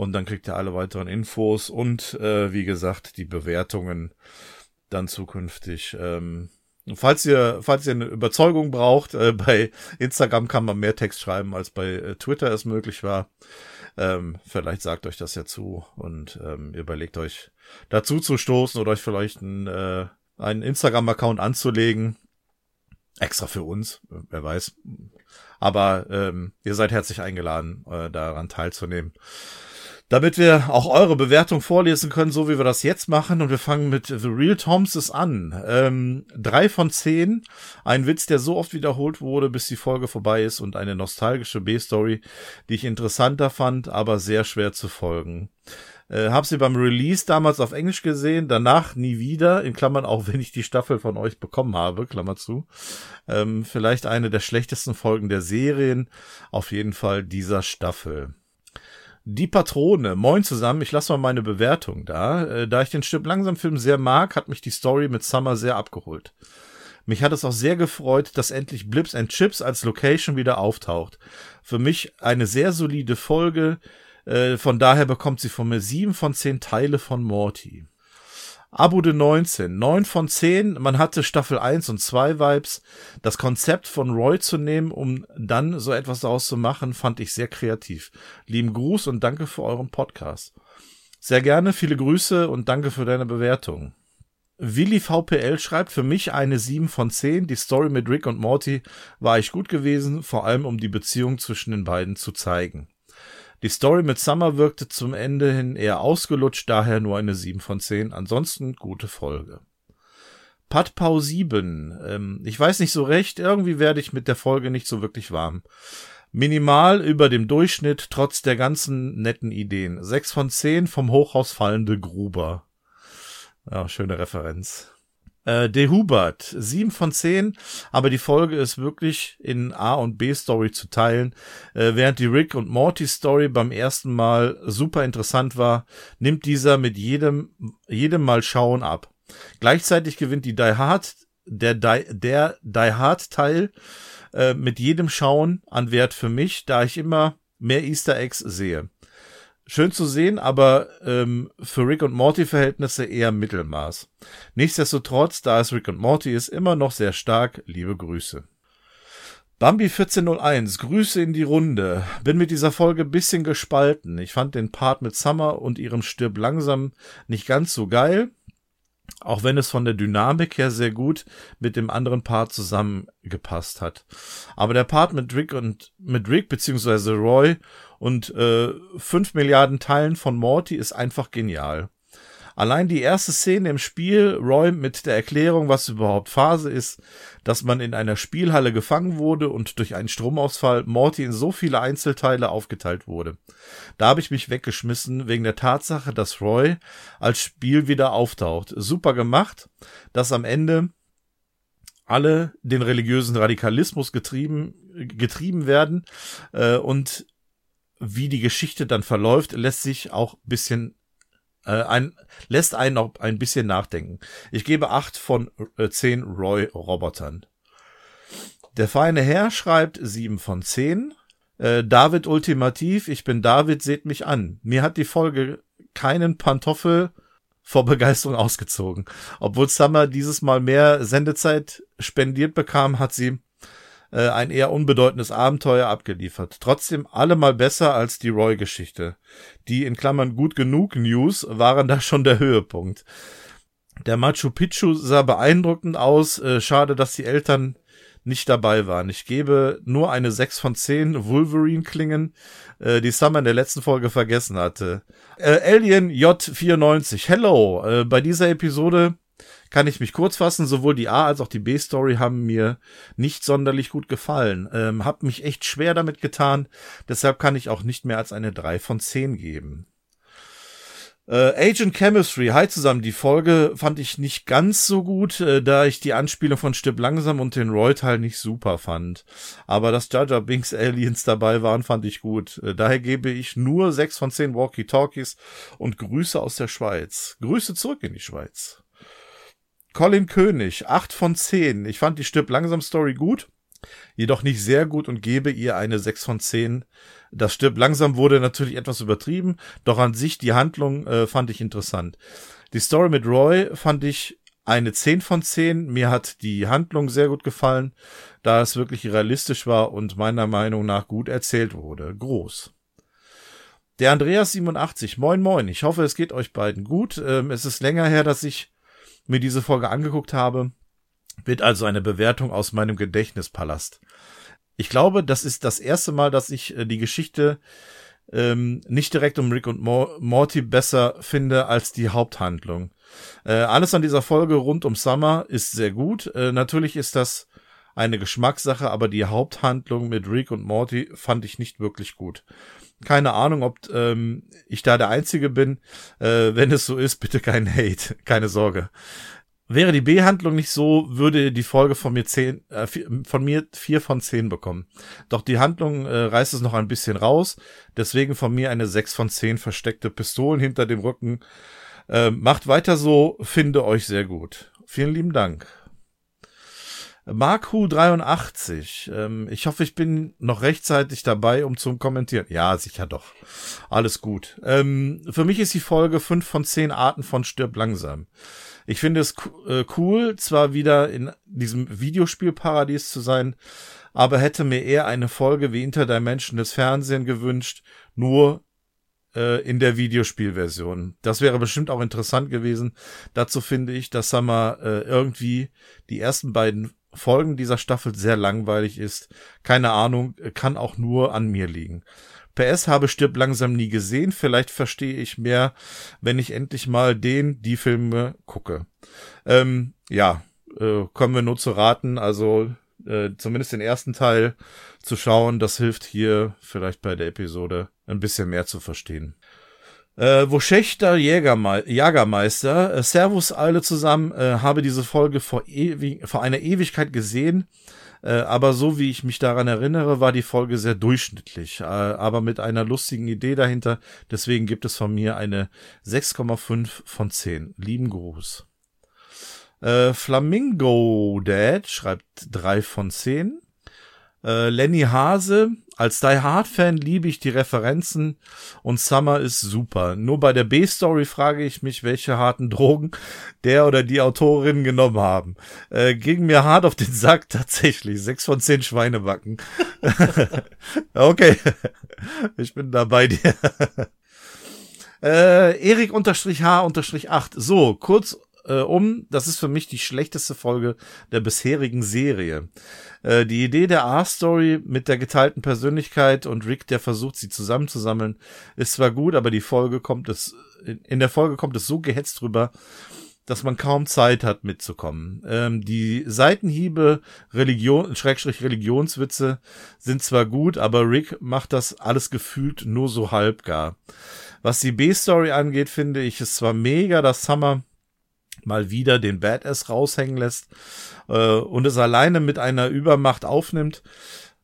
E: und dann kriegt ihr alle weiteren Infos und äh, wie gesagt die Bewertungen dann zukünftig. Ähm, falls ihr falls ihr eine Überzeugung braucht, äh, bei Instagram kann man mehr Text schreiben als bei äh, Twitter es möglich war. Ähm, vielleicht sagt euch das ja zu und ähm, überlegt euch dazu zu stoßen oder euch vielleicht einen, äh, einen Instagram-Account anzulegen. Extra für uns, wer weiß. Aber ähm, ihr seid herzlich eingeladen, äh, daran teilzunehmen damit wir auch eure Bewertung vorlesen können, so wie wir das jetzt machen. Und wir fangen mit The Real Thompson an. Ähm, drei von zehn. Ein Witz, der so oft wiederholt wurde, bis die Folge vorbei ist und eine nostalgische B-Story, die ich interessanter fand, aber sehr schwer zu folgen. Äh, hab sie beim Release damals auf Englisch gesehen, danach nie wieder, in Klammern auch wenn ich die Staffel von euch bekommen habe, Klammer zu. Ähm, vielleicht eine der schlechtesten Folgen der Serien, auf jeden Fall dieser Staffel. Die Patrone. Moin zusammen, ich lasse mal meine Bewertung da. Äh, da ich den Stück langsam Film sehr mag, hat mich die Story mit Summer sehr abgeholt. Mich hat es auch sehr gefreut, dass endlich Blips and Chips als Location wieder auftaucht. Für mich eine sehr solide Folge. Äh, von daher bekommt sie von mir sieben von zehn Teile von Morty. Abu de 19, 9 von 10. Man hatte Staffel 1 und 2 Vibes. Das Konzept von Roy zu nehmen, um dann so etwas daraus zu machen, fand ich sehr kreativ. Lieben Gruß und danke für euren Podcast. Sehr gerne, viele Grüße und danke für deine Bewertung. Willi VPL schreibt für mich eine 7 von 10. Die Story mit Rick und Morty war echt gut gewesen, vor allem um die Beziehung zwischen den beiden zu zeigen. Die Story mit Summer wirkte zum Ende hin eher ausgelutscht, daher nur eine 7 von 10. Ansonsten gute Folge. Patpau 7. Ähm, ich weiß nicht so recht, irgendwie werde ich mit der Folge nicht so wirklich warm. Minimal über dem Durchschnitt, trotz der ganzen netten Ideen. 6 von 10 vom Hochhaus fallende Gruber. Ja, schöne Referenz. Äh, De Hubert, 7 von 10, aber die Folge ist wirklich in A- und B-Story zu teilen. Äh, während die Rick und Morty Story beim ersten Mal super interessant war, nimmt dieser mit jedem, jedem Mal Schauen ab. Gleichzeitig gewinnt die Die Hard, der Die, der Die Hard Teil äh, mit jedem Schauen an Wert für mich, da ich immer mehr Easter Eggs sehe. Schön zu sehen, aber ähm, für Rick und Morty Verhältnisse eher Mittelmaß. Nichtsdestotrotz, da es Rick und Morty ist, immer noch sehr stark. Liebe Grüße. Bambi 1401, Grüße in die Runde. Bin mit dieser Folge bisschen gespalten. Ich fand den Part mit Summer und ihrem Stirb langsam nicht ganz so geil auch wenn es von der Dynamik her sehr gut mit dem anderen Part zusammengepasst hat. Aber der Part mit Rick und mit Rick beziehungsweise Roy und äh, 5 Milliarden Teilen von Morty ist einfach genial. Allein die erste Szene im Spiel, Roy mit der Erklärung, was überhaupt Phase ist, dass man in einer Spielhalle gefangen wurde und durch einen Stromausfall Morty in so viele Einzelteile aufgeteilt wurde. Da habe ich mich weggeschmissen wegen der Tatsache, dass Roy als Spiel wieder auftaucht. Super gemacht, dass am Ende alle den religiösen Radikalismus getrieben, getrieben werden äh, und wie die Geschichte dann verläuft, lässt sich auch bisschen äh, ein, lässt einen auch ein bisschen nachdenken. Ich gebe acht von äh, zehn Roy-Robotern. Der feine Herr schreibt sieben von zehn. Äh, David Ultimativ, ich bin David, seht mich an. Mir hat die Folge keinen Pantoffel vor Begeisterung ausgezogen. Obwohl Summer dieses Mal mehr Sendezeit spendiert bekam, hat sie äh, ein eher unbedeutendes Abenteuer abgeliefert. Trotzdem allemal besser als die Roy-Geschichte. Die in Klammern gut genug News waren da schon der Höhepunkt. Der Machu Picchu sah beeindruckend aus. Äh, schade, dass die Eltern nicht dabei waren. Ich gebe nur eine 6 von 10 Wolverine-Klingen, äh, die Summer in der letzten Folge vergessen hatte. Äh, Alien J94, hello. Äh, bei dieser Episode kann ich mich kurz fassen. Sowohl die A- als auch die B-Story haben mir nicht sonderlich gut gefallen. Ähm, hab mich echt schwer damit getan. Deshalb kann ich auch nicht mehr als eine 3 von 10 geben. Äh, Agent Chemistry, hi zusammen. Die Folge fand ich nicht ganz so gut, äh, da ich die Anspielung von Stipp langsam und den Roy-Teil nicht super fand. Aber dass Jar Jar Binks Aliens dabei waren, fand ich gut. Äh, daher gebe ich nur 6 von 10 Walkie-Talkies und Grüße aus der Schweiz. Grüße zurück in die Schweiz. Colin König, 8 von 10. Ich fand die Stipp langsam Story gut, jedoch nicht sehr gut und gebe ihr eine 6 von 10. Das Stipp langsam wurde natürlich etwas übertrieben, doch an sich die Handlung äh, fand ich interessant. Die Story mit Roy fand ich eine 10 von 10. Mir hat die Handlung sehr gut gefallen, da es wirklich realistisch war und meiner Meinung nach gut erzählt wurde. Groß. Der Andreas 87, moin moin. Ich hoffe, es geht euch beiden gut. Ähm, es ist länger her, dass ich mir diese Folge angeguckt habe, wird also eine Bewertung aus meinem Gedächtnispalast. Ich glaube, das ist das erste Mal, dass ich äh, die Geschichte ähm, nicht direkt um Rick und Morty besser finde als die Haupthandlung. Äh, alles an dieser Folge rund um Summer ist sehr gut. Äh, natürlich ist das eine Geschmackssache, aber die Haupthandlung mit Rick und Morty fand ich nicht wirklich gut. Keine Ahnung, ob ähm, ich da der Einzige bin. Äh, wenn es so ist, bitte kein Hate, keine Sorge. Wäre die B-Handlung nicht so, würde die Folge von mir zehn, äh, von mir vier von zehn bekommen. Doch die Handlung äh, reißt es noch ein bisschen raus. Deswegen von mir eine sechs von zehn versteckte Pistolen hinter dem Rücken. Äh, macht weiter so, finde euch sehr gut. Vielen lieben Dank. Marku83. Ähm, ich hoffe, ich bin noch rechtzeitig dabei, um zu kommentieren. Ja, sicher doch. Alles gut. Ähm, für mich ist die Folge 5 von 10 Arten von Stirb langsam. Ich finde es äh, cool, zwar wieder in diesem Videospielparadies zu sein, aber hätte mir eher eine Folge wie Interdimension des Fernsehen gewünscht, nur äh, in der Videospielversion. Das wäre bestimmt auch interessant gewesen. Dazu finde ich, dass Summer äh, irgendwie die ersten beiden Folgen dieser Staffel sehr langweilig ist. Keine Ahnung, kann auch nur an mir liegen. PS habe Stirb langsam nie gesehen. Vielleicht verstehe ich mehr, wenn ich endlich mal den, die Filme gucke. Ähm, ja, äh, kommen wir nur zu raten. Also äh, zumindest den ersten Teil zu schauen, das hilft hier vielleicht bei der Episode ein bisschen mehr zu verstehen. Äh, wo Schächter Jägerme Jagermeister, äh, Servus alle zusammen, äh, habe diese Folge vor, ewig, vor einer Ewigkeit gesehen, äh, aber so wie ich mich daran erinnere, war die Folge sehr durchschnittlich, äh, aber mit einer lustigen Idee dahinter. Deswegen gibt es von mir eine 6,5 von 10. Lieben Gruß. Äh, Flamingo Dad schreibt 3 von 10. Äh, Lenny Hase, als Die Hard Fan liebe ich die Referenzen und Summer ist super. Nur bei der B-Story frage ich mich, welche harten Drogen der oder die Autorin genommen haben. Äh, ging mir hart auf den Sack tatsächlich. Sechs von zehn Schweinebacken. okay, ich bin da bei dir. äh, Erik unterstrich H unterstrich 8. So, kurz äh, um. Das ist für mich die schlechteste Folge der bisherigen Serie. Äh, die Idee der A-Story mit der geteilten Persönlichkeit und Rick, der versucht, sie zusammenzusammeln, ist zwar gut, aber die Folge kommt es, in der Folge kommt es so gehetzt drüber, dass man kaum Zeit hat mitzukommen. Ähm, die Seitenhiebe, Religion, Schrägstrich Religionswitze sind zwar gut, aber Rick macht das alles gefühlt nur so halbgar. Was die B-Story angeht, finde ich es zwar mega, dass Summer mal wieder den Badass raushängen lässt äh, und es alleine mit einer Übermacht aufnimmt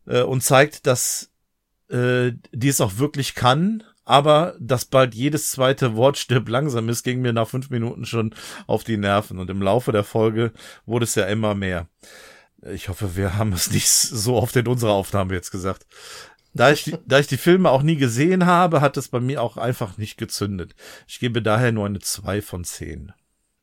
E: äh, und zeigt, dass äh, die es auch wirklich kann, aber dass bald jedes zweite Wort stirbt langsam ist, ging mir nach fünf Minuten schon auf die Nerven und im Laufe der Folge wurde es ja immer mehr. Ich hoffe, wir haben es nicht so oft in unserer Aufnahme jetzt gesagt. Da ich, da ich die Filme auch nie gesehen habe, hat es bei mir auch einfach nicht gezündet. Ich gebe daher nur eine zwei von zehn.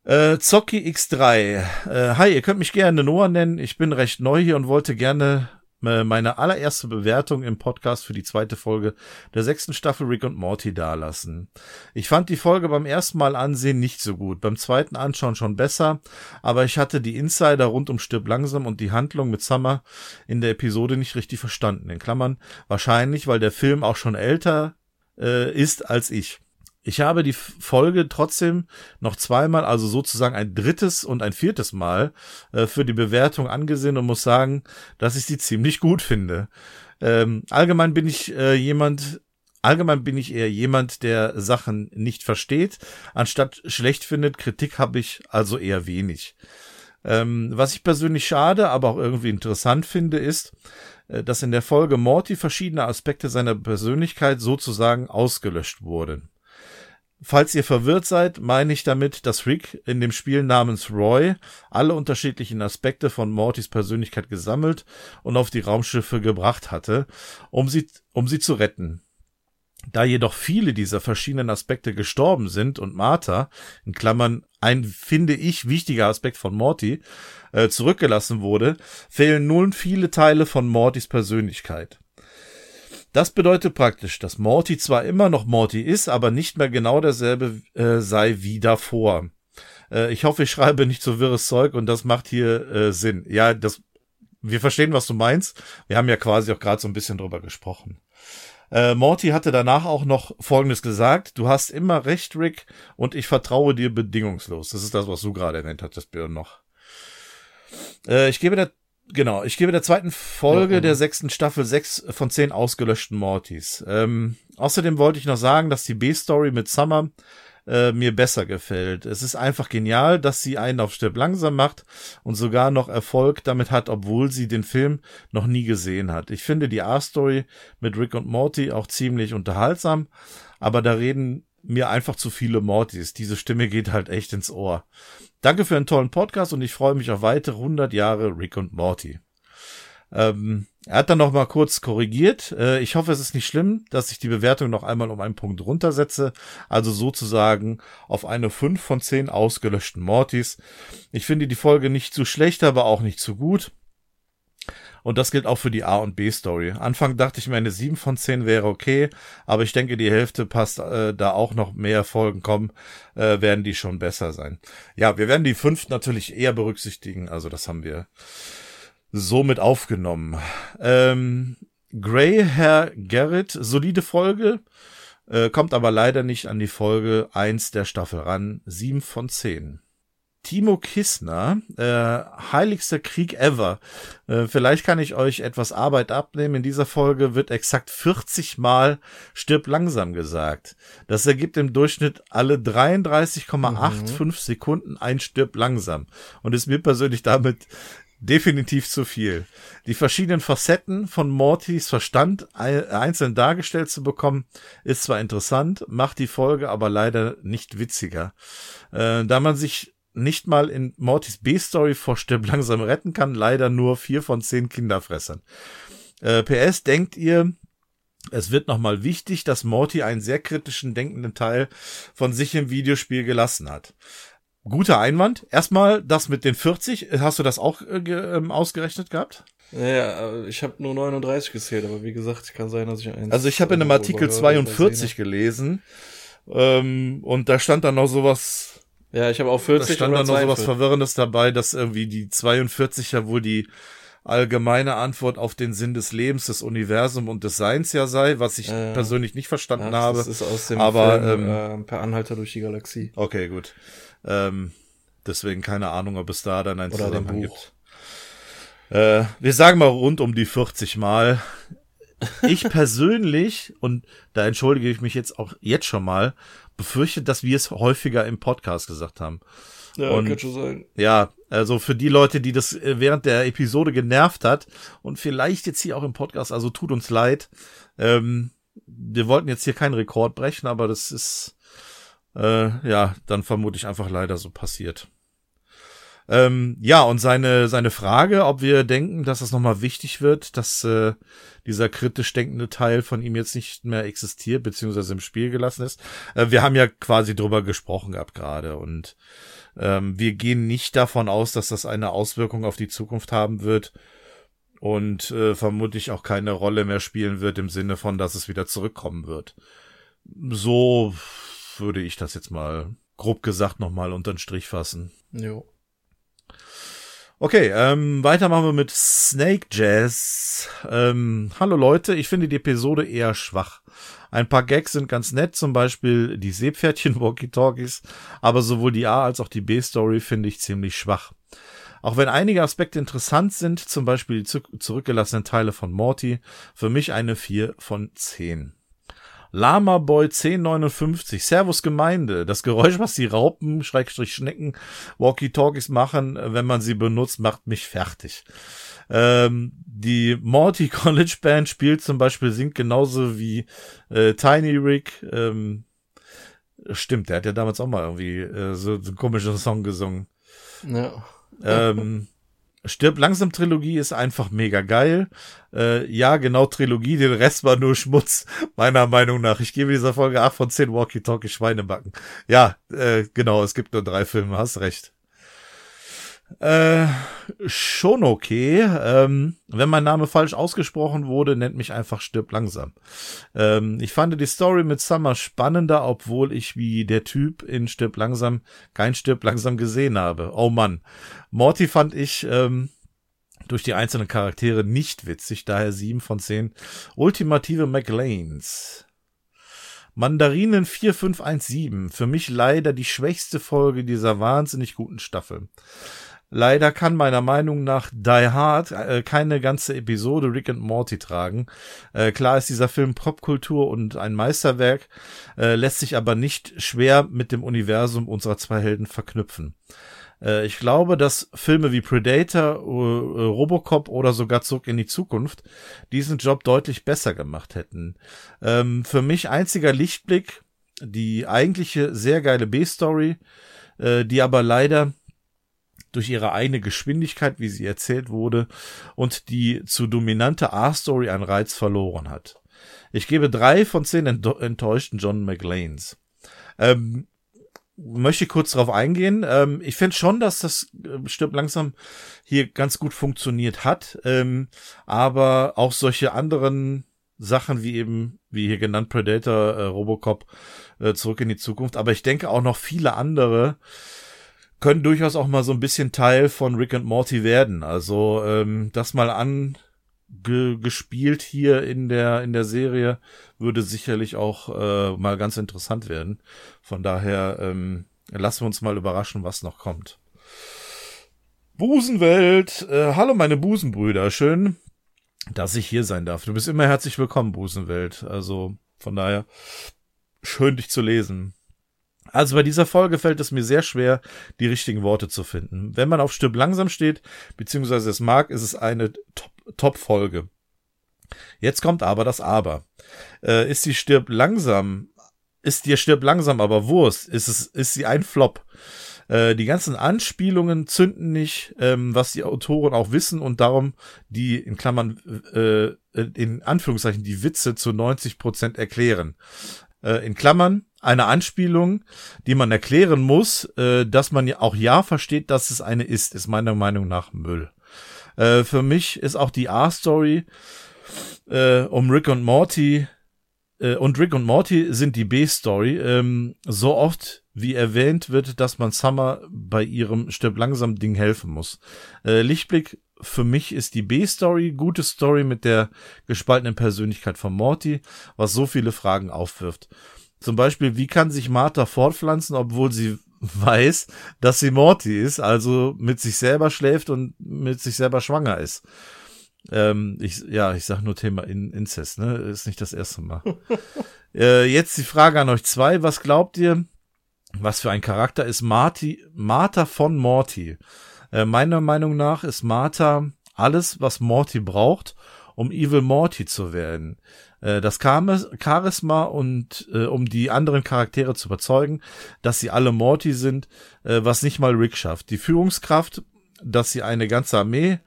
E: Äh, Zocki X3. Äh, hi, ihr könnt mich gerne Noah nennen. Ich bin recht neu hier und wollte gerne äh, meine allererste Bewertung im Podcast für die zweite Folge der sechsten Staffel Rick und Morty dalassen. Ich fand die Folge beim ersten Mal ansehen nicht so gut, beim zweiten Anschauen schon besser, aber ich hatte die Insider rund um Stirb langsam und die Handlung mit Summer in der Episode nicht richtig verstanden. In Klammern wahrscheinlich, weil der Film auch schon älter äh, ist als ich. Ich habe die Folge trotzdem noch zweimal, also sozusagen ein drittes und ein viertes Mal äh, für die Bewertung angesehen und muss sagen, dass ich sie ziemlich gut finde. Ähm, allgemein bin ich äh, jemand, allgemein bin ich eher jemand, der Sachen nicht versteht, anstatt schlecht findet. Kritik habe ich also eher wenig. Ähm, was ich persönlich schade, aber auch irgendwie interessant finde, ist, äh, dass in der Folge Morty verschiedene Aspekte seiner Persönlichkeit sozusagen ausgelöscht wurden. Falls ihr verwirrt seid, meine ich damit, dass Rick in dem Spiel namens Roy alle unterschiedlichen Aspekte von Mortys Persönlichkeit gesammelt und auf die Raumschiffe gebracht hatte, um sie, um sie zu retten. Da jedoch viele dieser verschiedenen Aspekte gestorben sind und Martha, in Klammern ein, finde ich, wichtiger Aspekt von Morty, äh, zurückgelassen wurde, fehlen nun viele Teile von Mortys Persönlichkeit. Das bedeutet praktisch, dass Morty zwar immer noch Morty ist, aber nicht mehr genau derselbe äh, sei wie davor. Äh, ich hoffe, ich schreibe nicht so wirres Zeug und das macht hier äh, Sinn. Ja, das, wir verstehen, was du meinst. Wir haben ja quasi auch gerade so ein bisschen drüber gesprochen. Äh, Morty hatte danach auch noch Folgendes gesagt. Du hast immer recht, Rick, und ich vertraue dir bedingungslos. Das ist das, was du gerade erwähnt hattest, Björn, noch. Äh, ich gebe der Genau, ich gebe der zweiten Folge ja, der sechsten Staffel sechs von zehn ausgelöschten Mortys. Ähm, außerdem wollte ich noch sagen, dass die B-Story mit Summer äh, mir besser gefällt. Es ist einfach genial, dass sie einen auf Stirb langsam macht und sogar noch Erfolg damit hat, obwohl sie den Film noch nie gesehen hat. Ich finde die A-Story mit Rick und Morty auch ziemlich unterhaltsam, aber da reden mir einfach zu viele Mortys. Diese Stimme geht halt echt ins Ohr. Danke für einen tollen Podcast und ich freue mich auf weitere 100 Jahre Rick und Morty. Ähm, er hat dann noch mal kurz korrigiert. Äh, ich hoffe, es ist nicht schlimm, dass ich die Bewertung noch einmal um einen Punkt runtersetze. Also sozusagen auf eine 5 von 10 ausgelöschten Mortys. Ich finde die Folge nicht zu schlecht, aber auch nicht zu gut. Und das gilt auch für die A- und B-Story. Anfang dachte ich mir, eine 7 von 10 wäre okay, aber ich denke, die Hälfte passt, äh, da auch noch mehr Folgen kommen, äh, werden die schon besser sein. Ja, wir werden die 5 natürlich eher berücksichtigen, also das haben wir somit aufgenommen. Ähm, Grey Hair Garrett, solide Folge, äh, kommt aber leider nicht an die Folge 1 der Staffel ran, 7 von 10. Timo Kissner, äh, heiligster Krieg ever. Äh, vielleicht kann ich euch etwas Arbeit abnehmen. In dieser Folge wird exakt 40 Mal stirb langsam gesagt. Das ergibt im Durchschnitt alle 33,85 mhm. Sekunden ein stirb langsam. Und ist mir persönlich damit definitiv zu viel. Die verschiedenen Facetten von Mortys Verstand einzeln dargestellt zu bekommen, ist zwar interessant, macht die Folge aber leider nicht witziger. Äh, da man sich nicht mal in Mortys B-Story vor Stirb langsam retten kann, leider nur vier von zehn Kinderfressern. Äh, PS, denkt ihr, es wird nochmal wichtig, dass Morty einen sehr kritischen, denkenden Teil von sich im Videospiel gelassen hat. Guter Einwand. Erstmal das mit den 40. Hast du das auch äh, ähm, ausgerechnet gehabt?
D: Ja, ich habe nur 39 gezählt, aber wie gesagt, kann sein, dass ich eins.
E: Also ich habe in einem Artikel 42 gelesen ähm, und da stand dann noch sowas
D: ja, ich habe auch 40
E: Da stand dann noch so was Verwirrendes dabei, dass irgendwie die 42 ja wohl die allgemeine Antwort auf den Sinn des Lebens, des Universums und des Seins ja sei, was ich äh, persönlich nicht verstanden ja, habe. Das
D: ist aus dem aber, Film ähm, äh, Per Anhalter durch die Galaxie.
E: Okay, gut. Ähm, deswegen keine Ahnung, ob es da dann ein
D: Oder Zusammenhang gibt.
E: Äh, wir sagen mal rund um die 40 Mal. Ich persönlich, und da entschuldige ich mich jetzt auch jetzt schon mal, befürchtet, dass wir es häufiger im Podcast gesagt haben.
D: Ja, und, kann schon sein.
E: Ja, also für die Leute, die das äh, während der Episode genervt hat und vielleicht jetzt hier auch im Podcast, also tut uns leid. Ähm, wir wollten jetzt hier keinen Rekord brechen, aber das ist äh, ja dann vermutlich einfach leider so passiert. Ähm, ja, und seine, seine Frage, ob wir denken, dass es nochmal wichtig wird, dass äh, dieser kritisch denkende Teil von ihm jetzt nicht mehr existiert, beziehungsweise im Spiel gelassen ist. Äh, wir haben ja quasi drüber gesprochen gehabt gerade und ähm, wir gehen nicht davon aus, dass das eine Auswirkung auf die Zukunft haben wird und äh, vermutlich auch keine Rolle mehr spielen wird im Sinne von, dass es wieder zurückkommen wird. So würde ich das jetzt mal grob gesagt nochmal unter den Strich fassen.
D: Jo.
E: Okay, ähm, weiter machen wir mit Snake Jazz. Ähm, hallo Leute, ich finde die Episode eher schwach. Ein paar Gags sind ganz nett, zum Beispiel die Seepferdchen-Walkie-Talkies, aber sowohl die A- als auch die B-Story finde ich ziemlich schwach. Auch wenn einige Aspekte interessant sind, zum Beispiel die zurückgelassenen Teile von Morty, für mich eine 4 von 10. Lama Boy 1059, Servus Gemeinde. Das Geräusch, was die Raupen, Schrägstrich Schnecken, Walkie-Talkies machen, wenn man sie benutzt, macht mich fertig. Ähm, die Morty College Band spielt zum Beispiel, singt genauso wie äh, Tiny Rick. Ähm, stimmt, der hat ja damals auch mal irgendwie äh, so, so einen komischen Song gesungen.
D: Ja.
E: Ähm, Stirb langsam Trilogie ist einfach mega geil. Äh, ja, genau Trilogie, den Rest war nur Schmutz, meiner Meinung nach. Ich gebe dieser Folge 8 von 10 Walkie-Talkie Schweinebacken. Ja, äh, genau, es gibt nur drei Filme, hast recht. Äh, schon okay. Ähm, wenn mein Name falsch ausgesprochen wurde, nennt mich einfach Stirb langsam. Ähm, ich fand die Story mit Summer spannender, obwohl ich wie der Typ in Stirb langsam kein Stirb langsam gesehen habe. Oh Mann. Morty fand ich ähm, durch die einzelnen Charaktere nicht witzig, daher sieben von zehn. Ultimative McLeans. Mandarinen 4517. Für mich leider die schwächste Folge dieser wahnsinnig guten Staffel. Leider kann meiner Meinung nach Die Hard äh, keine ganze Episode Rick and Morty tragen. Äh, klar ist dieser Film Popkultur und ein Meisterwerk, äh, lässt sich aber nicht schwer mit dem Universum unserer zwei Helden verknüpfen. Äh, ich glaube, dass Filme wie Predator, äh, Robocop oder sogar Zurück in die Zukunft diesen Job deutlich besser gemacht hätten. Ähm, für mich einziger Lichtblick, die eigentliche sehr geile B-Story, äh, die aber leider durch ihre eigene Geschwindigkeit, wie sie erzählt wurde, und die zu dominante A-Story an Reiz verloren hat. Ich gebe drei von zehn enttäuschten John McLeans. Ähm, möchte kurz darauf eingehen. Ähm, ich finde schon, dass das äh, stirbt langsam hier ganz gut funktioniert hat. Ähm, aber auch solche anderen Sachen wie eben, wie hier genannt, Predator, äh, Robocop, äh, zurück in die Zukunft. Aber ich denke auch noch viele andere können durchaus auch mal so ein bisschen Teil von Rick and Morty werden. Also ähm, das mal an ge gespielt hier in der in der Serie würde sicherlich auch äh, mal ganz interessant werden. Von daher ähm, lassen wir uns mal überraschen, was noch kommt. Busenwelt, äh, hallo meine Busenbrüder, schön, dass ich hier sein darf. Du bist immer herzlich willkommen, Busenwelt. Also von daher schön dich zu lesen. Also bei dieser Folge fällt es mir sehr schwer, die richtigen Worte zu finden. Wenn man auf Stück langsam steht, beziehungsweise es mag, ist es eine Top-Folge. Jetzt kommt aber das Aber. Äh, ist sie stirb langsam, ist dir stirb langsam aber Wurst, ist es, ist sie ein Flop. Äh, die ganzen Anspielungen zünden nicht, ähm, was die Autoren auch wissen und darum die, in Klammern, äh, in Anführungszeichen, die Witze zu 90 Prozent erklären. Äh, in Klammern, eine Anspielung, die man erklären muss, äh, dass man ja auch ja versteht, dass es eine ist, ist meiner Meinung nach Müll. Äh, für mich ist auch die A-Story äh, um Rick und Morty äh, und Rick und Morty sind die B-Story. Ähm, so oft wie erwähnt wird, dass man Summer bei ihrem Stirb langsam Ding helfen muss. Äh, Lichtblick für mich ist die B-Story gute Story mit der gespaltenen Persönlichkeit von Morty, was so viele Fragen aufwirft. Zum Beispiel, wie kann sich Martha fortpflanzen, obwohl sie weiß, dass sie Morty ist, also mit sich selber schläft und mit sich selber schwanger ist. Ähm, ich, ja, ich sag nur Thema In Inzest, ne? Ist nicht das erste Mal. äh, jetzt die Frage an euch zwei. Was glaubt ihr, was für ein Charakter ist Marty, Martha von Morty? Äh, meiner Meinung nach ist Martha alles, was Morty braucht, um Evil Morty zu werden. Äh, das Charisma und äh, um die anderen Charaktere zu überzeugen, dass sie alle Morty sind, äh, was nicht mal Rick schafft. Die Führungskraft, dass sie eine ganze Armee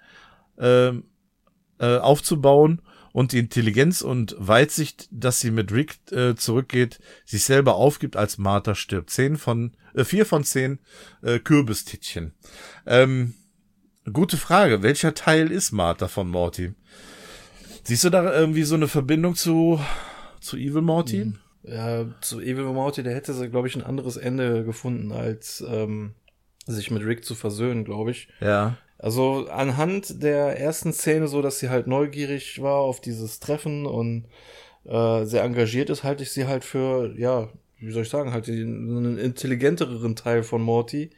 E: äh, äh, aufzubauen und die Intelligenz und Weitsicht, dass sie mit Rick äh, zurückgeht, sich selber aufgibt, als Martha stirbt. Zehn von, äh, vier von zehn äh, Kürbistittchen. Ähm, gute Frage. Welcher Teil ist Martha von Morty? Siehst du da irgendwie so eine Verbindung zu, zu Evil Morty? Hm.
D: Ja, zu Evil Morty, der hätte, glaube ich, ein anderes Ende gefunden, als ähm, sich mit Rick zu versöhnen, glaube ich.
E: Ja.
D: Also anhand der ersten Szene, so dass sie halt neugierig war auf dieses Treffen und äh, sehr engagiert ist, halte ich sie halt für, ja, wie soll ich sagen, halt einen intelligenteren Teil von Morty.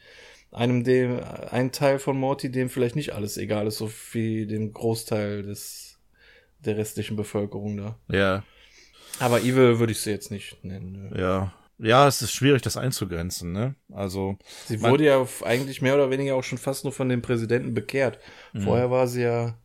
D: Einem dem, ein Teil von Morty, dem vielleicht nicht alles egal ist, so wie dem Großteil des der restlichen Bevölkerung da.
E: Ja.
D: Aber Evil würde ich sie jetzt nicht nennen.
E: Nö. Ja. Ja, es ist schwierig, das einzugrenzen, ne? Also.
D: Sie wurde ja eigentlich mehr oder weniger auch schon fast nur von dem Präsidenten bekehrt. Mhm. Vorher war sie ja,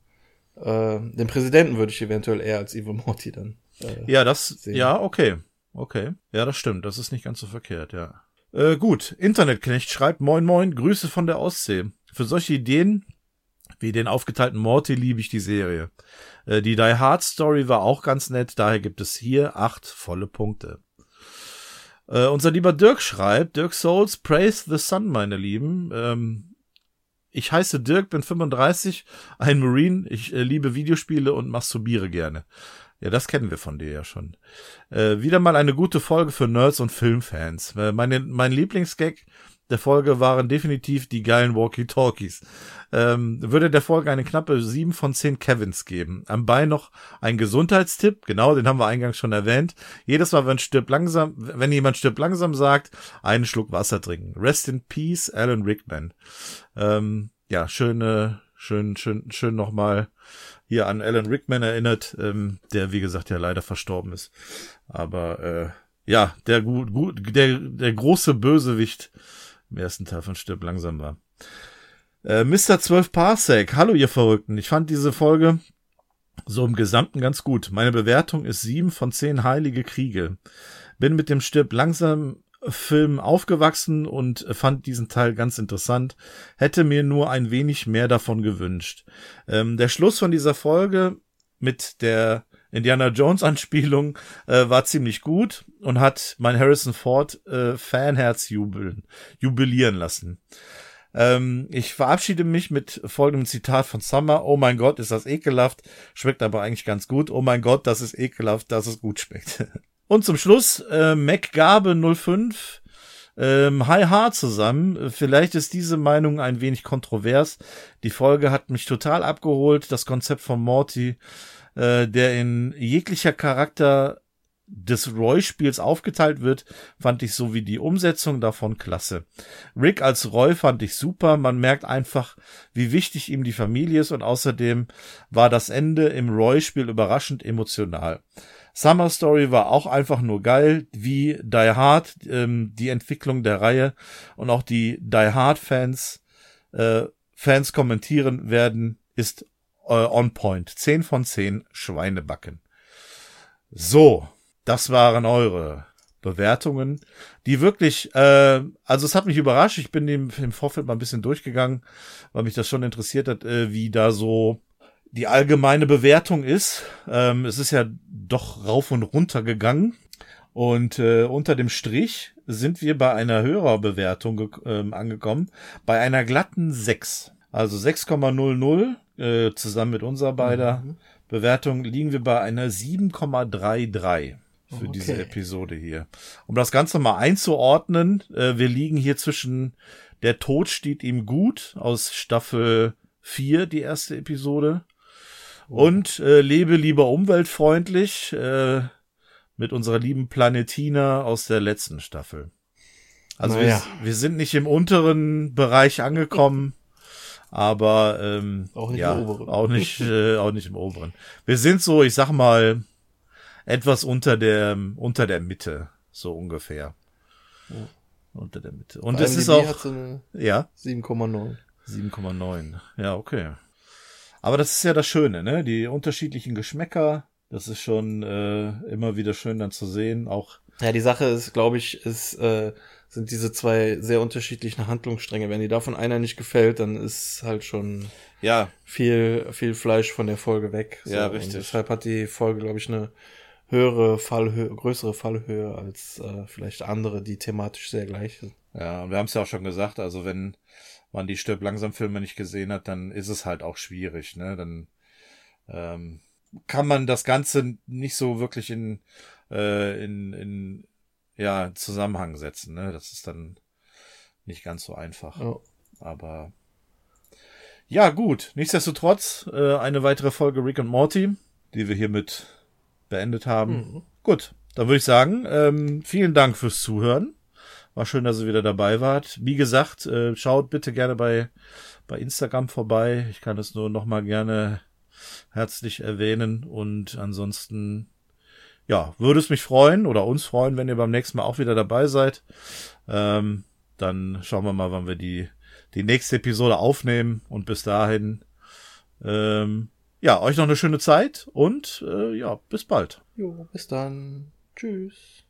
D: äh, den Präsidenten würde ich eventuell eher als Evil Morty dann.
E: Äh, ja, das, sehen. ja, okay. Okay. Ja, das stimmt. Das ist nicht ganz so verkehrt, ja. Äh, gut. Internetknecht schreibt, moin moin, Grüße von der Ostsee. Für solche Ideen wie den aufgeteilten Morty liebe ich die Serie. Äh, die Die Hard Story war auch ganz nett, daher gibt es hier acht volle Punkte. Äh, unser lieber Dirk schreibt, Dirk Souls, praise the sun, meine Lieben. Ähm, ich heiße Dirk, bin 35, ein Marine, ich äh, liebe Videospiele und masturbiere gerne. Ja, das kennen wir von dir ja schon. Äh, wieder mal eine gute Folge für Nerds und Filmfans. Äh, meine, mein Lieblingsgag der Folge waren definitiv die geilen Walkie-Talkies. Ähm, würde der Folge eine knappe 7 von 10 Kevins geben. Am Bein noch ein Gesundheitstipp, genau, den haben wir eingangs schon erwähnt. Jedes Mal, wenn stirbt langsam, wenn jemand stirbt langsam sagt, einen Schluck Wasser trinken. Rest in Peace, Alan Rickman. Ähm, ja, schöne, schön, schön, schön nochmal hier an Alan Rickman erinnert, ähm, der wie gesagt ja leider verstorben ist. Aber äh, ja, der gut, gut, der, der große Bösewicht im ersten Teil von Stirb langsam war. Äh, Mr. 12 Parsec, hallo ihr Verrückten. Ich fand diese Folge so im Gesamten ganz gut. Meine Bewertung ist sieben von zehn heilige Kriege. Bin mit dem Stirb langsam Film aufgewachsen und fand diesen Teil ganz interessant. Hätte mir nur ein wenig mehr davon gewünscht. Ähm, der Schluss von dieser Folge mit der Indiana Jones Anspielung äh, war ziemlich gut und hat mein Harrison Ford äh, Fanherz jubeln, jubilieren lassen. Ähm, ich verabschiede mich mit folgendem Zitat von Summer. Oh mein Gott, ist das ekelhaft, schmeckt aber eigentlich ganz gut. Oh mein Gott, das ist ekelhaft, dass es gut schmeckt. und zum Schluss äh, MacGabe 05 ähm, Hi Ha zusammen. Vielleicht ist diese Meinung ein wenig kontrovers. Die Folge hat mich total abgeholt. Das Konzept von Morty äh, der in jeglicher Charakter des Roy-Spiels aufgeteilt wird, fand ich so wie die Umsetzung davon klasse. Rick als Roy fand ich super. Man merkt einfach, wie wichtig ihm die Familie ist und außerdem war das Ende im Roy-Spiel überraschend emotional. Summer Story war auch einfach nur geil, wie Die Hard, ähm, die Entwicklung der Reihe und auch die Die Hard Fans, äh, Fans kommentieren werden, ist on point. 10 von 10 Schweinebacken. So, das waren eure Bewertungen, die wirklich, äh, also es hat mich überrascht. Ich bin im, im Vorfeld mal ein bisschen durchgegangen, weil mich das schon interessiert hat, äh, wie da so die allgemeine Bewertung ist. Ähm, es ist ja doch rauf und runter gegangen. Und äh, unter dem Strich sind wir bei einer Hörerbewertung äh, angekommen, bei einer glatten 6. Also 6,00 äh, zusammen mit unserer beider mhm. Bewertung liegen wir bei einer 7,33 für okay. diese Episode hier. Um das Ganze mal einzuordnen, äh, wir liegen hier zwischen Der Tod steht ihm gut aus Staffel 4, die erste Episode, oh. und äh, Lebe lieber umweltfreundlich äh, mit unserer lieben Planetina aus der letzten Staffel. Also naja. wir, wir sind nicht im unteren Bereich angekommen. Aber ähm, auch nicht ja, im oberen. Auch nicht, äh, auch nicht im oberen. Wir sind so, ich sag mal, etwas unter der unter der Mitte, so ungefähr. Ja. Unter der Mitte. Und es ist auch ja
D: 7,9.
E: 7,9. Ja, okay. Aber das ist ja das Schöne, ne? Die unterschiedlichen Geschmäcker, das ist schon äh, immer wieder schön dann zu sehen. Auch
D: ja, die Sache ist, glaube ich, ist äh, sind diese zwei sehr unterschiedlichen Handlungsstränge. Wenn dir davon einer nicht gefällt, dann ist halt schon ja viel viel Fleisch von der Folge weg.
E: So. Ja, richtig. Und
D: deshalb hat die Folge, glaube ich, eine höhere Fallhöhe, größere Fallhöhe als äh, vielleicht andere, die thematisch sehr gleich sind.
E: Ja, und wir haben es ja auch schon gesagt, also wenn man die Stirb langsam Filme nicht gesehen hat, dann ist es halt auch schwierig, ne? Dann ähm, kann man das Ganze nicht so wirklich in, äh, in, in ja, Zusammenhang setzen. Ne? Das ist dann nicht ganz so einfach. Oh. Aber ja, gut. Nichtsdestotrotz äh, eine weitere Folge Rick und Morty, die wir hiermit beendet haben. Mhm. Gut, dann würde ich sagen, ähm, vielen Dank fürs Zuhören. War schön, dass ihr wieder dabei wart. Wie gesagt, äh, schaut bitte gerne bei, bei Instagram vorbei. Ich kann es nur noch mal gerne herzlich erwähnen. Und ansonsten ja, würde es mich freuen oder uns freuen, wenn ihr beim nächsten Mal auch wieder dabei seid. Ähm, dann schauen wir mal, wann wir die, die nächste Episode aufnehmen. Und bis dahin, ähm, ja, euch noch eine schöne Zeit und äh, ja, bis bald.
D: Jo, bis dann. Tschüss.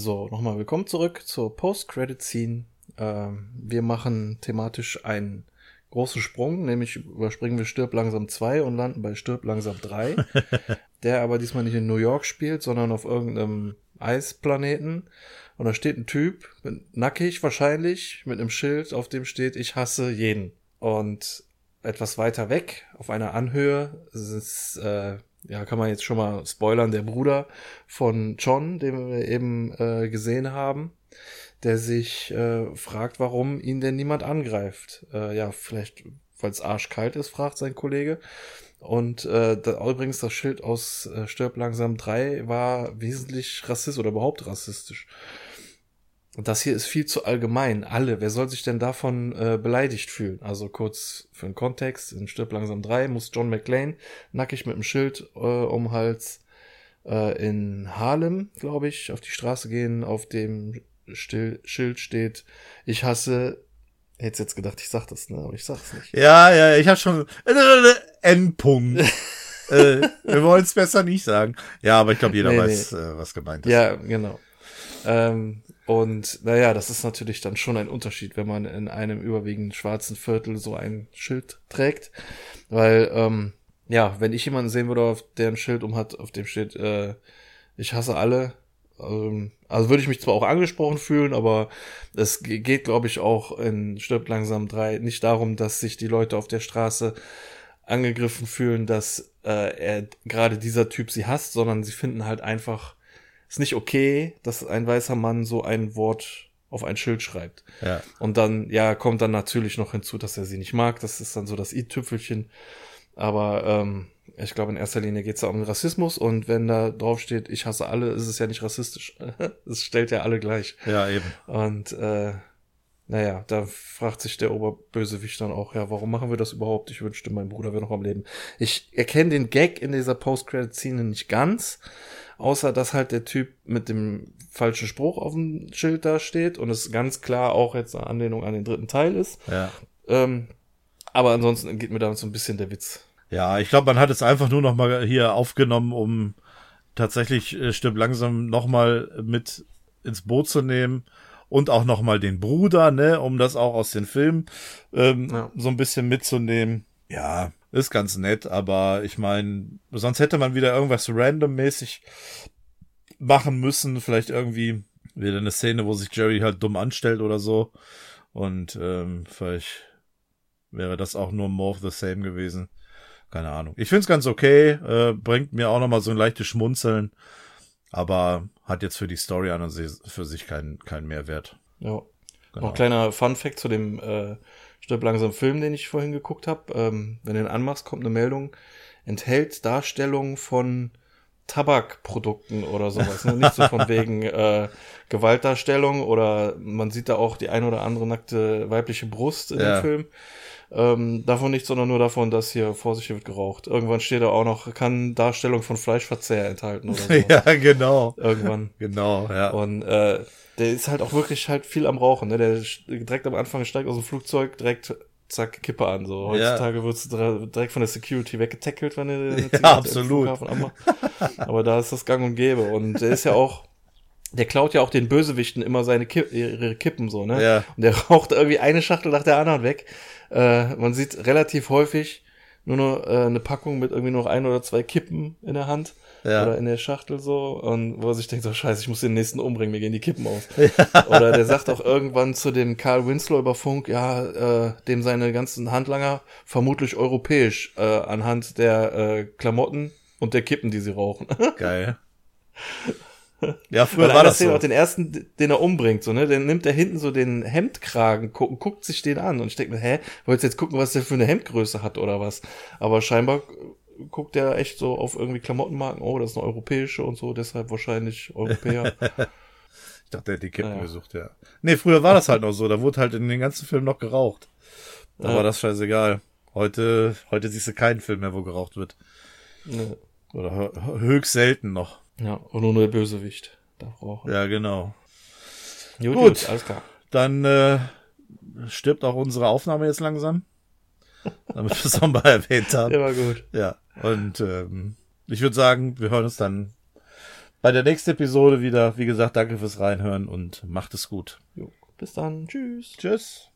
D: So, nochmal willkommen zurück zur Post-Credit-Scene. Ähm, wir machen thematisch einen großen Sprung, nämlich überspringen wir Stirb langsam 2 und landen bei Stirb langsam 3, der aber diesmal nicht in New York spielt, sondern auf irgendeinem Eisplaneten. Und da steht ein Typ, nackig wahrscheinlich, mit einem Schild, auf dem steht, ich hasse jeden. Und etwas weiter weg, auf einer Anhöhe, ist äh, ja, kann man jetzt schon mal spoilern, der Bruder von John, den wir eben äh, gesehen haben, der sich äh, fragt, warum ihn denn niemand angreift. Äh, ja, vielleicht, weil es arschkalt ist, fragt sein Kollege. Und äh, da, übrigens das Schild aus äh, Stirb langsam 3 war wesentlich rassistisch oder überhaupt rassistisch. Und das hier ist viel zu allgemein. Alle, wer soll sich denn davon äh, beleidigt fühlen? Also kurz für den Kontext, in Stirb langsam 3 muss John McClane nackig mit dem Schild äh, um Hals äh, in Harlem, glaube ich, auf die Straße gehen, auf dem Still, Schild steht, ich hasse, hätte jetzt gedacht, ich sag das, ne, aber ich sag's nicht.
E: Ja, ja, ich habe schon äh, Endpunkt. äh, wir wollen es besser nicht sagen. Ja, aber ich glaube, jeder
D: Nee,
E: weiß, äh, was gemeint ist.
D: Ja, genau. Ähm, und naja, das ist natürlich dann schon ein Unterschied, wenn man in einem überwiegend schwarzen Viertel so ein Schild trägt. Weil, ähm, ja, wenn ich jemanden sehen würde, auf der ein Schild um hat, auf dem steht, äh, ich hasse alle, ähm, also würde ich mich zwar auch angesprochen fühlen, aber es ge- geht, glaube ich, auch in Stirbt langsam drei nicht darum, dass sich die Leute auf der Straße angegriffen fühlen, dass äh, er gerade dieser Typ sie hasst, sondern sie finden halt einfach, ist nicht okay, dass ein weißer Mann so ein Wort auf ein Schild schreibt.
E: Ja.
D: Und dann, ja, kommt dann natürlich noch hinzu, dass er sie nicht mag. Das ist dann so das i-Tüpfelchen. Aber ähm, ich glaube, in erster Linie geht es da um Rassismus. Und wenn da drauf steht, ich hasse alle, ist es ja nicht rassistisch. es stellt ja alle gleich.
E: ja, eben.
D: Und äh, naja, da fragt sich der Oberbösewicht dann auch, ja, warum machen wir das überhaupt? Ich wünschte, mein Bruder wäre noch am Leben. Ich erkenne den Gag in dieser Post-Credit-Szene nicht ganz, außer dass halt der Typ mit dem falschen Spruch auf dem Schild da steht und es ganz klar auch jetzt eine Anlehnung an den dritten Teil ist.
E: Ja.
D: Ähm, aber ansonsten geht mir damit so ein bisschen der Witz.
E: Ja, ich glaube, man hat es einfach nur noch mal hier aufgenommen, um tatsächlich äh, Stirb langsam noch mal mit ins Boot zu nehmen und auch noch mal den Bruder, ne, um das auch aus den Filmen ähm,
D: Ja.
E: so ein bisschen mitzunehmen. Ja, ist ganz nett, aber ich meine, sonst hätte man wieder irgendwas randommäßig machen müssen, vielleicht irgendwie wieder eine Szene, wo sich Jerry halt dumm anstellt oder so und ähm, vielleicht wäre das auch nur more of the same gewesen. Keine Ahnung. Ich find's ganz okay, äh, bringt mir auch nochmal so ein leichtes Schmunzeln, aber hat jetzt für die Story an und für sich keinen keinen Mehrwert.
D: Ja.
E: Genau.
D: Noch ein kleiner Fun-Fact zu dem äh, Stirb langsam Film, den ich vorhin geguckt habe. Ähm, wenn du ihn anmachst, kommt eine Meldung, enthält Darstellung von Tabakprodukten oder sowas. Ne? Nicht so von wegen äh, Gewaltdarstellung oder man sieht da auch die ein oder andere nackte weibliche Brust in
E: Ja.
D: dem Film. Ähm, davon nicht, sondern nur davon, dass hier vor sich wird geraucht. Irgendwann steht da auch noch, kann Darstellung von Fleischverzehr enthalten oder sowas.
E: ja, genau.
D: Irgendwann.
E: Genau, ja.
D: Und äh, der ist halt auch wirklich halt viel am Rauchen. Ne? Der direkt am Anfang steigt aus dem Flugzeug, direkt zack, Kippe an. So heutzutage wird's dra- direkt von der Security weggetackelt, wenn er Zigarette im
E: absolut.
D: Aber da ist das Gang und Gäbe. Und der ist ja auch, der klaut ja auch den Bösewichten immer seine Kipp, ihre Kippen so, ne?
E: Ja.
D: Und der raucht irgendwie eine Schachtel nach der anderen weg. Äh, man sieht relativ häufig nur noch äh, eine Packung mit irgendwie noch ein oder zwei Kippen in der Hand
E: Ja.
D: oder in der Schachtel so und wo er sich denkt, so scheiße, ich muss den nächsten umbringen, mir gehen die Kippen aus. Oder der sagt auch irgendwann zu dem Karl Winslow über Funk, ja, äh, dem seine ganzen Handlanger vermutlich europäisch äh, anhand der äh, Klamotten und der Kippen, die sie rauchen.
E: Geil. Ja, früher war das so.
D: auch den ersten, den er umbringt, so, ne? Den nimmt er hinten so den Hemdkragen, guckt, guckt sich den an und ich denke mir, hä, wolltest jetzt gucken, was der für eine Hemdgröße hat oder was? Aber scheinbar guckt er echt so auf irgendwie Klamottenmarken, oh, das ist eine europäische und so, deshalb wahrscheinlich Europäer.
E: Ich dachte, er hätte die Kippen
D: Ja.
E: gesucht, ja. Nee, früher war das halt noch so. Da wurde halt in den ganzen Filmen noch geraucht. Da
D: Ja.
E: war das scheißegal. Heute, heute siehst du keinen Film mehr, wo geraucht wird.
D: ne.
E: Oder hö- höchst selten noch.
D: Ja, und nur der Bösewicht darf rauchen.
E: Ja, genau.
D: Gut,
E: Gut.
D: gut, alles klar.
E: Dann äh, stirbt auch unsere Aufnahme jetzt langsam. Damit wir es nochmal erwähnt haben.
D: Der war gut.
E: Ja, und ähm, ich würde sagen, wir hören uns dann bei der nächsten Episode wieder. Wie gesagt, danke fürs Reinhören und macht es gut.
D: Jo. Bis dann. Tschüss.
E: Tschüss.